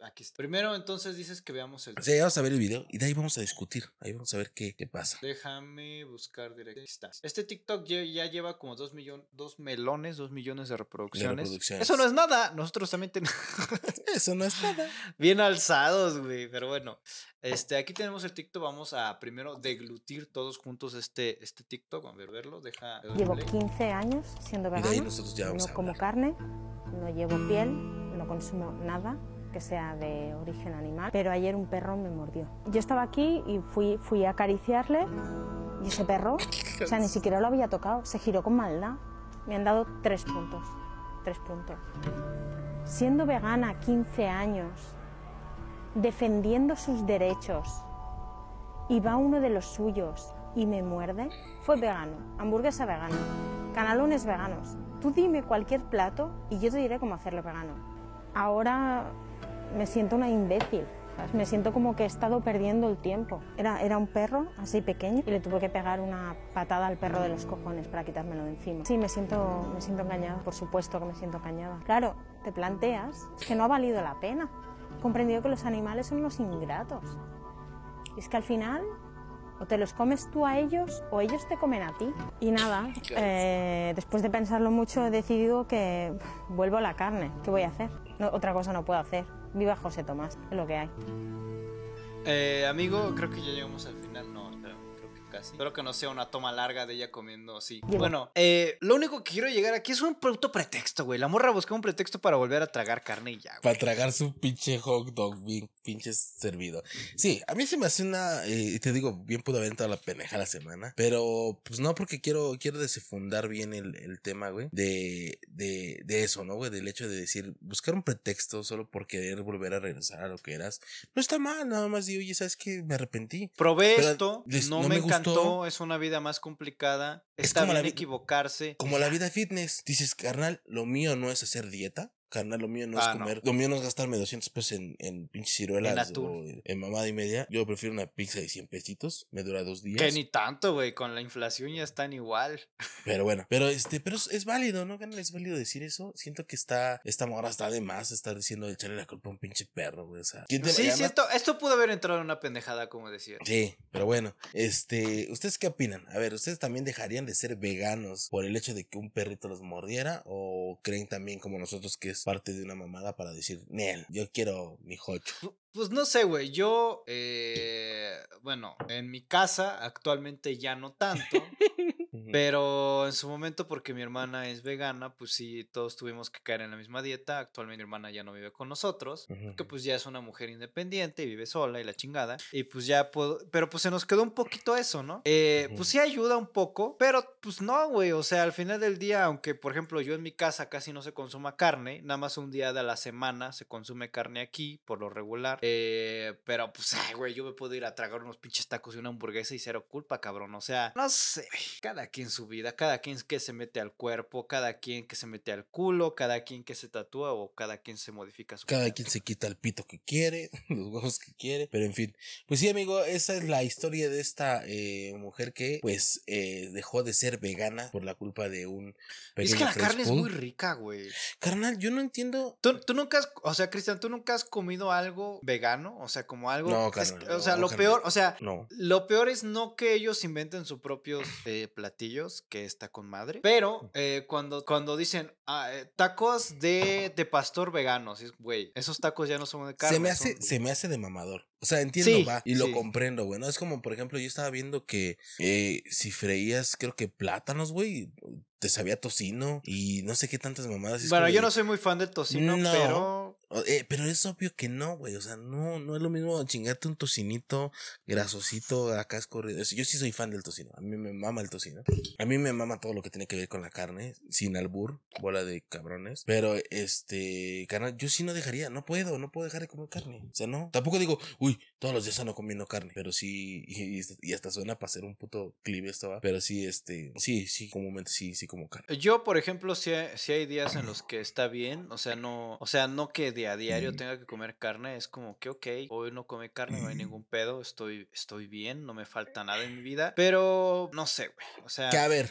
S2: Aquí está. Primero, entonces dices que veamos el.
S1: O sea, ya vamos a ver el video y de ahí vamos a discutir. Ahí vamos a ver qué, qué pasa.
S2: Déjame buscar directo. Este TikTok ya, ya lleva como dos millones, dos melones, dos millones de reproducciones.
S1: reproducciones.
S2: Eso no es nada. Nosotros también tenemos
S1: Eso no es nada.
S2: bien alzados, güey. Pero bueno, este, aquí tenemos el TikTok. Vamos a primero deglutir todos juntos este, este TikTok. Vamos a ver, verlo. Deja.
S7: Llevo
S2: play.
S7: 15 años siendo
S1: Y de ahí
S7: vegana.
S1: nosotros ya vamos
S7: No
S1: a
S7: como carne, no llevo piel, no consumo nada que sea de origen animal, pero ayer un perro me mordió. Yo estaba aquí y fui, fui a acariciarle y ese perro, o sea, ni siquiera lo había tocado, se giró con maldad. Me han dado tres puntos, tres puntos. Siendo vegana 15 años, defendiendo sus derechos, y va uno de los suyos y me muerde, fue vegano, hamburguesa vegana, canalones veganos. Tú dime cualquier plato y yo te diré cómo hacerlo vegano. Ahora me siento una imbécil. Me siento como que he estado perdiendo el tiempo. Era, era un perro así pequeño y le tuve que pegar una patada al perro de los cojones para quitármelo de encima. Sí, me siento, me siento engañada, por supuesto que me siento engañada. Claro, te planteas que no ha valido la pena. Comprendido que los animales son unos ingratos. Y es que al final o te los comes tú a ellos o ellos te comen a ti. Y nada, eh, después de pensarlo mucho he decidido que vuelvo a la carne. ¿Qué voy a hacer? No, otra cosa no puedo hacer. Viva José Tomás, es lo que hay.
S2: Eh, amigo, creo que ya llegamos al casi. Espero que no sea una toma larga de ella comiendo así. Bueno, eh, lo único que quiero llegar aquí es un producto pretexto, güey. La morra buscó un pretexto para volver a tragar carne y ya, güey.
S1: Para tragar su pinche hot dog bien pinche servido. Sí, a mí se me hace una, eh, te digo, bien pudo haber entrado la peneja la semana, pero pues no, porque quiero, quiero desfundar bien el, el tema, güey, de, de, de eso, ¿no, güey? Del hecho de decir, buscar un pretexto solo por querer volver a regresar a lo que eras. No está mal, nada más digo, oye, ¿sabes qué? Me arrepentí.
S2: Probé
S1: Pero
S2: esto,
S1: les-
S2: no,
S1: no
S2: me,
S1: me gustó.
S2: Es una vida más complicada.
S1: Es
S2: Está
S1: como
S2: bien equivocarse.
S1: Como la vida fitness. Dices, carnal, lo mío no es hacer dieta. Carnal, lo mío no
S2: Ah,
S1: es
S2: no.
S1: comer. Lo mío no es gastarme 200 pesos en, en pinches ciruelas
S2: En
S1: o mamada y media. Yo prefiero una pizza de 100 pesitos. Me dura dos días.
S2: Que ni tanto, güey. Con la inflación ya están igual.
S1: Pero bueno, pero este, pero es, es válido, ¿no? Carnal, es válido decir eso. Siento que está, esta morra está de más estar diciendo echarle la culpa a un pinche perro, güey. O sea, ¿quién te-
S2: Sí,
S1: además-
S2: siento. Esto pudo haber entrado en una pendejada, como decía.
S1: Sí, pero bueno, este, ¿ustedes qué opinan? A ver, ¿ustedes también dejarían de ser veganos por el hecho de que un perrito los mordiera? ¿O creen también como nosotros que es parte de una mamada para decir, Nel, yo quiero mi jocho?
S2: Pu- Pues no sé, güey. Yo, eh, bueno, en mi casa actualmente ya no tanto. Pero en su momento, porque mi hermana es vegana, pues sí, todos tuvimos que caer en la misma dieta. Actualmente mi hermana ya no vive con nosotros,
S1: Ujú.
S2: que pues ya es una mujer independiente y vive sola y la chingada. Y pues ya puedo, pero pues se nos quedó un poquito eso, ¿no? Eh. Pues sí ayuda un poco, pero pues no, güey. O sea, al final del día, aunque por ejemplo yo en mi casa casi no se consuma carne, nada más un día de la semana se consume carne aquí, por lo regular. Eh, pero pues, ay, güey, yo me puedo ir a tragar unos pinches tacos y una hamburguesa y cero culpa, cabrón. O sea, no sé, güey, cada quien su vida, cada quien que se mete al cuerpo, cada quien que se mete al culo, cada quien que se tatúa o cada quien se modifica su
S1: Cada quien se quita el pito que quiere, los huevos que quiere, pero en fin. Pues sí, amigo, esa es la historia de esta eh, mujer que, pues, eh, dejó de ser vegana por la culpa de un
S2: Es que la carne es muy rica, güey.
S1: Carnal, yo no entiendo.
S2: ¿Tú, tú nunca has, o sea, Cristian, ¿tú nunca has comido algo vegano? O sea, como algo...
S1: No,
S2: es-
S1: carnal,
S2: o sea,
S1: no,
S2: lo
S1: carnal.
S2: peor, o sea,
S1: No.
S2: Lo peor es no que ellos inventen sus propios eh, platillos, que está con madre, pero eh, cuando, cuando dicen ah, eh, tacos de, de pastor veganos, es, güey, esos tacos ya no son de carne.
S1: se me hace,
S2: son-
S1: se me hace de mamador. O sea, entiendo,
S2: Sí,
S1: va, y lo
S2: sí.
S1: comprendo, güey. ¿no? Es como, por ejemplo, yo estaba viendo que eh, si freías, creo que plátanos, güey, te sabía tocino y no sé qué tantas mamadas.
S2: Bueno,
S1: como
S2: yo no soy muy fan del tocino,
S1: No.
S2: pero...
S1: eh, pero es obvio que no, güey. O sea, no, no es lo mismo chingarte un tocinito grasosito acá escorrido. Yo sí soy fan del tocino. A mí me mama el tocino. A mí me mama todo lo que tiene que ver con la carne, sin albur, bola de cabrones. Pero, este, carnal, yo sí no dejaría, no puedo, no puedo dejar de comer carne. O sea, no. Tampoco digo, uy, todos los días ando comiendo carne. Pero sí, y, y hasta suena para ser un puto clive esto, ¿va? Pero sí, este, sí, sí, comúnmente sí, sí como carne.
S2: Yo, por ejemplo, sí, hay- sí hay días en los que está bien, o sea, no, o sea, no que de a diario
S1: Mm.
S2: tenga que comer carne, es como que, ok, hoy no come carne, no hay ningún pedo, estoy, estoy bien, no me falta nada en mi vida, pero no sé, güey, o sea...
S1: Que a ver,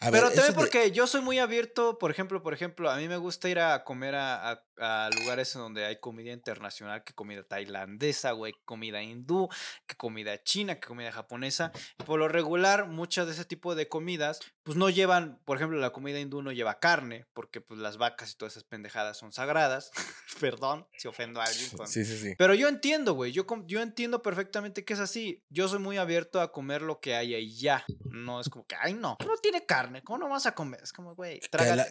S1: a ver.
S2: Pero también
S1: de-
S2: porque yo soy muy abierto, por ejemplo, por ejemplo, a mí me gusta ir a comer a, a- a lugares en donde hay comida internacional, que comida tailandesa, güey, comida hindú, que comida china, que comida japonesa. Por lo regular, muchas de ese tipo de comidas, pues no llevan, por ejemplo, la comida hindú no lleva carne, porque pues las vacas y todas esas pendejadas son sagradas. Perdón si ofendo a alguien con,
S1: Sí, sí, sí.
S2: pero yo entiendo, güey. Yo, com- yo entiendo perfectamente que es así. Yo soy muy abierto a comer lo que haya y ya. No es como que, ay, no, no tiene carne. ¿Cómo no vas a comer? Es como, güey,
S1: la-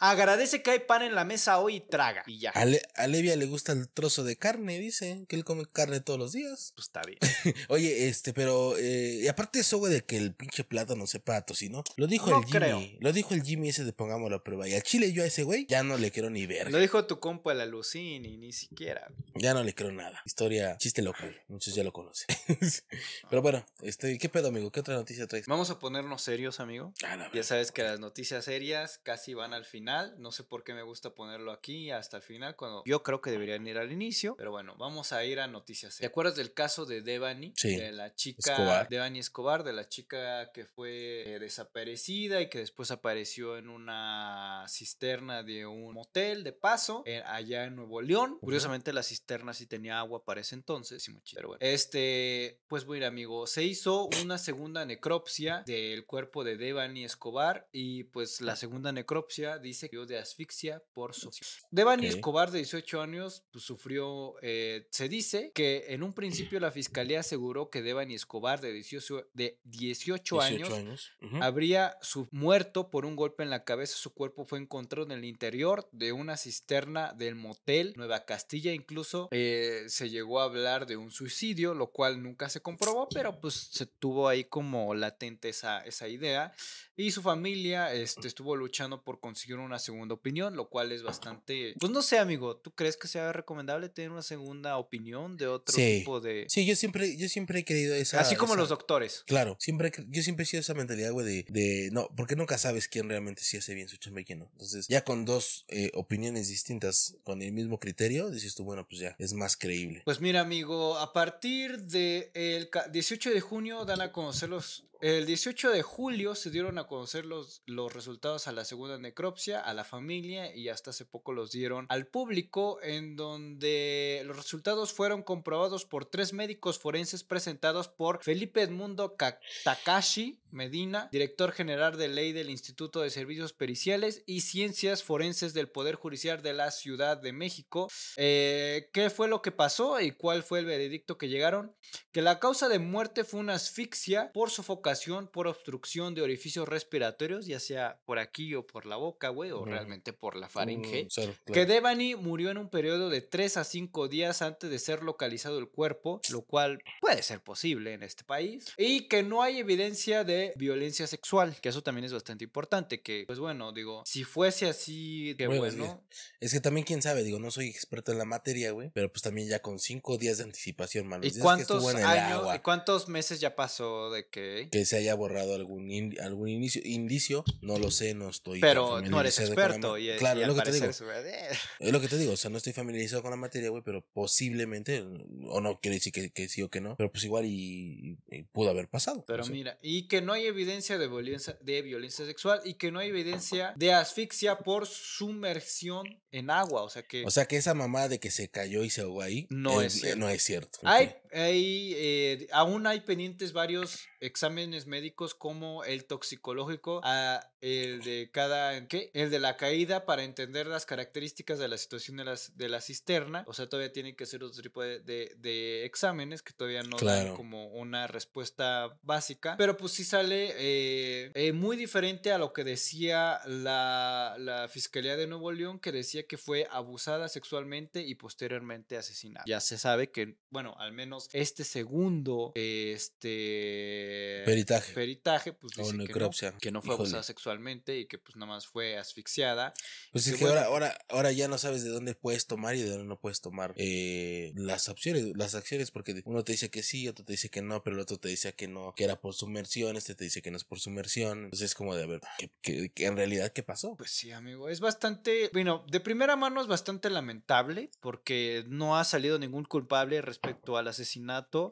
S2: Agradece que hay pan en la mesa hoy y traga. Y ya.
S1: A, Le- a Levia le gusta el trozo de carne, dice, que él come carne todos los días.
S2: Pues está bien.
S1: Oye, este, pero, eh, y aparte eso, güey, de que el pinche plátano sepa a tocino, lo dijo
S2: No
S1: el Jimmy,
S2: creo.
S1: lo dijo el Jimmy ese de pongamos la prueba, y al chile yo a ese güey ya no le quiero ni ver,
S2: Lo dijo tu compa la Lucini, ni siquiera.
S1: ya no le creo nada, historia, chiste local, muchos ya lo conocen. pero bueno, este, ¿qué pedo, amigo? ¿Qué otra noticia traes?
S2: Vamos a ponernos serios, amigo.
S1: Ah,
S2: Ya sabes que las noticias serias casi van al final. No sé por qué me gusta ponerlo aquí hasta el final, cuando yo creo que deberían ir al inicio. Pero bueno, vamos a ir a noticias serias. ¿Te acuerdas del caso de Devani?
S1: Sí.
S2: De la chica
S1: Escobar.
S2: Devani Escobar, de la chica que fue eh, desaparecida y que después apareció en una cisterna de un motel de paso eh, allá en Nuevo León. Curiosamente, la cisterna sí tenía agua para ese entonces. sí, Pero bueno, este, pues bueno, amigo, se hizo una segunda necropsia del cuerpo de Devani Escobar y pues la segunda necropsia dice que murió de asfixia por suicidio. Devani
S1: Ok.
S2: Escobar, de 18 años, pues sufrió, eh, se dice que en un principio la fiscalía aseguró que Devani Escobar, de 18, de 18 años,
S1: 18 años. ujú.
S2: habría su muerto por un golpe en la cabeza. Su cuerpo fue encontrado en el interior de una cisterna del motel Nueva Castilla. Incluso eh, se llegó a hablar de un suicidio, lo cual nunca se comprobó, pero pues se tuvo ahí como latente esa, esa idea. Y su familia este, estuvo luchando por conseguir una segunda opinión, lo cual es bastante, pues no sé, amigo, ¿tú crees que sea recomendable tener una segunda opinión de otro
S1: Sí.
S2: tipo de...
S1: Sí, yo siempre, yo siempre he creído esa.
S2: Así como
S1: esa-
S2: los doctores.
S1: Claro, siempre, yo siempre he sido esa mentalidad, güey, de, de, no, porque nunca sabes quién realmente sí hace bien su chamba y quién no. Entonces, ya con dos eh, opiniones distintas, con el mismo criterio, dices tú, bueno, pues ya, es más creíble.
S2: Pues mira, amigo, a partir del el ca- 18 de junio dan a conocer los... El 18 de julio se dieron a conocer los, los resultados a la segunda necropsia, a la familia y hasta hace poco los dieron al público, en donde los resultados fueron comprobados por tres médicos forenses presentados por Felipe Edmundo Ka- Takashi Medina, director general de ley del Instituto de Servicios Periciales y Ciencias Forenses del Poder Judicial de la Ciudad de México, eh, ¿Qué fue lo que pasó y cuál fue el veredicto que llegaron? Que la causa de muerte fue una asfixia por sofocación, por obstrucción de orificios respiratorios, ya sea por aquí o por la boca, güey, o realmente por la faringe.
S1: Mm, claro,
S2: Que. Devani murió en un periodo de 3 a 5 días antes de ser localizado el cuerpo, lo cual puede ser posible en este país. Y que no hay evidencia de violencia sexual, que eso también es bastante importante. Que, pues bueno, digo, si fuese así, qué
S1: Bueno. Es que también, quién sabe, digo, no soy experto en la materia, güey, pero pues también ya con cinco días de anticipación, mano.
S2: ¿Y
S1: que
S2: cuántos años, y cuántos meses ya pasó de que...
S1: que se haya borrado algún in- algún inicio, indicio, no lo sé, no estoy.
S2: Pero no eres
S1: la
S2: experto y,
S1: claro,
S2: y
S1: es lo que te digo. Es lo que te digo, o sea, no estoy familiarizado con la materia, güey, pero posiblemente, o no quiere decir que, que sí o que no, pero pues igual y, y pudo haber pasado.
S2: Pero mira, y que no hay evidencia de violencia, de violencia sexual y que no hay evidencia de asfixia por sumersión en agua. O sea que
S1: O sea que esa mamá de que se cayó y se ahogó ahí,
S2: No es cierto.
S1: no es cierto.
S2: hay. Hay, eh, aún hay pendientes varios exámenes médicos como el toxicológico, a el de cada, ¿qué? El de la caída para entender las características de la situación de, las, de la cisterna. O sea, todavía tienen que hacer otro tipo de, de- de exámenes que todavía no dan
S1: Claro.
S2: como una respuesta básica. Pero pues sí sale eh, eh, muy diferente a lo que decía la, la Fiscalía de Nuevo León, que decía que fue abusada sexualmente y posteriormente asesinada. Ya se sabe que, bueno, al menos este segundo este
S1: Peritaje.
S2: peritaje, pues dice que no,
S1: necropsia.
S2: que no fue
S1: Híjole.
S2: abusada sexualmente y que pues nada más fue asfixiada.
S1: Pues es
S2: que
S1: que
S2: bueno,
S1: ahora, ahora, ahora ya no sabes de dónde puedes tomar y de dónde no puedes tomar eh, las opciones, las acciones, porque uno te dice que sí, otro te dice que no, pero el otro te dice que no, que era por sumersión, este te dice que no es por sumersión. Entonces es como de a ver, ¿qué, qué- qué en realidad qué pasó?
S2: Pues sí, amigo, es bastante, bueno, de primera mano es bastante lamentable porque no ha salido ningún culpable respecto al asesinato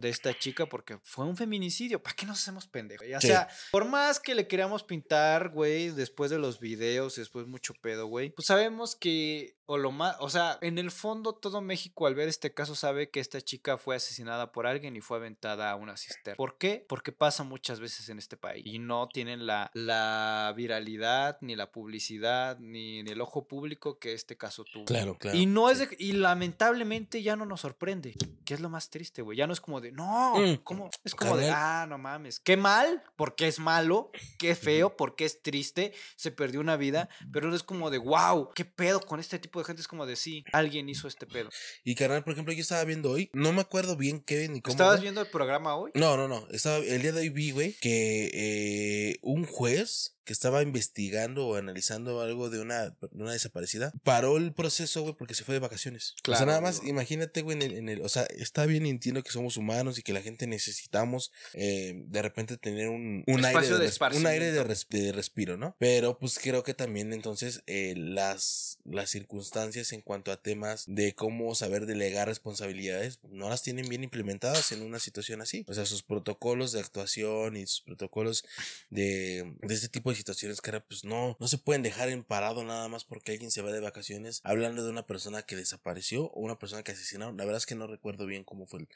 S2: de esta chica porque fue un feminicidio. ¿Para qué nos hacemos pendejos? O
S1: Sí.
S2: sea, por más que le queríamos pintar, güey, después de los videos y después mucho pedo, güey, pues sabemos que, o lo más, o sea, en el fondo todo México al ver este caso sabe que esta chica fue asesinada por alguien y fue aventada a una cisterna. ¿Por qué? Porque pasa muchas veces en este país y no tienen la, la viralidad, ni la publicidad, ni, ni el ojo público que este caso tuvo.
S1: Claro, claro.
S2: Y no es de- y lamentablemente ya no nos sorprende. Que es lo más triste, güey. Ya no es como de, no,
S1: Mm,
S2: ¿cómo? Es como de, ah, no mames. Qué mal, porque es malo. Qué feo, porque es triste. Se perdió una vida. Pero no es como de, wow, qué pedo con este tipo de gente. Es como de, sí, alguien hizo este pedo.
S1: Y carnal, por ejemplo, yo estaba viendo hoy, no me acuerdo bien qué ni cómo.
S2: ¿Estabas viendo el programa hoy?
S1: No, no, no. Estaba, el día de hoy vi, güey, que eh, un juez que estaba investigando o analizando algo de una, de una desaparecida, paró el proceso, güey, porque se fue de vacaciones. o
S2: Claro,
S1: sea, nada más, imagínate, güey, en el, en el- o sea, está bien, entiendo que somos humanos y que la gente necesitamos eh, de repente tener un, un aire, de,
S2: de
S1: un aire de,
S2: esparcimiento.
S1: res- de respiro, ¿no? Pero pues creo que también entonces eh, las, las circunstancias en cuanto a temas de cómo saber delegar responsabilidades no las tienen bien implementadas en una situación así. O sea, sus protocolos de actuación y sus protocolos de, de este tipo de situaciones ahora pues no, no se pueden dejar en parado nada más porque alguien se va de vacaciones hablando de una persona que desapareció o una persona que asesinaron. La verdad es que no recuerdo bien cómo fue el,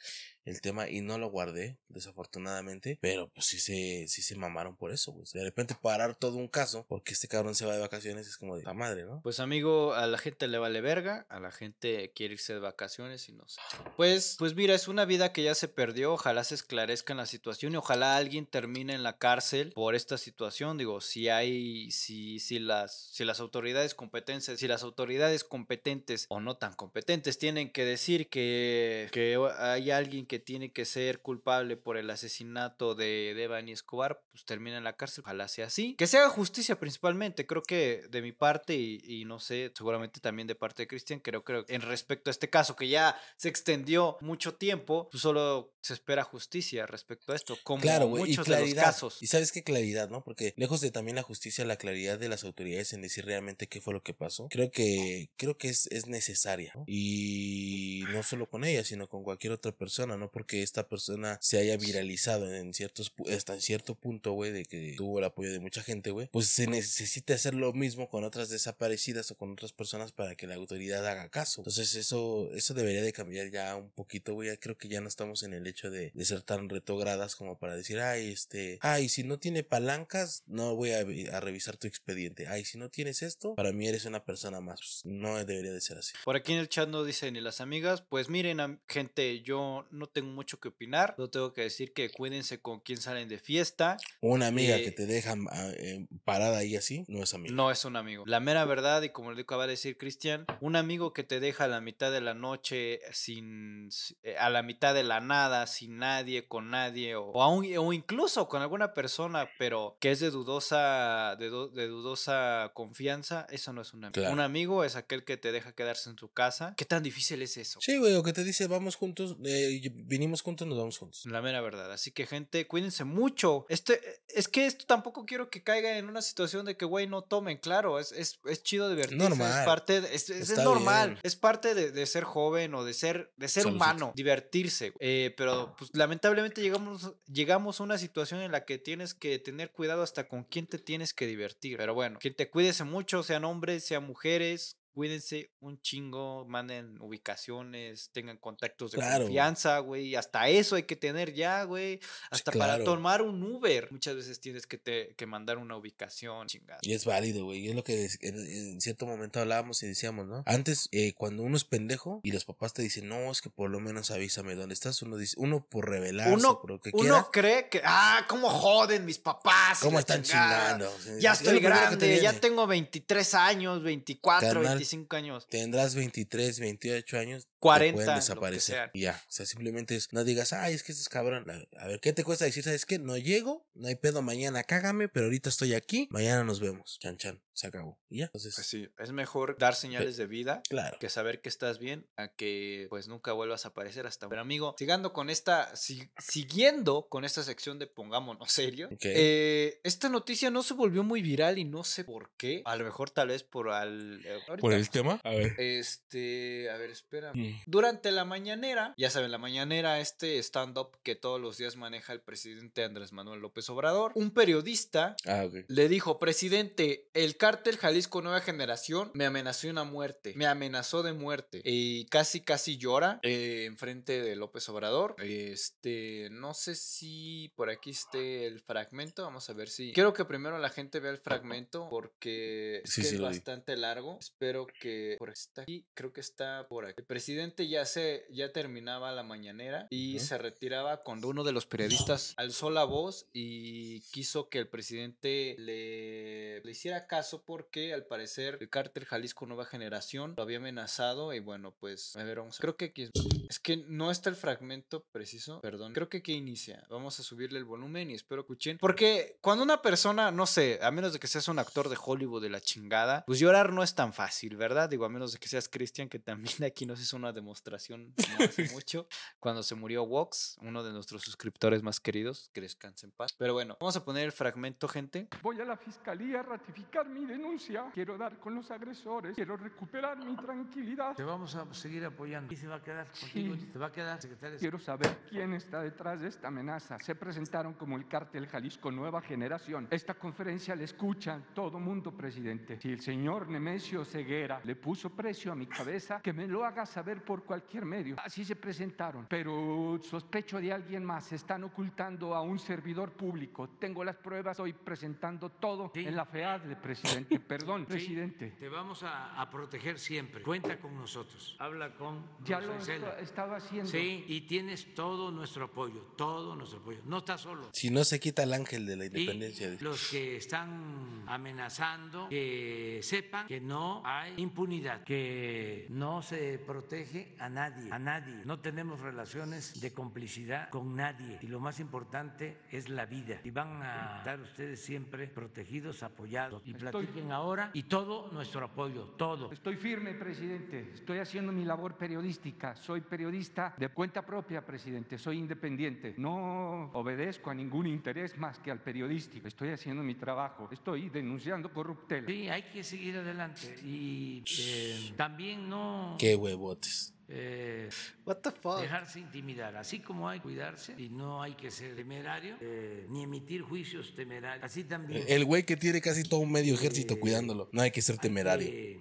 S1: el tema y no lo guardé, desafortunadamente, pero pues sí se, sí se mamaron por eso, pues. De repente parar todo un caso porque este cabrón se va de vacaciones es como de la madre, ¿no?
S2: Pues amigo, a la gente le vale verga, a la gente quiere irse de vacaciones y no sé. Pues, pues mira, es una vida que ya se perdió, ojalá se esclarezca la situación y ojalá alguien termine en la cárcel por esta situación. Digo, si hay, si, si las, si las autoridades competentes, si las autoridades competentes o no tan competentes tienen que decir que, que hay alguien que tiene que ser culpable por el asesinato de Devani Escobar, pues termina en la cárcel. Ojalá sea así. Que se haga justicia principalmente. Creo que de mi parte, y, y no sé, seguramente también de parte de Cristian, creo que en respecto a este caso que ya se extendió mucho tiempo, pues solo se espera justicia respecto a esto, como
S1: Claro, güey, y
S2: muchos de los
S1: claridad.
S2: casos.
S1: Y sabes qué claridad, ¿no? Porque lejos de también la justicia, la claridad de las autoridades en decir realmente qué fue lo que pasó, creo que, creo que es, es necesaria. Y no solo con ella, sino con cualquier otra persona, ¿no? Porque esta persona se haya viralizado en ciertos, hasta en cierto punto, güey, de que tuvo el apoyo de mucha gente, güey, pues se necesita hacer lo mismo con otras desaparecidas o con otras personas para que la autoridad haga caso. Entonces eso, eso debería de cambiar ya un poquito, güey. Creo que ya no estamos en el hecho de, de ser tan retrogradas como para decir, ay, este, ay, si no tiene palancas, no voy a, vi- a revisar tu expediente. Ay, si no tienes esto, para mí eres una persona más. Pues, no debería de ser así.
S2: Por aquí en el chat no dicen ni las amigas, pues miren, gente, yo no tengo mucho que opinar, no tengo que decir que cuídense con quién salen de fiesta,
S1: Una amiga
S2: Eh,
S1: que te deja eh, parada ahí así, no es amiga.
S2: no es un amigo. La mera verdad, y como le acaba de decir Cristian, un amigo que te deja a la mitad de la noche sin, eh, a la mitad de la nada, sin nadie, con nadie, o, o aún- o incluso con alguna persona, pero que es de dudosa, de, du- de dudosa confianza, eso no es un amigo.
S1: Claro.
S2: Un amigo es aquel que te deja quedarse en tu casa. ¿Qué tan difícil es eso?
S1: Sí, güey, o que te dice, vamos juntos, eh, vinimos juntos, nos vamos juntos.
S2: La mera verdad. Así que, gente, cuídense mucho. Este, es que esto tampoco quiero que caiga en una situación de que, güey, no tomen. Claro, es, es, es chido divertirse.
S1: Normal.
S2: Es parte, de- es, es- normal.
S1: bien.
S2: Es parte de, de ser joven o de ser, de ser humano. Divertirse. Eh, pero, pues, lamentablemente llegamos, llegamos a una situación en la que tienes que tener cuidado hasta con quién te tienes que divertir. Pero bueno, gente, cuídese mucho, sean hombres, sean mujeres. Cuídense un chingo, manden ubicaciones, tengan contactos de
S1: Claro.
S2: confianza, güey. Hasta eso hay que tener ya, güey. Hasta para
S1: claro.
S2: tomar un Uber, muchas veces tienes que, te, que mandar una ubicación, chingada.
S1: Y es válido, güey. Y es lo que en, en cierto momento hablábamos y decíamos, ¿no? Antes, eh, cuando uno es pendejo y los papás te dicen, no, es que por lo menos avísame dónde estás, uno dice, uno por revelarse,
S2: Uno,
S1: por lo que
S2: uno cree que, ah, cómo joden mis papás.
S1: ¿Cómo están
S2: chingada.
S1: chingando?
S2: Ya
S1: Es
S2: estoy grande, ya tengo 23 años, 24,
S1: Carnal,
S2: 25 años.
S1: Tendrás 23, 28 años. Te
S2: 40,
S1: pueden
S2: lo que
S1: desaparecer.
S2: sean.
S1: Y ya. O sea, simplemente es, no digas, ay, es que este es cabrón. A, ver, ¿qué te cuesta decir? ¿Sabes qué? No llego, no hay pedo mañana, cágame, pero ahorita estoy aquí, mañana nos vemos. Chan, chan. Se acabó. Y ya. Entonces,
S2: Pues sí, es mejor dar señales de vida
S1: claro.
S2: que saber que estás bien a que pues nunca vuelvas a aparecer hasta pero amigo sigando con esta si- siguiendo con esta sección de pongámonos serio
S1: Ok.
S2: eh, esta noticia no se volvió muy viral y no sé por qué a lo mejor tal vez por al eh, ahorita.
S1: tema? A ver.
S2: este a ver espera
S1: Mm.
S2: Durante la mañanera ya saben la mañanera este stand up que todos los días maneja el presidente Andrés Manuel López Obrador un periodista
S1: Ah,
S2: le dijo, presidente, el cártel Jalisco Nueva Generación me amenazó una muerte, me amenazó de muerte. Y casi, casi llora eh, enfrente de López Obrador. Este, no sé si por aquí esté el fragmento, vamos a ver si... Quiero que primero la gente vea el fragmento porque es,
S1: Sí,
S2: que
S1: sí,
S2: es
S1: lo vi.
S2: bastante largo. Espero que por aquí, creo que está por aquí. El presidente ya se, ya terminaba la mañanera y se retiraba cuando uno de los periodistas alzó la voz y quiso que el presidente le, le hiciera caso porque al parecer el cártel Jalisco Nueva Generación lo había amenazado y bueno, pues a ver, vamos a... Creo que aquí es... Es que no está el fragmento preciso, perdón. Creo que aquí inicia. Vamos a subirle el volumen y espero escuchen. Porque cuando una persona, no sé, a menos de que seas un actor de Hollywood de la chingada, pues llorar no es tan fácil, ¿verdad? Digo, a menos de que seas Christian, que también aquí nos hizo una demostración no hace mucho, cuando se murió Vox, uno de nuestros suscriptores más queridos, que descanse en paz. Pero bueno, vamos a poner el fragmento, gente.
S8: Voy a la fiscalía a ratificar mi denuncia. Quiero dar con los agresores. Quiero recuperar mi tranquilidad.
S9: Te vamos a seguir apoyando. ¿Y se va a quedar contigo?
S8: Sí.
S9: ¿Se va a quedar secretario?
S8: Quiero saber quién está detrás de esta amenaza. Se presentaron como el cártel Jalisco Nueva Generación. Esta conferencia la escuchan todo mundo, presidente. Si el señor Nemesio Ceguera le puso precio a mi cabeza, que me lo haga saber por cualquier medio. Así se presentaron. Pero sospecho de alguien más. Están ocultando a un servidor público. Tengo las pruebas. Estoy presentando todo
S9: Sí.
S8: en la FEAD de presidente. Perdón,
S9: Sí,
S8: presidente.
S9: Te vamos a, a proteger siempre. Cuenta con nosotros. Habla con
S8: Ya lo estado haciendo.
S9: Sí, y tienes todo nuestro apoyo, todo nuestro apoyo. No estás solo.
S1: Si no se quita el ángel de la independencia.
S9: los que están amenazando, que sepan que no hay impunidad, que no se protege a nadie, a nadie. No tenemos relaciones de complicidad con nadie. Y lo más importante es la vida. Y van a estar ustedes siempre protegidos, apoyados. Y
S8: Estoy-
S9: platiquen ahora y todo nuestro apoyo, todo.
S8: Estoy firme, presidente. Estoy haciendo mi labor periodística. Soy periodista de cuenta propia, presidente. Soy independiente. No obedezco a ningún interés más que al periodístico. Estoy haciendo mi trabajo. Estoy denunciando corruptela.
S9: Sí, hay que seguir adelante. Y eh, también no...
S1: Qué huevotes.
S9: Eh,
S2: What the fuck?
S9: dejarse intimidar, así como hay que cuidarse y no hay que ser temerario eh, ni emitir juicios temerarios, así también
S1: El güey que tiene casi todo un medio ejército
S9: Eh,
S1: cuidándolo. No hay que ser temerario.
S9: que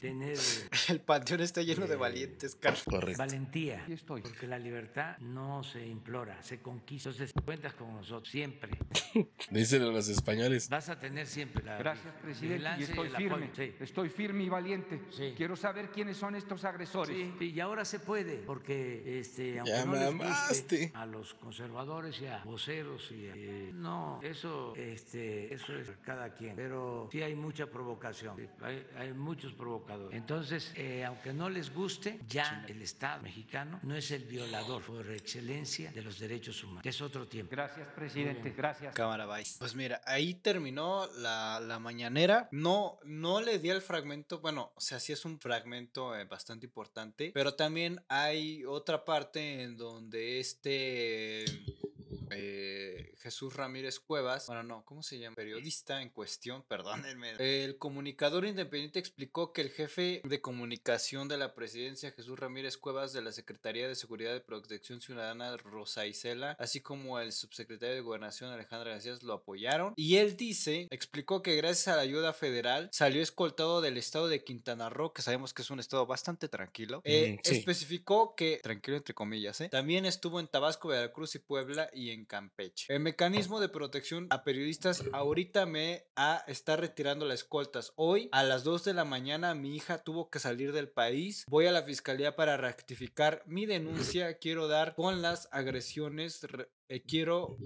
S9: tener
S2: El panteón está lleno de valientes, Carlos.
S1: Correcto.
S9: valentía,
S8: Aquí estoy.
S9: porque la libertad no se implora, se conquista. Entonces cuentas con nosotros siempre.
S1: Dicen los españoles.
S9: Vas a tener siempre la
S8: Gracias, presidente. Y estoy
S9: apoyo.
S8: firme.
S9: Sí.
S8: Estoy firme y valiente.
S9: Sí.
S8: Quiero saber quiénes son estos agresores.
S9: Sí, y ahora se puede, porque este, aunque
S1: Ya
S9: no les guste a los conservadores y a voceros y a- eh, no, eso, este, eso es cada quien. Pero sí hay mucha provocación, sí, hay, hay muchos provocadores. Entonces, eh, aunque no les guste, ya el Estado mexicano no es el violador por excelencia de los derechos humanos. Es otro tiempo.
S8: Gracias, presidente. Gracias.
S2: Cámara, bye. Pues mira, ahí terminó la, la mañanera. No, no le di el fragmento. Bueno, o sea, sí es un fragmento eh, bastante importante. Pero también hay otra parte en donde este. Eh, Jesús Ramírez Cuevas, bueno, no, ¿cómo se llama? Periodista en cuestión, perdónenme. El comunicador independiente explicó que el jefe de comunicación de la presidencia, Jesús Ramírez Cuevas, de la Secretaría de Seguridad y Protección Ciudadana, Rosa Isela, así como el subsecretario de Gobernación, Alejandra García, lo apoyaron. Y él dice, explicó que gracias a la ayuda federal salió escoltado del estado de Quintana Roo, que sabemos que es un estado bastante tranquilo. Eh,
S1: sí.
S2: Especificó que, tranquilo entre comillas, ¿eh? también estuvo en Tabasco, Veracruz y Puebla y en Campeche. El mecanismo de protección a periodistas ahorita me a, está retirando las escoltas. Hoy a las 2 de la mañana mi hija tuvo que salir del país. Voy a la fiscalía para rectificar mi denuncia. Quiero dar con las agresiones. Eh, quiero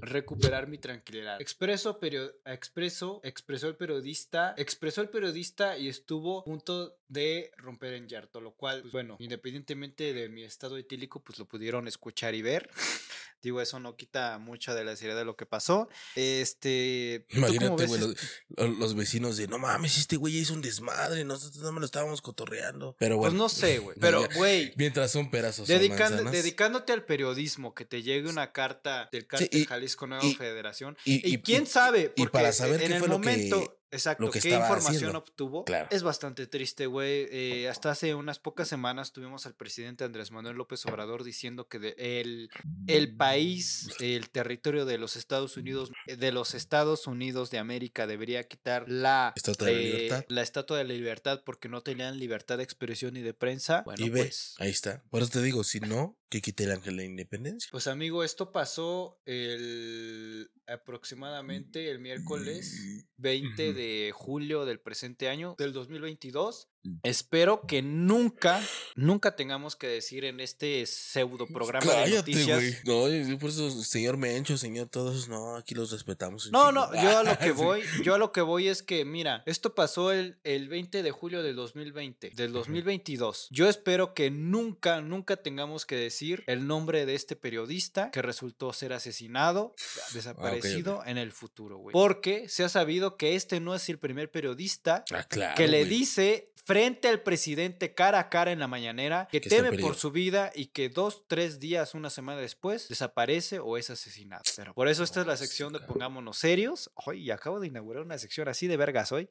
S2: recuperar mi tranquilidad. Expreso, perio- expreso, expresó el periodista, expresó el periodista y estuvo a punto de romper en llanto, lo cual, pues, bueno, independientemente de mi estado etílico, pues lo pudieron escuchar y ver. Digo, eso no quita mucha de la seriedad de lo que pasó. Este, ¿tú cómo
S1: Imagínate, güey, los, los- vecinos de no mames, este güey hizo un desmadre, nosotros no me lo estábamos cotorreando. Pero
S2: Pues
S1: bueno.
S2: no sé, güey. Pero, güey,
S1: Mientras son pedazos.
S2: dedicando- dedicándote al periodismo, que te llegue una carta del cártel
S1: y-
S2: Jalisco Nueva
S1: y-
S2: Federación.
S1: y-
S2: Y,
S1: y-
S2: quién
S1: y-
S2: sabe,
S1: y
S2: porque
S1: para saber
S2: en
S1: qué
S2: el
S1: fue lo que-
S2: momento, exacto,
S1: lo que
S2: qué información
S1: haciendo.
S2: obtuvo,
S1: Claro.
S2: es bastante triste, güey. Eh, hasta hace unas pocas semanas tuvimos al presidente Andrés Manuel López Obrador diciendo que de- el, el país, el territorio de los Estados Unidos, de los Estados Unidos de América debería quitar la
S1: Estatua de la
S2: eh,
S1: libertad.
S2: la estatua de la libertad porque no tenían libertad de expresión y de prensa. Bueno,
S1: y ve,
S2: pues.
S1: ahí está. Por eso te digo, si no, que quite el ángel de la independencia.
S2: Pues amigo, esto pasó el aproximadamente el miércoles 20 de julio del presente año, del 2022. Espero que nunca, nunca tengamos que decir en este pseudo programa de
S1: Cállate,
S2: noticias.
S1: güey. No, yo por eso, señor Mencho, señor, todos, no, aquí los respetamos.
S2: No, no, yo a lo que voy, yo a lo que voy es que, mira, esto pasó el, el 20 de julio del 2020, del 2022. Yo espero que nunca, nunca tengamos que decir el nombre de este periodista que resultó ser asesinado, desaparecido en el futuro, güey. Porque se ha sabido que este no es el primer periodista
S1: Ah, claro,
S2: que le dice frente al presidente cara a cara en la mañanera que teme por su vida y que dos, tres días, una semana después desaparece o es asesinado. Pero por eso esta es la
S1: sí,
S2: sección de. Pongámonos Serios. Hoy acabo de inaugurar una sección así de vergas hoy.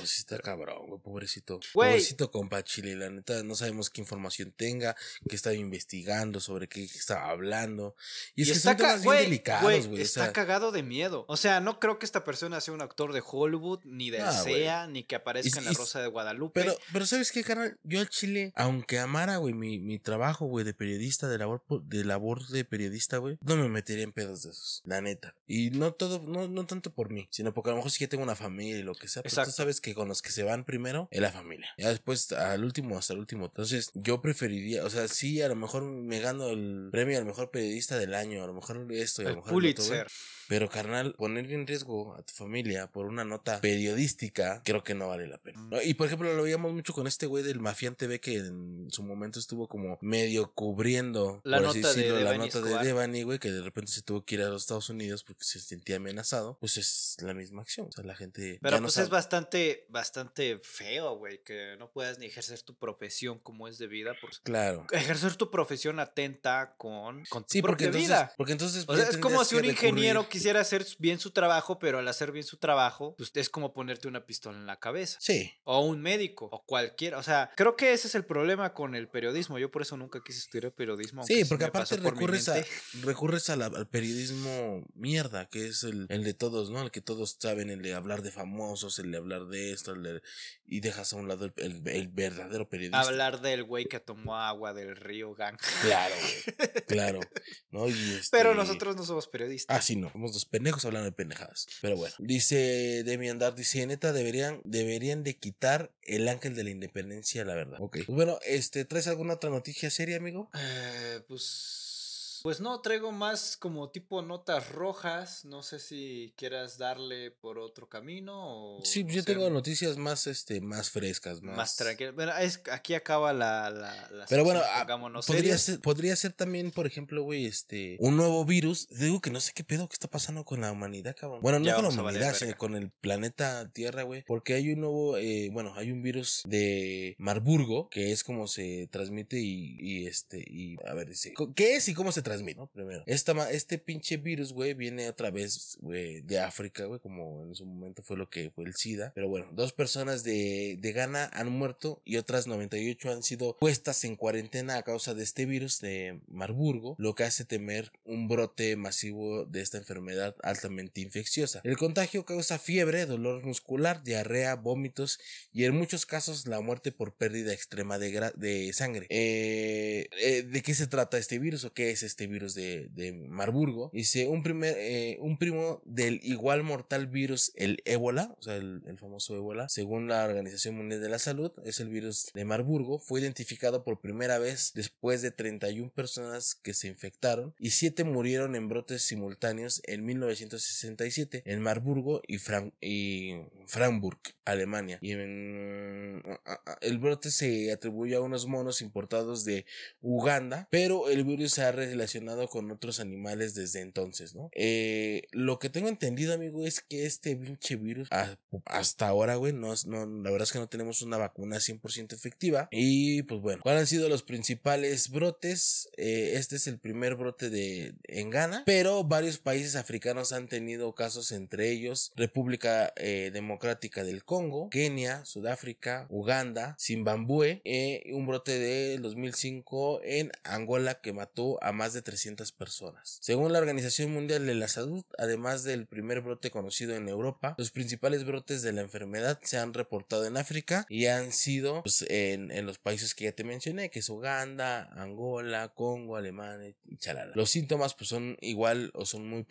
S1: Oh, sí está cabrón, güey, pobrecito.
S2: Güey.
S1: Pobrecito compa Chile, la neta, no sabemos qué información tenga, qué estaba investigando, sobre qué estaba hablando. Y es que son temas bien
S2: güey,
S1: delicados,
S2: güey,
S1: o
S2: Está
S1: sea,
S2: cagado de miedo. O sea, no creo que esta persona sea un actor de Hollywood, ni del
S1: Ah, güey.
S2: SEA, ni que aparezca
S1: Y-
S2: en La Rosa de Guadalupe.
S1: Pero, pero ¿sabes qué, carnal? Yo al Chile, aunque amara, güey, mi, mi trabajo, güey, de periodista, de labor, de labor de periodista, güey, no me metería en pedos de esos, la neta. Y no todo, no, no tanto por mí, sino porque a lo mejor sí que tengo una familia y lo que sea, pero
S2: Exacto.
S1: tú sabes que con los que se van primero es la familia. Ya después, al último, hasta el último. Entonces, yo preferiría, o sea, sí, a lo mejor me gano el premio al mejor periodista del año, a lo mejor esto y a lo mejor.
S2: Pulitzer.
S1: Pero, carnal, poner en riesgo a tu familia por una nota periodística, creo que no vale la pena. ¿no? Y, por ejemplo, lo veíamos mucho con este güey del Mafián TV que en su momento estuvo como medio cubriendo
S2: La
S1: por así
S2: nota de
S1: decirlo, la
S2: Devani
S1: nota de
S2: Escobar.
S1: Devani, güey, que de repente se tuvo que ir a los Estados Unidos porque se sentía amenazado. Pues es la misma acción. O sea, la gente.
S2: Pero
S1: ya no
S2: pues
S1: sabe.
S2: es bastante, bastante feo, güey, que no puedas ni ejercer tu profesión como es debida. Porque
S1: Claro.
S2: ejercer tu profesión atenta con, con tu
S1: Sí, porque
S2: propia
S1: entonces,
S2: vida.
S1: porque entonces
S2: O
S1: ya
S2: sea, es como si un ingeniero
S1: recurrir-
S2: quisiera hacer bien su trabajo, pero al hacer bien su trabajo, pues es como ponerte una pistola en la cabeza.
S1: Sí.
S2: O un médico, o cualquiera. O sea, creo que ese es el problema con el periodismo. Yo por eso nunca quise estudiar periodismo.
S1: Sí, porque aparte recurres a, recurres a la- al periodismo mierda, que es el, el de todos, ¿no? El que todos saben, el de hablar de famosos, el de hablar de esto, de- y dejas a un lado el, el- el verdadero periodista.
S2: Hablar del güey que tomó agua del río Gang.
S1: Claro, güey. Claro. ¿no? Y
S2: Pero
S1: este-
S2: nosotros no somos periodistas.
S1: Ah, sí, no. Somos dos pendejos hablando de pendejadas. Pero bueno. Dice Demi Andar, dice, neta, deberían, deberían de quitar el ángel de la independencia, la verdad. Ok. Pues bueno, este, ¿traes alguna otra noticia seria, amigo?
S2: Eh, pues. Pues no, traigo más como tipo notas rojas. No sé si quieras darle por otro camino o.
S1: Sí, yo tengo noticias más, este, más frescas, más,
S2: Más tranquilo. Bueno, es, aquí acaba la. la, la
S1: Pero bueno, ah, podría ser, podría ser también, por ejemplo, güey, este, un nuevo virus. Digo que no sé qué pedo que está pasando con la humanidad, cabrón. Bueno, no
S2: Ya
S1: con la humanidad, sino con el planeta Tierra, güey. Porque hay un nuevo, eh, bueno, hay un virus de Marburgo, que es como se transmite y, y este, y a ver, dice, ¿qué es y cómo se transmite? ¿No? Primero, esta, este pinche virus, güey, viene otra vez, güey, de África, güey, como en su momento fue lo que fue el SIDA. Pero bueno, dos personas de, de Ghana han muerto y otras 98 han sido puestas en cuarentena a causa de este virus de Marburgo, lo que hace temer un brote masivo de esta enfermedad altamente infecciosa. El contagio causa fiebre, dolor muscular, diarrea, vómitos y en muchos casos la muerte por pérdida extrema de sangre. Eh, eh, ¿De qué se trata este virus o qué es este virus de, de Marburgo? Dice un, primer, eh, un primo del igual mortal virus, el ébola, o sea, el, el famoso ébola, según la Organización Mundial de la Salud, es el virus de Marburgo, fue identificado por primera vez después de 31 personas que se infectaron y 7 murieron en brotes simultáneos en 1967 en Marburgo y, Fran- y Frankfurt, Alemania. Y en- el brote se atribuye a unos monos importados de Uganda, pero el virus se ha relacionado con otros animales desde entonces, ¿no? Eh, lo que tengo entendido, amigo, es que este pinche virus, a- hasta ahora, güey, no, no, la verdad es que no tenemos una vacuna 100% efectiva. Y pues bueno, ¿cuáles han sido los principales brotes? Eh, este es el primer brote de en Ghana, pero varios países africanos han tenido casos, entre ellos República eh, Democrática del Congo, Kenia, Sudáfrica, Uganda, Zimbabue, un brote de 2005 en Angola que mató a más de 300 personas. Según la Organización Mundial de la Salud, además del primer brote conocido en Europa, los principales brotes de la enfermedad se han reportado en África y han sido pues, en, en los países que ya te mencioné, que es Uganda, Angola, Congo, Alemania y chalala. Los síntomas pues son igual o son muy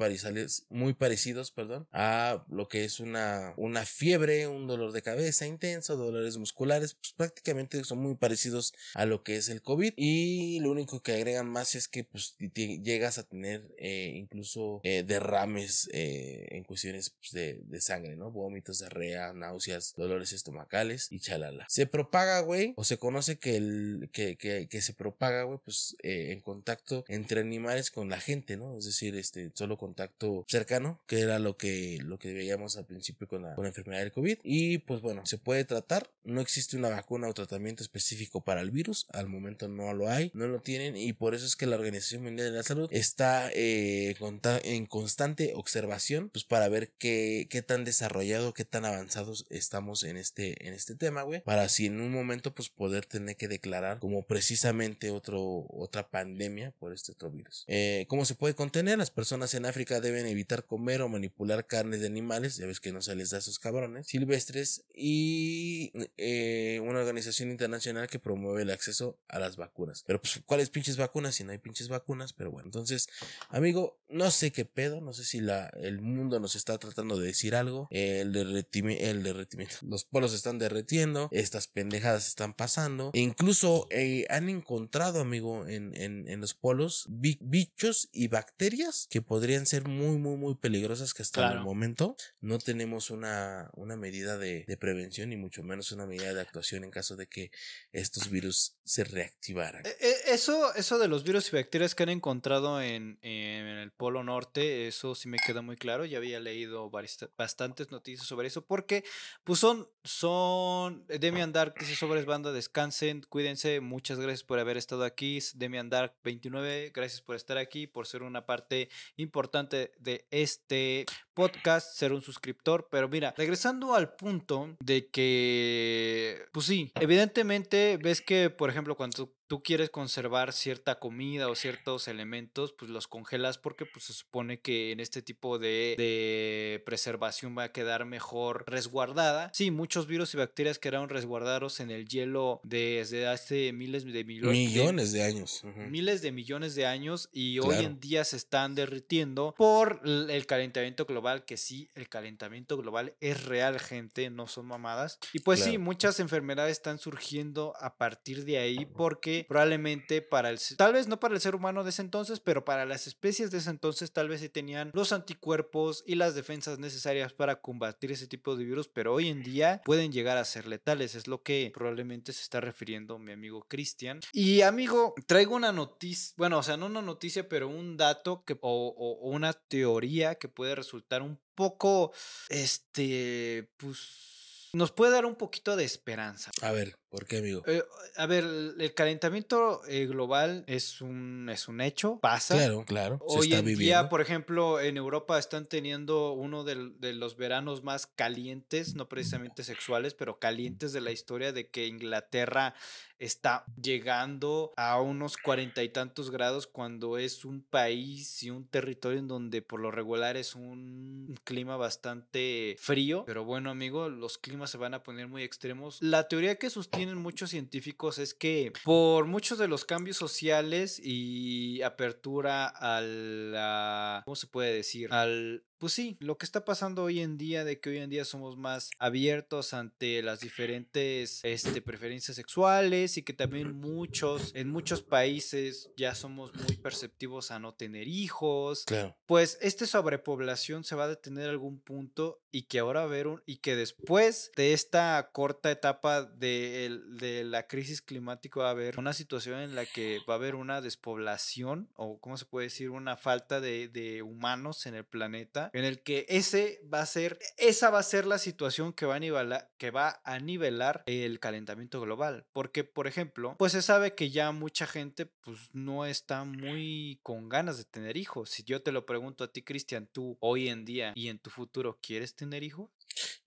S1: muy parecidos, perdón, a lo que es una, una fiebre, un dolor de cabeza intenso, dolores musculares, pues prácticamente son muy parecidos a lo que es el COVID y lo único que agregan más es que pues te- llegas a tener eh, incluso eh, derrames eh, en cuestiones pues, de, de sangre, ¿no? Vómitos, diarrea, náuseas, dolores estomacales y chalala. Se propaga, güey, o se conoce que el que, que, que se propaga, güey, pues en contacto entre animales con la gente, ¿no? Es decir, este solo contacto cercano, que era lo que lo que veíamos al principio con la, con la enfermedad del COVID y pues bueno, se puede tratar, no existe una vacuna o tratamiento específico para el virus, al momento no lo hay, no lo tienen y por eso es que la Organización Mundial de la Salud está eh, en constante observación, pues para ver qué, qué tan desarrollado, qué tan avanzados estamos en este, en este tema, güey, para así en un momento, pues poder tener que declarar como precisamente otro, otra pandemia por este otro virus. Eh, ¿Cómo se puede contener? Las personas en África deben evitar comer o manipular carnes de animales, ya ves que no se les da a esos cabrones, silvestres, y eh, una organización internacional que promueve el acceso a las vacunas. Pero pues, ¿cuáles pinches vacunas? Si no hay pinches vacunas, pero bueno, entonces, amigo, no sé qué pedo, no sé si la, el mundo nos está tratando de decir algo, el, derretimi- el derretimiento, los polos están derretiendo, estas pendejadas están pasando, e incluso eh, han encontrado, amigo, en, en, en los polos bi- bichos y bacterias que podrían ser muy, muy, muy peligrosas que hasta el momento no tenemos una, una medida de, de prevención y mucho menos una medida de actuación en caso de que estos virus se reactivaran.
S2: Eh, eh, Eso, eso de los virus y bacterias que han encontrado en, el Polo Norte, eso sí me queda muy claro. Ya había leído bastantes noticias sobre eso, porque pues son, son Demian Dark dice sobre banda, descansen, cuídense, muchas gracias por haber estado aquí. Demian Dark 29, gracias por estar aquí, por ser una parte importante de este podcast, ser un suscriptor. Pero mira, regresando al punto de que, pues sí, evidentemente ves que, por ejemplo, cuando tú, quieres conservar cierta comida o ciertos elementos, pues los congelas porque pues, se supone que en este tipo de, de preservación va a quedar mejor resguardada. Sí, muchos virus y bacterias quedaron resguardados en el hielo desde hace miles de
S1: Millones de años.
S2: miles de millones de años y hoy en día se están derritiendo por el calentamiento global, que sí, el calentamiento global es real, gente, no son mamadas. Y pues sí,
S1: Claro.
S2: muchas enfermedades están surgiendo a partir de ahí porque probablemente para el, tal vez no para el ser humano de ese entonces, pero para las especies de ese entonces tal vez sí tenían los anticuerpos y las defensas necesarias para combatir ese tipo de virus, pero hoy en día pueden llegar a ser letales, es lo que probablemente se está refiriendo mi amigo Cristian. Y amigo, traigo una noticia, bueno, o sea, no una noticia, pero un dato que, o, o- o una teoría que puede resultar un poco, este, pues, nos puede dar un poquito de esperanza.
S1: A ver, ¿por qué, amigo?
S2: Eh, a ver, el calentamiento eh, global es un, es un hecho, pasa.
S1: Claro, claro. Se
S2: Hoy
S1: está
S2: en
S1: viviendo.
S2: día, por ejemplo, en Europa están teniendo uno del- de, los veranos más calientes, no precisamente sexuales, pero calientes de la historia de que Inglaterra está llegando a unos cuarenta y tantos grados cuando es un país y un territorio en donde por lo regular es un clima bastante frío. Pero bueno, amigo, los climas se van a poner muy extremos. La teoría que sostienen muchos científicos es que por muchos de los cambios sociales y apertura a. ¿Cómo se puede decir? Al... Pues sí, lo que está pasando hoy en día, de que hoy en día somos más abiertos ante las diferentes este, preferencias sexuales y que también muchos, en muchos países ya somos muy perceptivos a no tener hijos.
S1: Claro.
S2: Pues esta sobrepoblación se va a detener a algún punto y que ahora un, y que después de esta corta etapa de, el- de la crisis climática va a haber una situación en la que va a haber una despoblación o cómo se puede decir una falta de, de humanos en el planeta en el que ese va a ser esa va a ser la situación que va a nivelar que va a nivelar el calentamiento global porque por ejemplo pues se sabe que ya mucha gente pues no está muy con ganas de tener hijos si yo te lo pregunto a ti Cristian tú hoy en día y en tu futuro quieres tener hijos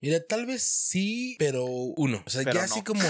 S1: Mira, tal vez sí, pero uno. O sea,
S2: Pero
S1: ya así como,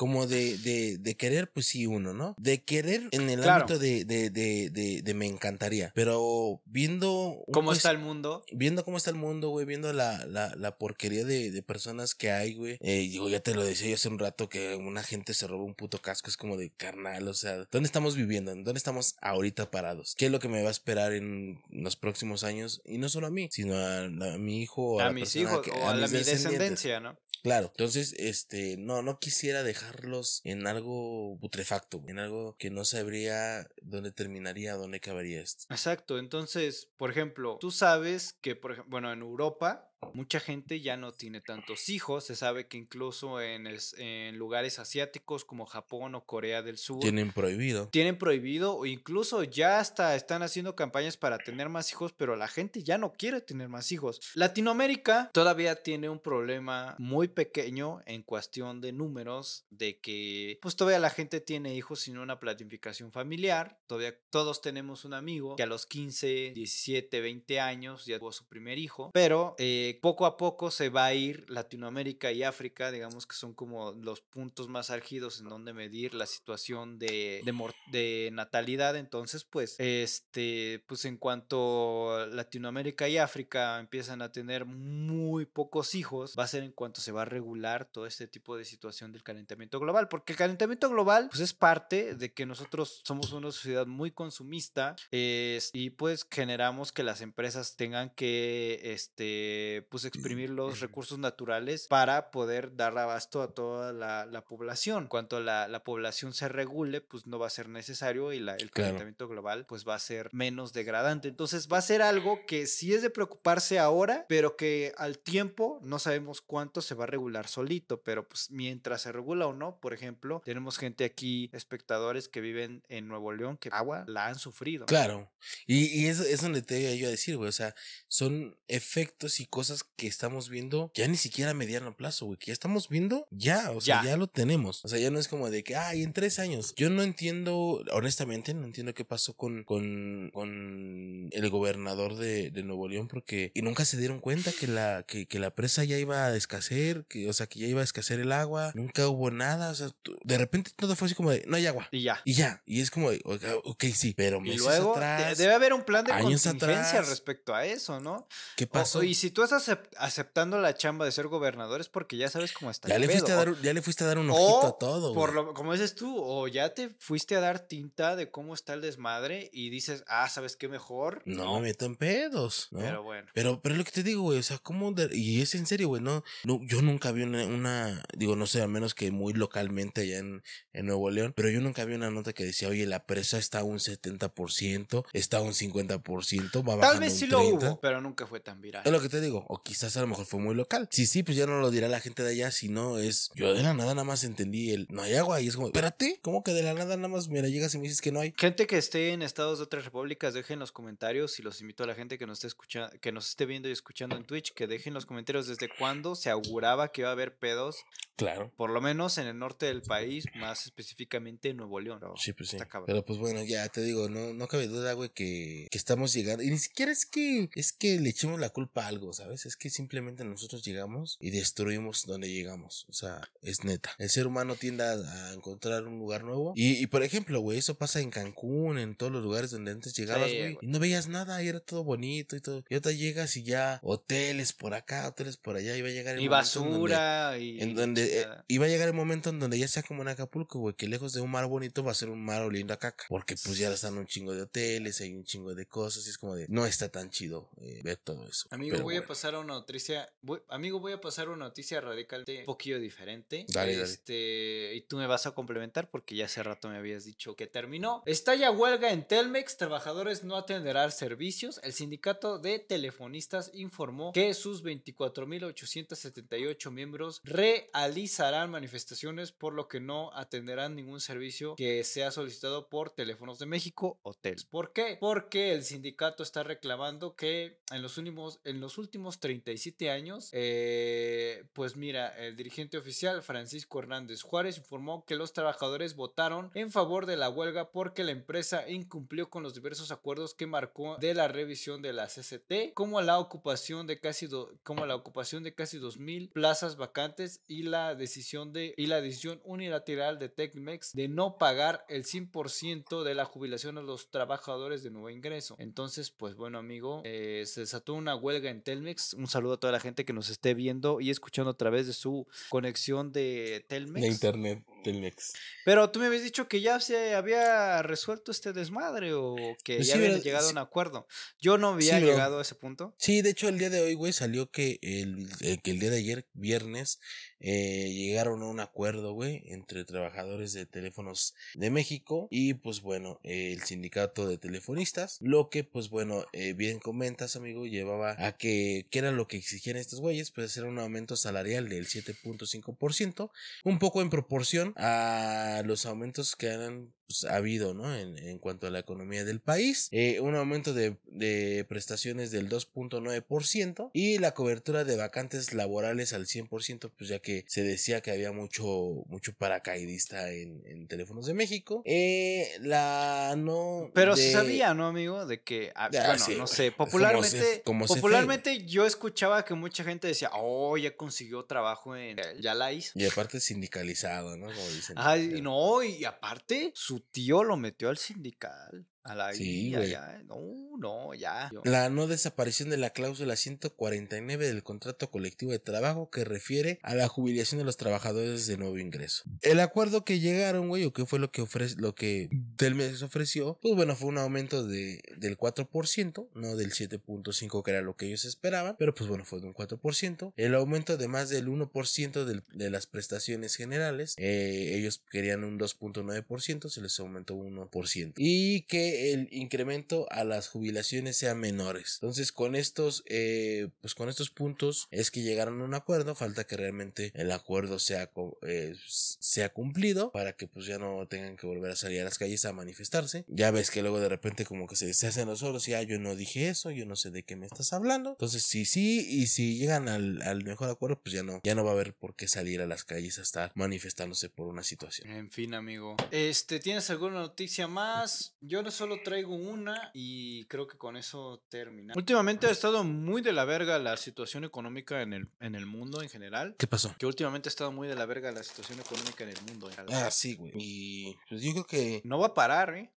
S1: como de, de, de querer, pues sí, uno, ¿no? De querer en el
S2: Claro.
S1: ámbito de, de, de, me encantaría. Pero viendo.
S2: cómo
S1: pues,
S2: está el mundo
S1: Viendo cómo está el mundo, güey, viendo la, la, la porquería de, de personas que hay, güey. Eh, digo, ya te lo decía yo hace un rato que una gente se roba un puto casco, es como de carnal, o sea, ¿dónde estamos viviendo? ¿Dónde estamos ahorita parados? ¿Qué es lo que me va a esperar en los próximos años? Y no solo a mí, sino a, a mi hijo, a,
S2: a mis hijos
S1: que-
S2: o a, la mi descendencia no
S1: Claro, entonces, este, no, no quisiera dejarlos en algo putrefacto, en algo que no sabría dónde terminaría, dónde acabaría esto.
S2: Exacto, entonces, por ejemplo, tú sabes que, por ejemplo, bueno, en Europa mucha gente ya no tiene tantos hijos, se sabe que incluso en, el en lugares asiáticos como Japón o Corea del Sur
S1: Tienen prohibido.
S2: tienen prohibido o incluso ya hasta están haciendo campañas para tener más hijos, pero la gente ya no quiere tener más hijos. Latinoamérica todavía tiene un problema muy pequeño en cuestión de números, de que pues todavía la gente tiene hijos sin una planificación familiar, todavía todos tenemos un amigo que a los 15, 17, 20 años ya tuvo su primer hijo, pero eh, poco a poco se va a ir Latinoamérica y África, digamos que son como los puntos más álgidos en donde medir la situación de, de, natalidad, entonces pues, este, pues en cuanto Latinoamérica y África empiezan a tener muy pocos hijos, va a ser en cuanto se va a regular todo este tipo de situación del calentamiento global, porque el calentamiento global pues es parte de que nosotros somos una sociedad muy consumista y pues generamos que las empresas tengan que este pues exprimir los recursos naturales para poder dar abasto a toda la, la población. Cuanto la, la población se regule, pues no va a ser necesario y la- el
S1: Claro.
S2: calentamiento global pues va a ser menos degradante. Entonces va a ser algo que sí es de preocuparse ahora, pero que al tiempo no sabemos cuánto se va a regular solito, pero pues mientras se regula o no, por ejemplo, tenemos gente aquí, espectadores que viven en Nuevo León, que agua la han sufrido.
S1: Claro. Y, y eso es donde te iba yo a decir, güey. O sea, son efectos y cosas que estamos viendo ya ni siquiera a mediano plazo, güey. Que ya estamos viendo ya. O sea,
S2: Ya.
S1: ya, lo tenemos. O sea, ya no es como de que, ay, en tres años. Yo no entiendo, honestamente, no entiendo qué pasó con, con, con el gobernador de, de Nuevo León porque y nunca se dieron cuenta que la, que, que la presa ya iba a escasear, que, o sea, que ya iba a escasear el agua. Nunca hubo nada. O sea, tú- de repente todo fue así como de, no hay agua.
S2: Y ya.
S1: Y ya. Y es como de, "Oiga, ok, sí, pero
S2: Y
S1: meses
S2: de-
S1: atrás,
S2: debe haber un plan de contingencia
S1: atrás.
S2: respecto a eso, ¿no?
S1: ¿Qué
S2: O-
S1: pasó?
S2: y si tú estás acep- aceptando la chamba de ser gobernador es porque ya sabes cómo está
S1: ya,
S2: el
S1: le fuiste a dar, ya le fuiste a dar un ojito
S2: o
S1: a todo.
S2: por lo, como dices tú, o ya te fuiste a dar tinta de cómo está el desmadre y dices, ah, ¿sabes qué mejor?
S1: No, me meto en pedos, ¿no?
S2: Pero bueno.
S1: Pero, pero es lo que te digo, güey, o sea, ¿cómo? de- y es en serio, güey, no, no, yo nunca vi una, una- digo, no sé, a menos que muy localmente allá en, en Nuevo León, pero yo nunca vi una nota que decía, oye, la presa está a un 70%, está a un 50%, va bajando
S2: Tal vez
S1: un
S2: sí lo
S1: 30.
S2: hubo, pero nunca fue tan viral.
S1: Es lo que te digo, o quizás a lo mejor fue muy local. Sí, sí, pues ya no lo dirá la gente de allá, sino es, yo de la nada nada más entendí el, no hay agua, y es como, espérate, ¿cómo que de la nada nada más, mira, llegas y me dices que no hay?
S2: Gente que esté en estados de otras repúblicas, dejen los comentarios y los invito a la gente que nos esté escuchando, que nos esté viendo y escuchando en Twitch, que dejen los comentarios desde cuándo se auguraba que iba a haber pedos,
S1: Claro.
S2: por lo menos en el norte del país, más específicamente en Nuevo León.
S1: Sí, pues sí. Pero pues bueno, ya te digo, no, no cabe duda, güey, que, que estamos llegando. Y ni siquiera es que, es que le echemos la culpa a algo, ¿sabes? Es que simplemente nosotros llegamos y destruimos donde llegamos. O sea, es neta. El ser humano tiende a, a encontrar un lugar nuevo. Y, y por ejemplo, güey, eso pasa en Cancún, en todos los lugares donde antes llegabas,
S2: Sí,
S1: güey.
S2: güey.
S1: y no veías nada y era todo bonito y todo. Y ahorita llegas y ya hoteles por acá, hoteles por allá. Y va a llegar el
S2: Y
S1: momento en donde-
S2: basura y...
S1: en donde eh, iba a llegar el momento en donde ya sea como en Acapulco, güey, que lejos de un mar bonito va a ser un mar oliendo a caca. Porque pues ya están un chingo de hoteles, hay un chingo de cosas, y es como de, no está tan chido eh, ver todo eso.
S2: Amigo,
S1: Pero
S2: voy a
S1: bueno.
S2: Pasar a una noticia. voy- amigo, voy a pasar una noticia radicalmente un poquillo diferente.
S1: Dale, dale.
S2: este, Y tú me vas a complementar porque ya hace rato me habías dicho que terminó. Estalla huelga en Telmex, trabajadores no atenderán servicios. El sindicato de telefonistas informó que sus 24.878 miembros realizarán manifestaciones por lo que no atenderán ningún servicio que sea solicitado por Teléfonos de México o Telmex. ¿Por qué? Porque el sindicato está reclamando que en los últimos, en los últimos 37 años, eh, pues mira, el dirigente oficial Francisco Hernández Juárez informó que los trabajadores votaron en favor de la huelga porque la empresa incumplió con los diversos acuerdos que marcó de la revisión de la CCT, como la ocupación de casi do- como la ocupación de casi 2000 plazas vacantes y la decisión de y la decisión unilateral de Tecmex de no pagar el 100% de la jubilación a los trabajadores de nuevo ingreso. Entonces, pues bueno, amigo, eh, se desató una huelga en Telmex. Un saludo a toda la gente que nos esté viendo y escuchando a través de su conexión de Telmex.
S1: De internet, Telmex.
S2: Pero tú me habías dicho que ya se había resuelto este desmadre o que
S1: Pues
S2: ya
S1: sí,
S2: habían
S1: pero
S2: llegado a un acuerdo. Yo no había
S1: Sí,
S2: llegado a ese punto.
S1: Sí, de hecho el día de hoy, güey, salió que el, eh, que el día de ayer, viernes, eh, llegaron a un acuerdo, güey, entre trabajadores de teléfonos de México y pues bueno, eh, el sindicato de telefonistas, lo que pues bueno, eh, bien comentas, amigo, llevaba a que, que era lo que exigían estos güeyes, pues era un aumento salarial del 7.5%, un poco en proporción a los aumentos que han pues, ha habido, ¿no? En, en cuanto a la economía del país. Eh, un aumento de, de prestaciones del 2.9% y la cobertura de vacantes laborales al 100%, pues ya que se decía que había mucho, mucho paracaidista en, en teléfonos de México. Eh, la no...
S2: Pero se sabía, ¿no, amigo? De que, ah,
S1: Ah,
S2: bueno,
S1: sí,
S2: no sé,
S1: Como
S2: popularmente,
S1: se- como se
S2: popularmente yo escuchaba que mucha gente decía, oh, ya consiguió trabajo en el Yalais.
S1: Y aparte sindicalizado, ¿no? Como dicen.
S2: Ay, y no, y aparte, su tío lo metió al sindical. A la
S1: Sí, güey.
S2: ya, No, no, ya.
S1: La no desaparición de la cláusula 149 del contrato colectivo de trabajo que refiere a la jubilación de los trabajadores de nuevo ingreso. El acuerdo que llegaron, güey, o qué fue lo que ofrece, lo que Telmex ofreció, pues bueno, fue un aumento de, del 4%, no del 7.5 que era lo que ellos esperaban, pero pues bueno, fue de un 4%. El aumento de más del 1% del- de las prestaciones generales, eh, ellos querían un 2.9%, se les aumentó 1%. Y que el incremento a las jubilaciones sean menores. Entonces, con estos, eh, pues con estos puntos es que llegaron a un acuerdo. Falta que realmente el acuerdo sea, eh, sea cumplido para que pues ya no tengan que volver a salir a las calles a manifestarse. Ya ves que luego de repente como que se, se los solos y ah, yo no dije eso, yo no sé de qué me estás hablando. Entonces, si sí y si llegan al, mejor acuerdo, pues ya no, ya no va a haber por qué salir a las calles a estar manifestándose por una situación.
S2: En fin, amigo. Este, ¿tienes alguna noticia más? Yo no solo traigo una y creo que con eso termina. Últimamente ha estado muy de la verga la situación económica en el, en el mundo en general.
S1: ¿Qué pasó?
S2: Que últimamente ha estado muy de la verga la situación económica en el mundo. en general.
S1: Ah, sí, güey. Y pues yo creo que
S2: No va a parar, ¿eh?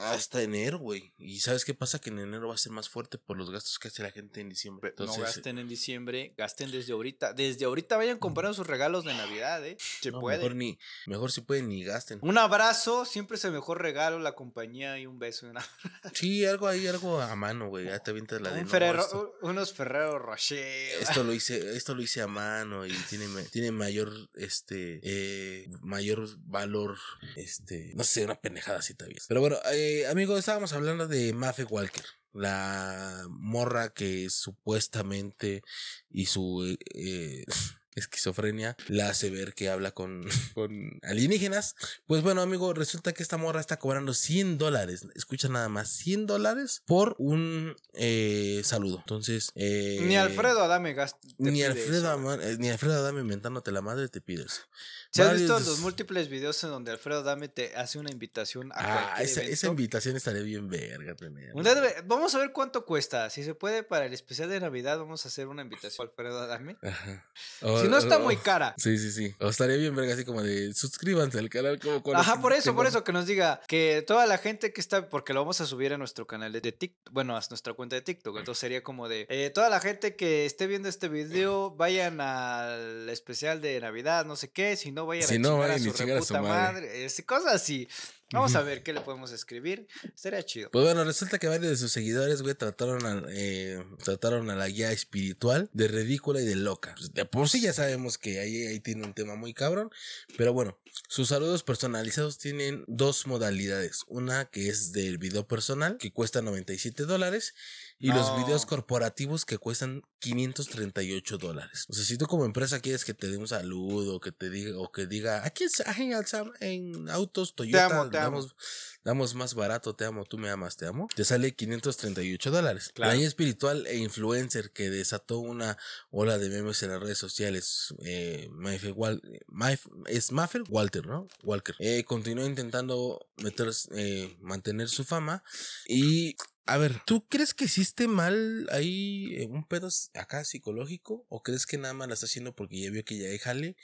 S1: hasta enero, güey. Y ¿sabes qué pasa? Que en enero va a ser más fuerte por los gastos que hace la gente en diciembre. Entonces,
S2: no gasten en diciembre, gasten desde ahorita. Desde ahorita vayan comprando sus regalos de Navidad, ¿eh? Se
S1: no,
S2: puede.
S1: Mejor, ni, mejor si pueden ni gasten.
S2: Un abrazo, siempre es el mejor regalo, la compañía y un beso. y una-
S1: Sí, algo ahí, algo a mano, güey. Ya te avientas la de
S2: Un
S1: no,
S2: Ferrero- unos Ferrero Rocher.
S1: esto lo hice, esto lo hice a mano y tiene, tiene mayor, este, eh, mayor valor, este, no sé, una pendejada así también. Pero bueno, eh, amigo, estábamos hablando de Mafe Walker. La morra que supuestamente y su eh, esquizofrenia la hace ver que habla con, con alienígenas. Pues bueno, amigo, resulta que esta morra está cobrando 100 dólares. Escucha nada más, 100 dólares por un eh, saludo. Entonces, eh,
S2: Ni Alfredo Adame gasta.
S1: ni Alfredo, eh, ni Alfredo Adame inventándote la madre te pides.
S2: ¿Se has visto los múltiples videos en donde Alfredo Adame te hace una invitación a
S1: Ah, esa, invitación estaría bien verga
S2: debe- Vamos a ver cuánto cuesta. Si se puede para el especial de Navidad, vamos a hacer una invitación a Alfredo Adame.
S1: Ajá.
S2: Si no está
S1: O-
S2: muy cara.
S1: Sí, sí, sí. O estaría bien verga así como de suscríbanse al canal como
S2: Ajá, por eso, por eso que nos diga que toda la gente que está, porque lo vamos a subir a nuestro canal de TikTok, bueno, a nuestra cuenta de TikTok, entonces sería como de, eh, toda la gente que esté viendo este video, vayan al especial de Navidad, no sé qué, si no vayan
S1: Si
S2: a
S1: no,
S2: chingar
S1: vayan
S2: a su
S1: chingar a su madre.
S2: madre, es- cosas así. Vamos a ver qué le podemos escribir, estaría chido.
S1: Pues bueno, resulta que varios de sus seguidores, güey, trataron a, eh, trataron a la guía espiritual de ridícula y de loca. Pues, de por sí ya sabemos que ahí, ahí tiene un tema muy cabrón. Pero bueno, sus saludos personalizados tienen dos modalidades. Una que es del video personal, que cuesta 97 dólares. Y los videos corporativos que cuestan 538 dólares. O sea, si tú como empresa quieres que te dé un saludo, que te diga, o que diga, aquí es en, autos Toyota,
S2: amo, te amo.
S1: damos, damos más barato, te amo, tú me amas, te amo, te sale 538 dólares.
S2: Claro.
S1: La espiritual e influencer que desató una ola de memes en las redes sociales, eh, Wal- es Maffer Walter, ¿no? Walker. Eh, continuó intentando meter, eh, mantener su fama y a ver, ¿tú crees que hiciste mal ahí eh, un pedo acá psicológico? ¿O crees que nada más la está haciendo porque ya vio que ya hay jale?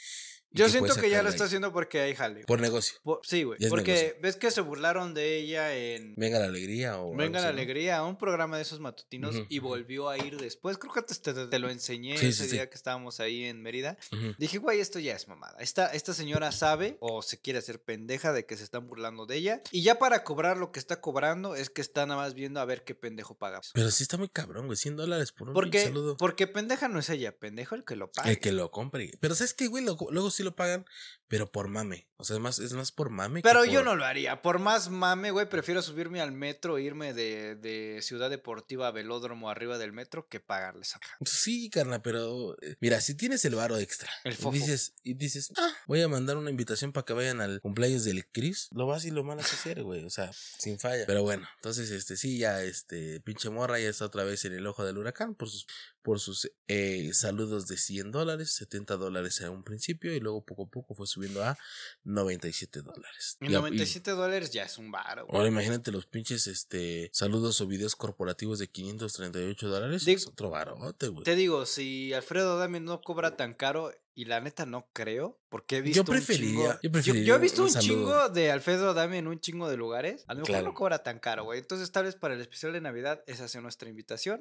S2: Yo
S1: que
S2: siento que ya lo está haciendo porque hay jale.
S1: Por negocio.
S2: Por- sí, güey, porque
S1: negocio.
S2: ves que se burlaron de ella en...
S1: Venga la alegría o.
S2: Venga la
S1: así, ¿no?
S2: alegría, un programa de esos matutinos y volvió a ir después. Creo que te, te- lo enseñé
S1: Sí,
S2: ese
S1: sí, sí.
S2: día que estábamos ahí en Mérida. Dije, güey, esto ya es mamada. Esta, esta señora sabe o se quiere hacer pendeja de que se están burlando de ella. Y ya para cobrar lo que está cobrando es que está nada más viendo a ver qué pendejo paga.
S1: Pero sí está muy cabrón, güey. 100 dólares por un
S2: Porque,
S1: saludo.
S2: porque pendeja no es ella, pendejo el que lo paga.
S1: El que lo compre. Pero ¿sabes qué, güey? Luego, luego sí sí lo pagan, pero por mame. O sea, es más, es más por mame. que
S2: Pero yo
S1: por-
S2: no lo haría. Por más mame, güey, prefiero subirme al metro e irme de, de Ciudad Deportiva a Velódromo arriba del metro que pagarles esa.
S1: Sí, carna, pero eh, mira, si tienes el varo extra
S2: El
S1: y dices, y dices, ah, voy a mandar una invitación para que vayan al cumpleaños del Chris, lo vas y lo mandas a hacer, güey, o sea, sin falla. Pero bueno, entonces, este, sí, ya, este, pinche morra ya está otra vez en el ojo del huracán por sus, por sus eh, saludos de 100 dólares, 70 dólares a un principio y luego poco a poco fue subiendo a 97 dólares.
S2: Y
S1: Y a- y-
S2: 97 dólares ya es un güey.
S1: Ahora imagínate los pinches este saludos o videos corporativos de 538 dólares. Es otro barote, güey.
S2: Te digo, si Alfredo Dami no cobra tan caro, y la neta no creo, porque he visto
S1: Yo
S2: un
S1: preferiría-
S2: chingo-
S1: yo preferiría
S2: yo he visto
S1: un
S2: un, chingo de Alfredo Dami en un chingo de lugares. A lo mejor
S1: Claro.
S2: no cobra tan caro, güey. Entonces, tal vez para el especial de Navidad, esa sea nuestra invitación.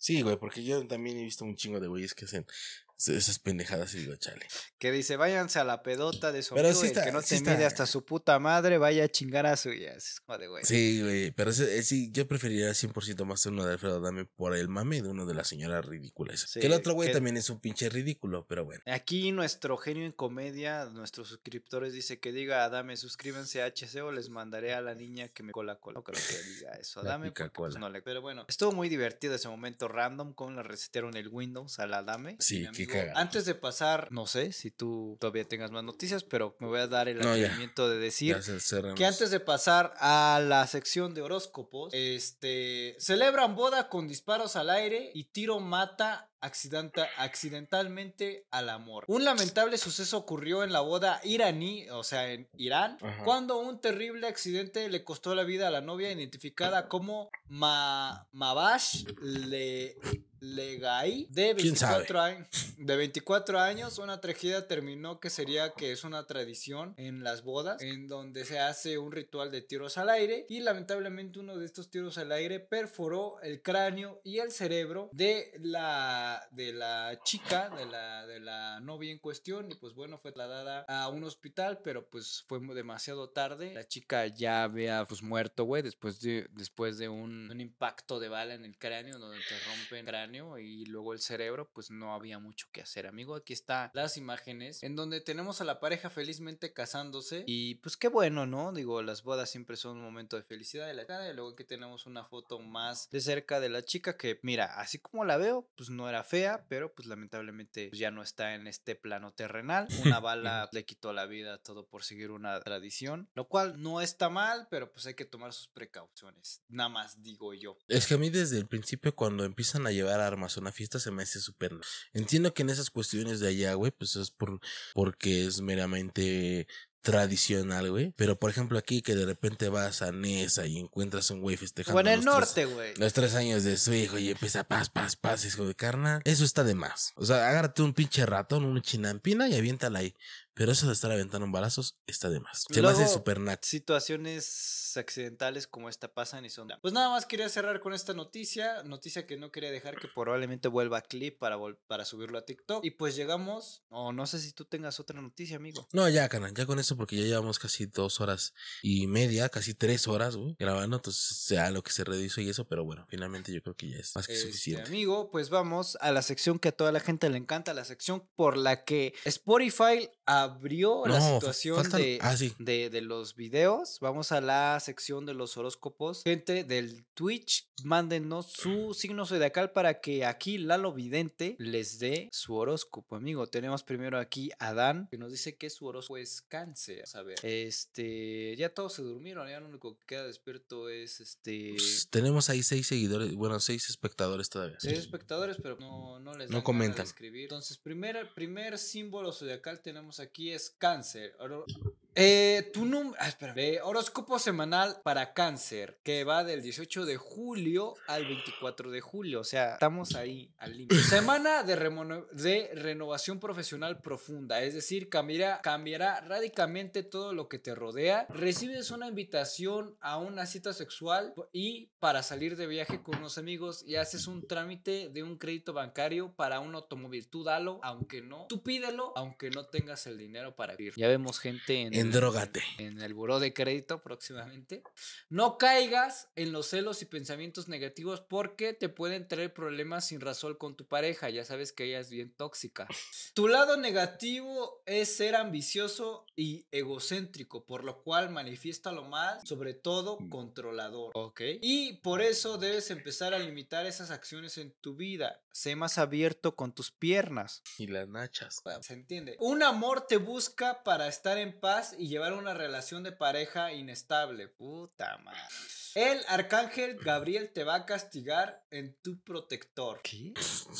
S1: Sí, güey, porque yo también he visto un chingo de güeyes que hacen esas pendejadas y digo, chale.
S2: Que dice, váyanse a la pedota de su
S1: Pero
S2: amigo,
S1: sí
S2: el
S1: está-
S2: que no
S1: sí
S2: te mide hasta su puta madre, vaya a chingar a suya. Es como de, güey.
S1: Sí, güey, pero ese- eh, sí, yo preferiría 100% más uno de Alfredo Dame por el mame de uno de la señora ridícula esa.
S2: Sí,
S1: que el otro güey
S2: que-
S1: también es un pinche ridículo, pero bueno.
S2: Aquí nuestro genio en comedia, nuestros suscriptores, dice que diga Adame, suscríbanse a HC o les mandaré a la niña que me cola cola. No creo que diga eso,
S1: La
S2: Adame. porque, pues, no le... Pero bueno, estuvo muy divertido ese momento random, con le resetearon el Windows a la Adame.
S1: Sí, qué cagado.
S2: Antes de pasar, no sé si tú todavía tengas más noticias, pero me voy a dar el
S1: No,
S2: atrevimiento de decir
S1: Ya
S2: que antes de pasar a la sección de horóscopos, este celebran boda con disparos al aire y tiro mata accidenta- accidentalmente al amor. Un lamentable suceso ocurrió en la boda iraní, o sea, en Irán,
S1: Ajá.
S2: cuando un terrible accidente le costó la vida a la novia identificada como Ma Mabash Le Legai de
S1: ¿Quién sabe?
S2: 24 años. De 24 años, una tragedia terminó que sería que es una tradición en las bodas, en donde se hace un ritual de tiros al aire y lamentablemente uno de estos tiros al aire perforó el cráneo y el cerebro de la, de la chica, de la, de la novia en cuestión y pues bueno, fue trasladada a un hospital, pero pues fue demasiado tarde. La chica ya había pues muerto, güey, después de, después de un, un impacto de bala en el cráneo, donde te rompen el cráneo y luego el cerebro, pues no había mucho que hacer, amigo. Aquí están las imágenes en donde tenemos a la pareja felizmente casándose y pues qué bueno, ¿no? Digo, las bodas siempre son un momento de felicidad de la cara y luego aquí tenemos una foto más de cerca de la chica que, mira, así como la veo, pues no era fea, pero pues lamentablemente pues, ya no está en este plano terrenal. Una bala le quitó la vida todo por seguir una tradición, lo cual no está mal, pero pues hay que tomar sus precauciones. Nada más digo yo.
S1: Es que a mí desde el principio cuando empiezan a llevar armas a una fiesta se me hace súper... Entiendo que en esas cuestiones de allá, güey, pues es por porque es meramente tradicional, güey. Pero por ejemplo aquí que de repente vas a Nesa y encuentras un güey festejando
S2: O en el norte, güey.
S1: los tres años de su hijo y empieza paz, paz, paz, hijo de carnal. Eso está de más. O sea, agárrate un pinche ratón, una chinampina y aviéntala ahí. Pero eso de estar aventando balazos está de más. Se me hace
S2: Luego,
S1: súper naco.
S2: Situaciones accidentales como esta pasan y son. Pues nada más quería cerrar con esta noticia. Noticia que no quería dejar que probablemente vuelva a clip para, vol- para subirlo a TikTok. Y pues llegamos. O no sé si tú tengas otra noticia, amigo.
S1: No, ya, canal, ya con eso porque ya llevamos casi dos horas y media, casi tres horas, güey, grabando. Entonces, sea lo que se redujo y eso, pero bueno, finalmente yo creo que ya es más que
S2: Este,
S1: suficiente.
S2: amigo, pues vamos a la sección que a toda la gente le encanta, la sección por la que Spotify abrió la
S1: No,
S2: situación
S1: faltan-
S2: de,
S1: ah, sí.
S2: de, de los videos. Vamos a la sección de los horóscopos. Gente del Twitch, mándenos su signo zodiacal para que aquí Lalo Vidente les dé su horóscopo, amigo. Tenemos primero aquí a Dan, que nos dice que su horóscopo es cáncer. A ver, este, ya todos se durmieron, ya lo único que queda despierto es este...
S1: Pues, tenemos ahí seis seguidores, bueno, seis espectadores todavía.
S2: Seis espectadores, pero no, no les
S1: No comentan.
S2: escribir. Entonces, primer, primer símbolo zodiacal tenemos aquí es cáncer. Eh, tu número. Ah, espera. Eh, horóscopo semanal para cáncer, que va del 18 de julio al 24 de julio. O sea, estamos ahí al límite. Semana de renovación profesional profunda, es decir, cambiará, cambiará radicalmente todo lo que te rodea. Recibes una invitación a una cita sexual y para salir de viaje con unos amigos y haces un trámite de un crédito bancario para un automóvil. Tú dalo, aunque no. Tú pídelo, aunque no tengas el dinero para ir. Ya vemos gente en,
S1: En Endrógate.
S2: en el buró de crédito próximamente. No caigas en los celos y pensamientos negativos porque te pueden traer problemas sin razón con tu pareja. Ya sabes que ella es bien tóxica. Tu lado negativo es ser ambicioso y egocéntrico, por lo cual manifiesta lo mal, sobre todo controlador. ¿Ok? Y por eso debes empezar a limitar esas acciones en tu vida. Sé más abierto con tus piernas.
S1: Y las nachas.
S2: Se entiende. Un amor te busca para estar en paz y llevar una relación de pareja inestable. Puta madre. El arcángel Gabriel te va a castigar en tu protector. ¿Qué?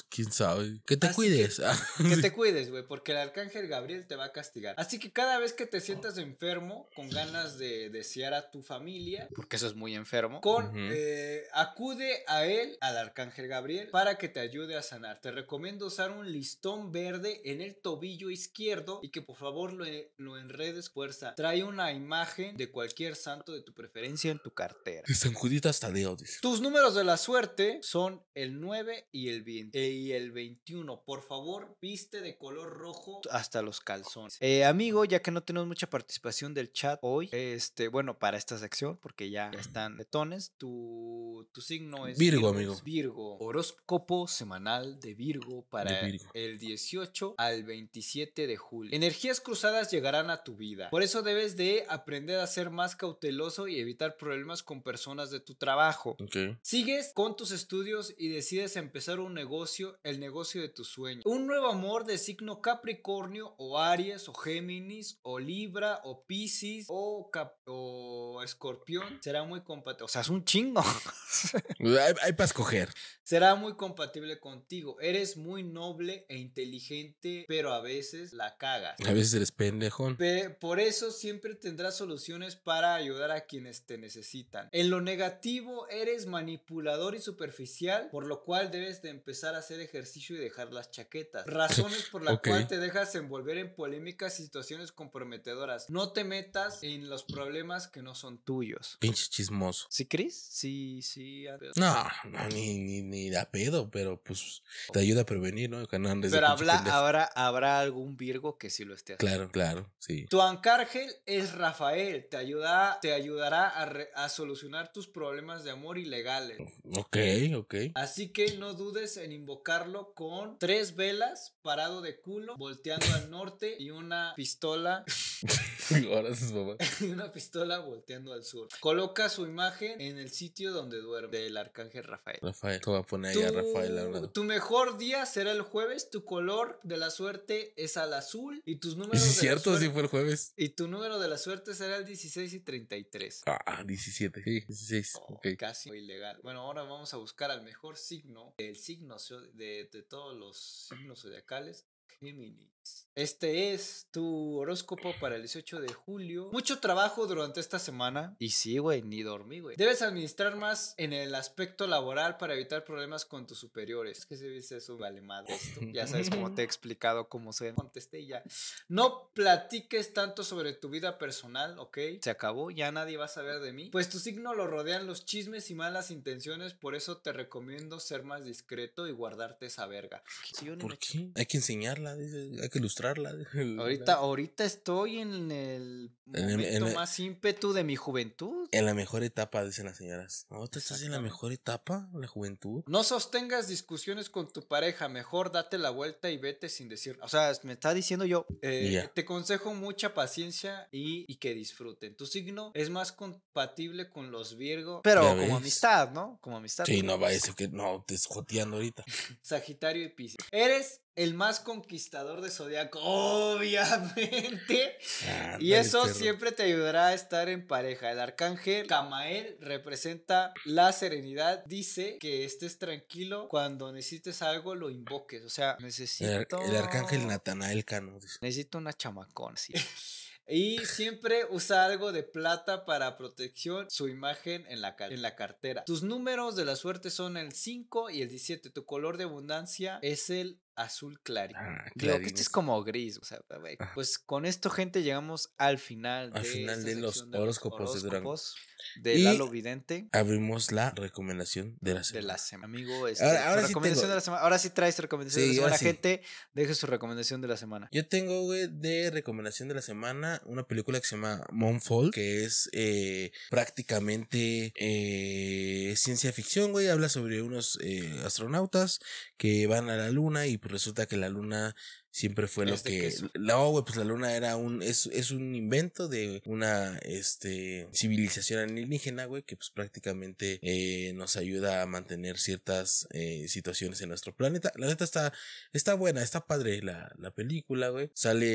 S1: ¿Quién sabe? Que te
S2: Así
S1: cuides.
S2: Que te cuides, güey, porque el arcángel Gabriel te va a castigar. Así que cada vez que te sientas enfermo, con ganas de desear a tu familia, porque eso es muy enfermo, con eh, acude a él, al arcángel Gabriel, para que te ayude a sanar. Te recomiendo usar un listón verde en el tobillo izquierdo y que por favor lo, lo enredes fuerza. Trae una imagen de cualquier santo de tu preferencia en tu cartera.
S1: De San Juditas Tadeo, dice.
S2: Tus números de la suerte son el 9 y el 20 eh, y el 21. Por favor, viste de color rojo hasta los calzones. Eh, amigo, ya que no tenemos mucha participación del chat hoy, este, bueno, para esta sección, porque ya, ya están letones, tu, tu signo es
S1: Virgo, amigo.
S2: Virgo. Horóscopo semanal de Virgo para
S1: De Virgo.
S2: el 18 al 27 de julio. Energías cruzadas llegarán a tu vida. Por eso debes de aprender a ser más cauteloso y evitar problemas con personas de tu trabajo. Sigues con tus estudios y decides empezar un negocio, el negocio de tus sueños. Un nuevo amor de signo Capricornio o Aries o Géminis o Libra o Piscis o, Cap- o Escorpión será muy compatible. O sea, es un chingo.
S1: Hay, hay para escoger.
S2: será muy compatible contigo. Eres muy noble e inteligente, pero a veces la cagas.
S1: A veces eres pendejón.
S2: Pe- Por eso siempre tendrás soluciones para ayudar a quienes te necesitan. En lo negativo, eres manipulador y superficial, por lo cual debes de empezar a hacer ejercicio y dejar las chaquetas. Razones por las cuales te dejas envolver en polémicas y situaciones comprometedoras. No te metas en los problemas que no son tuyos.
S1: Pinche chismoso.
S2: ¿Sí, Chris? Sí, sí.
S1: No, no, ni, ni, ni da pedo, pero pues te ayuda a prevenir, ¿no? Andes
S2: Pero habla, habrá, habrá algún Virgo que sí lo esté haciendo.
S1: Claro, claro, sí.
S2: Tu arcángel es Rafael, te, ayuda, te ayudará a, re- a solucionar tus problemas de amor ilegales.
S1: Ok, ok.
S2: Así que no dudes en invocarlo con tres velas, parado de culo, volteando al norte y una pistola
S1: Ahora sus mamás.
S2: y una pistola volteando al sur. Coloca su imagen en el sitio donde duerme del arcángel Rafael.
S1: Rafael, te voy a poner ahí a Rafael.
S2: Tu mejor día será el jueves, tu color de la suerte es al azul y tus
S1: ¿Y
S2: números
S1: es
S2: de la
S1: cierto, si
S2: suerte-
S1: fue el jueves?
S2: y tu número de la suerte será el 16 y 33.
S1: Ah, 17. Sí, 16.
S2: Oh,
S1: ok.
S2: Casi ilegal. Bueno, ahora vamos a buscar al mejor signo, el signo de, de todos los signos zodiacales. Géminis. Este es tu horóscopo para el 18 de julio. Mucho trabajo durante esta semana. Y sí, güey, ni dormí, güey. Debes administrar más en el aspecto laboral para evitar problemas con tus superiores. Es que se dice eso, vale madre esto. Ya sabes cómo te he explicado cómo se contesté ya. No platiques tanto sobre tu vida personal, ¿ok? Se acabó, ya nadie va a saber de mí. Pues tu signo lo rodean los chismes y malas intenciones, por eso te recomiendo ser más discreto y guardarte esa verga. Sí,
S1: ¿Por qué? Hay que enseñarla, dice, hay que ilustrarla.
S2: Ahorita, ahorita estoy en el
S1: En el-
S2: momento
S1: en el-
S2: más ímpetu de mi juventud.
S1: En la mejor etapa, dicen las señoras. ¿tú estás en la mejor etapa? ¿La juventud?
S2: No sostengas discusiones con tu pareja, mejor date la vuelta y vete sin decir. O sea, me está diciendo yo, eh, te consejo mucha paciencia y, y que disfruten. Tu signo es más compatible con los Virgo, pero como
S1: ves.
S2: amistad, ¿no? Como amistad.
S1: Sí, no vaya a ser que no, te joteando ahorita.
S2: Sagitario y Piscis. Eres el más conquistador de zodiaco, obviamente. Y
S1: Ándale,
S2: eso
S1: perro.
S2: siempre te ayudará a estar en pareja. El arcángel Camael representa la serenidad. Dice que estés tranquilo cuando necesites algo, lo invoques. O sea, necesito.
S1: el arcángel Natanael Cano. dice.
S2: Necesito una chamacón, sí. Y siempre usa algo de plata para protección, su imagen en la, en la cartera. Tus números de la suerte son el 5 y el 17. Tu color de abundancia es el azul clarito.
S1: Ah,
S2: Digo que este es como gris, o sea, pues con esto, gente, llegamos al final
S1: Al
S2: de
S1: final
S2: esta
S1: de los horóscopos de Durango.
S2: de Lalo Vidente
S1: Abrimos la recomendación de la
S2: de
S1: semana.
S2: la semana. Amigo, este,
S1: Ahora- ahora sí
S2: recomendación
S1: tengo.
S2: de la semana. Ahora sí traes recomendación
S1: Sí,
S2: de la semana.
S1: sí.
S2: Gente, deje su recomendación de la semana.
S1: Yo tengo, güey, de recomendación de la semana una película que se llama Moonfall, que es eh, prácticamente eh, ciencia ficción, güey. Habla sobre unos eh, astronautas que van a la luna y pues resulta que la luna siempre fue lo
S2: Es
S1: que
S2: queso.
S1: no güey pues la luna era un es, es un invento de una este civilización alienígena güey que pues prácticamente eh, nos ayuda a mantener ciertas eh, situaciones en nuestro planeta. La neta está está buena está padre la, la película güey. Sale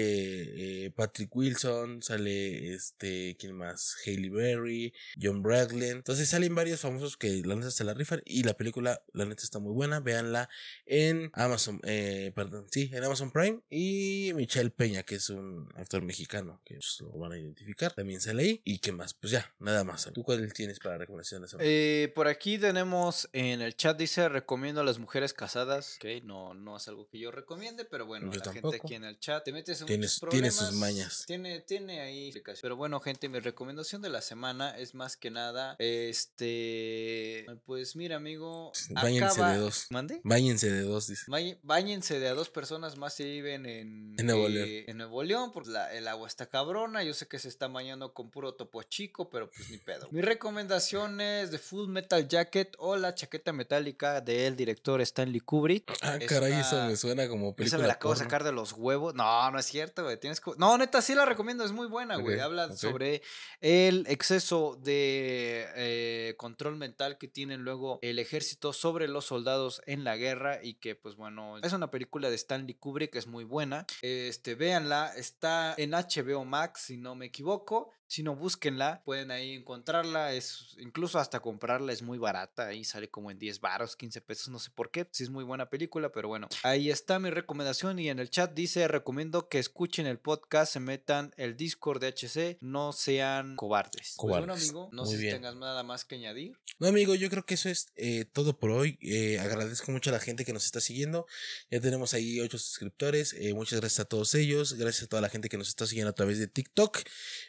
S1: eh, Patrick Wilson sale este quién más Hailey Berry John Braglen entonces salen varios famosos que la neta se la rifan y la película la neta está muy buena. Véanla en Amazon eh, perdón sí en Amazon Prime y Michelle Peña que es un actor mexicano que pues, lo van a identificar también sale ahí y qué más pues ya nada más tú cuál tienes para recomendación de la semana
S2: Eh, por aquí tenemos en el chat, dice, recomiendo a las mujeres casadas. Ok, no, no es algo que yo recomiende, pero bueno,
S1: Yo
S2: la gente aquí en el chat te metes en
S1: Tienes- tiene sus mañas.
S2: Tiene, tiene ahí. Pero bueno, gente, mi recomendación de la semana es más que nada, este, pues mira, amigo,
S1: Báñense
S2: acaba-
S1: de dos.
S2: ¿Mande?
S1: Báñense de dos dice
S2: Bañ- Báñense de a dos personas más si viven en,
S1: En Nuevo
S2: eh,
S1: León.
S2: en Nuevo León, porque la- el agua está cabrona. Yo sé que se está bañando con puro topo chico, pero pues ni pedo. Mi recomendación es The Full Metal Jacket o la chaqueta metálica del director Stanley Kubrick.
S1: ah
S2: Es
S1: caray
S2: una-
S1: eso me suena como
S2: Esa
S1: película
S2: me la acabo de sacar de los huevos. No, no es cierto, güey. Tienes que... No, neta, sí la recomiendo. Es muy buena, güey. Habla sobre el exceso de eh, control mental que tienen luego el ejército sobre los soldados en la guerra y que, pues bueno, es una película de Stanley Kubrick, muy buena. Este, véanla. Está en HBO Max, si no me equivoco. Si no, búsquenla, pueden ahí encontrarla, es incluso hasta comprarla es muy barata, ahí sale como en 10 baros, 15 pesos, no sé por qué, si es muy buena película, pero bueno, ahí está mi recomendación y en el chat dice, recomiendo que escuchen el podcast, se metan el Discord de HC, no sean cobardes. Pues bueno,
S1: Cobardes.
S2: amigo, no
S1: Muy
S2: sé si
S1: bien.
S2: tengas nada más que añadir.
S1: No, amigo, yo creo que eso es eh, todo por hoy. Eh, agradezco mucho a la gente que nos está siguiendo. Ya tenemos ahí ocho suscriptores. Eh, muchas gracias a todos ellos. Gracias a toda la gente que nos está siguiendo a través de TikTok.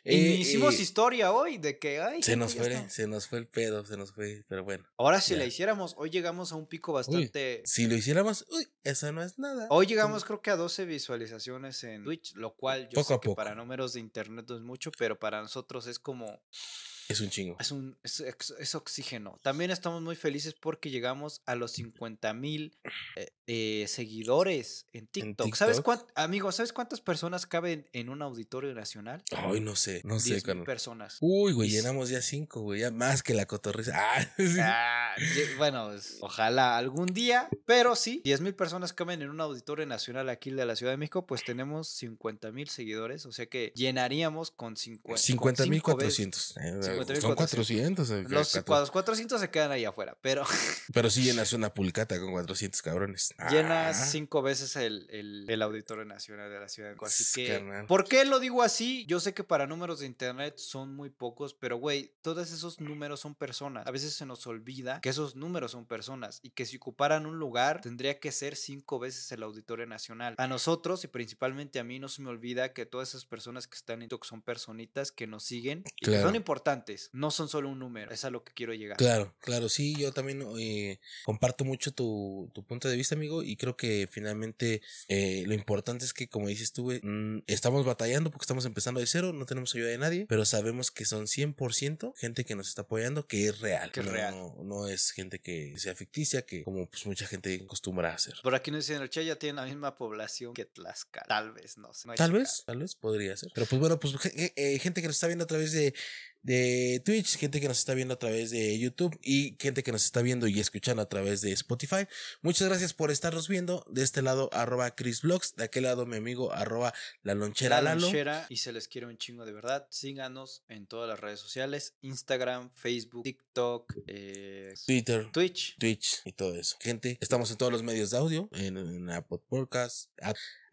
S2: y hicimos historia hoy de que, ay,
S1: se nos fue,
S2: está.
S1: se nos fue el pedo, se nos fue, pero bueno.
S2: Ahora si la hiciéramos, hoy llegamos a un pico
S1: Uy,
S2: bastante...
S1: si lo hiciéramos, uy, eso no es nada.
S2: Hoy llegamos creo que a 12 visualizaciones en Twitch, lo cual yo
S1: Poco
S2: sé
S1: a
S2: que
S1: poco.
S2: para números de internet no es mucho, pero para nosotros es como
S1: Es un chingo.
S2: es un es, oxígeno. También estamos muy felices porque llegamos a los 50 mil eh, eh, seguidores en TikTok. ¿Sabes
S1: TikTok?
S2: cuánto, amigo, sabes cuántas personas caben en un auditorio nacional?
S1: Ay, no sé, no sé,
S2: 10 mil
S1: carnal.
S2: personas.
S1: Uy, güey, llenamos ya cinco, güey, ya más que la cotorriza. Ah, sí.
S2: Ah, bueno, pues, ojalá algún día, pero sí, 10 mil personas caben en un auditorio nacional aquí de la Ciudad de México, pues tenemos 50 mil seguidores, o sea que llenaríamos con 50
S1: 50 mil 400. Eh,
S2: 50,400.
S1: Son 400. eh,
S2: Los, los 400 se quedan ahí afuera, pero
S1: Pero sí llenas una pulcata con 400 cabrones.
S2: llenas
S1: Ah,
S2: cinco veces el, el, el Auditorio Nacional de la Ciudad de México. Así que,
S1: carnal.
S2: ¿por qué lo digo así? Yo sé que para números de internet son muy pocos, pero güey, todos esos números son personas. A veces se nos olvida que esos números son personas y que si ocuparan un lugar tendría que ser cinco veces el Auditorio Nacional. A nosotros y principalmente a mí no se me olvida que todas esas personas que están en TikTok son personitas que nos siguen y que son importantes. No son solo un número. Es a lo que quiero llegar.
S1: Claro, claro, sí, yo también eh, comparto mucho tu, tu punto de vista, amigo, y creo que finalmente eh, lo importante es que, como dices tú, güey, mm, estamos batallando porque estamos empezando de cero, no tenemos ayuda de nadie, pero sabemos que son 100% gente que nos está apoyando, que es real.
S2: Que es
S1: no,
S2: real.
S1: No es gente que sea ficticia, que como pues mucha gente acostumbra a hacer.
S2: Por aquí nos dicen el Che ya tiene la misma población que Tlaxcala. Tal vez, no sé. no
S1: Tal vez, tal vez podría ser. Pero pues bueno, pues ge- eh, gente que nos está viendo a través de, de Twitch, gente que nos está viendo a través de YouTube y gente que nos está viendo y escuchando a través de Spotify. Muchas gracias por estarnos viendo. De este lado, arroba Chris Vlogs. De aquel lado, mi amigo, arroba la lonchera
S2: La
S1: Lalo.
S2: lonchera y se les quiere un chingo de verdad. Síganos en todas las redes sociales: Instagram, Facebook, TikTok, eh,
S1: Twitter.
S2: Twitch.
S1: Twitch y todo eso. Gente, estamos en todos los medios de audio, en, en Apple Podcast,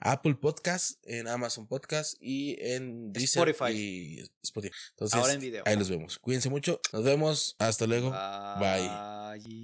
S1: Apple Podcast, en Amazon Podcast y en Deezer
S2: Spotify.
S1: y Spotify. Entonces,
S2: Ahora en video.
S1: ahí los vemos. Cuídense mucho. Nos vemos. Hasta luego. Bye.
S2: Bye.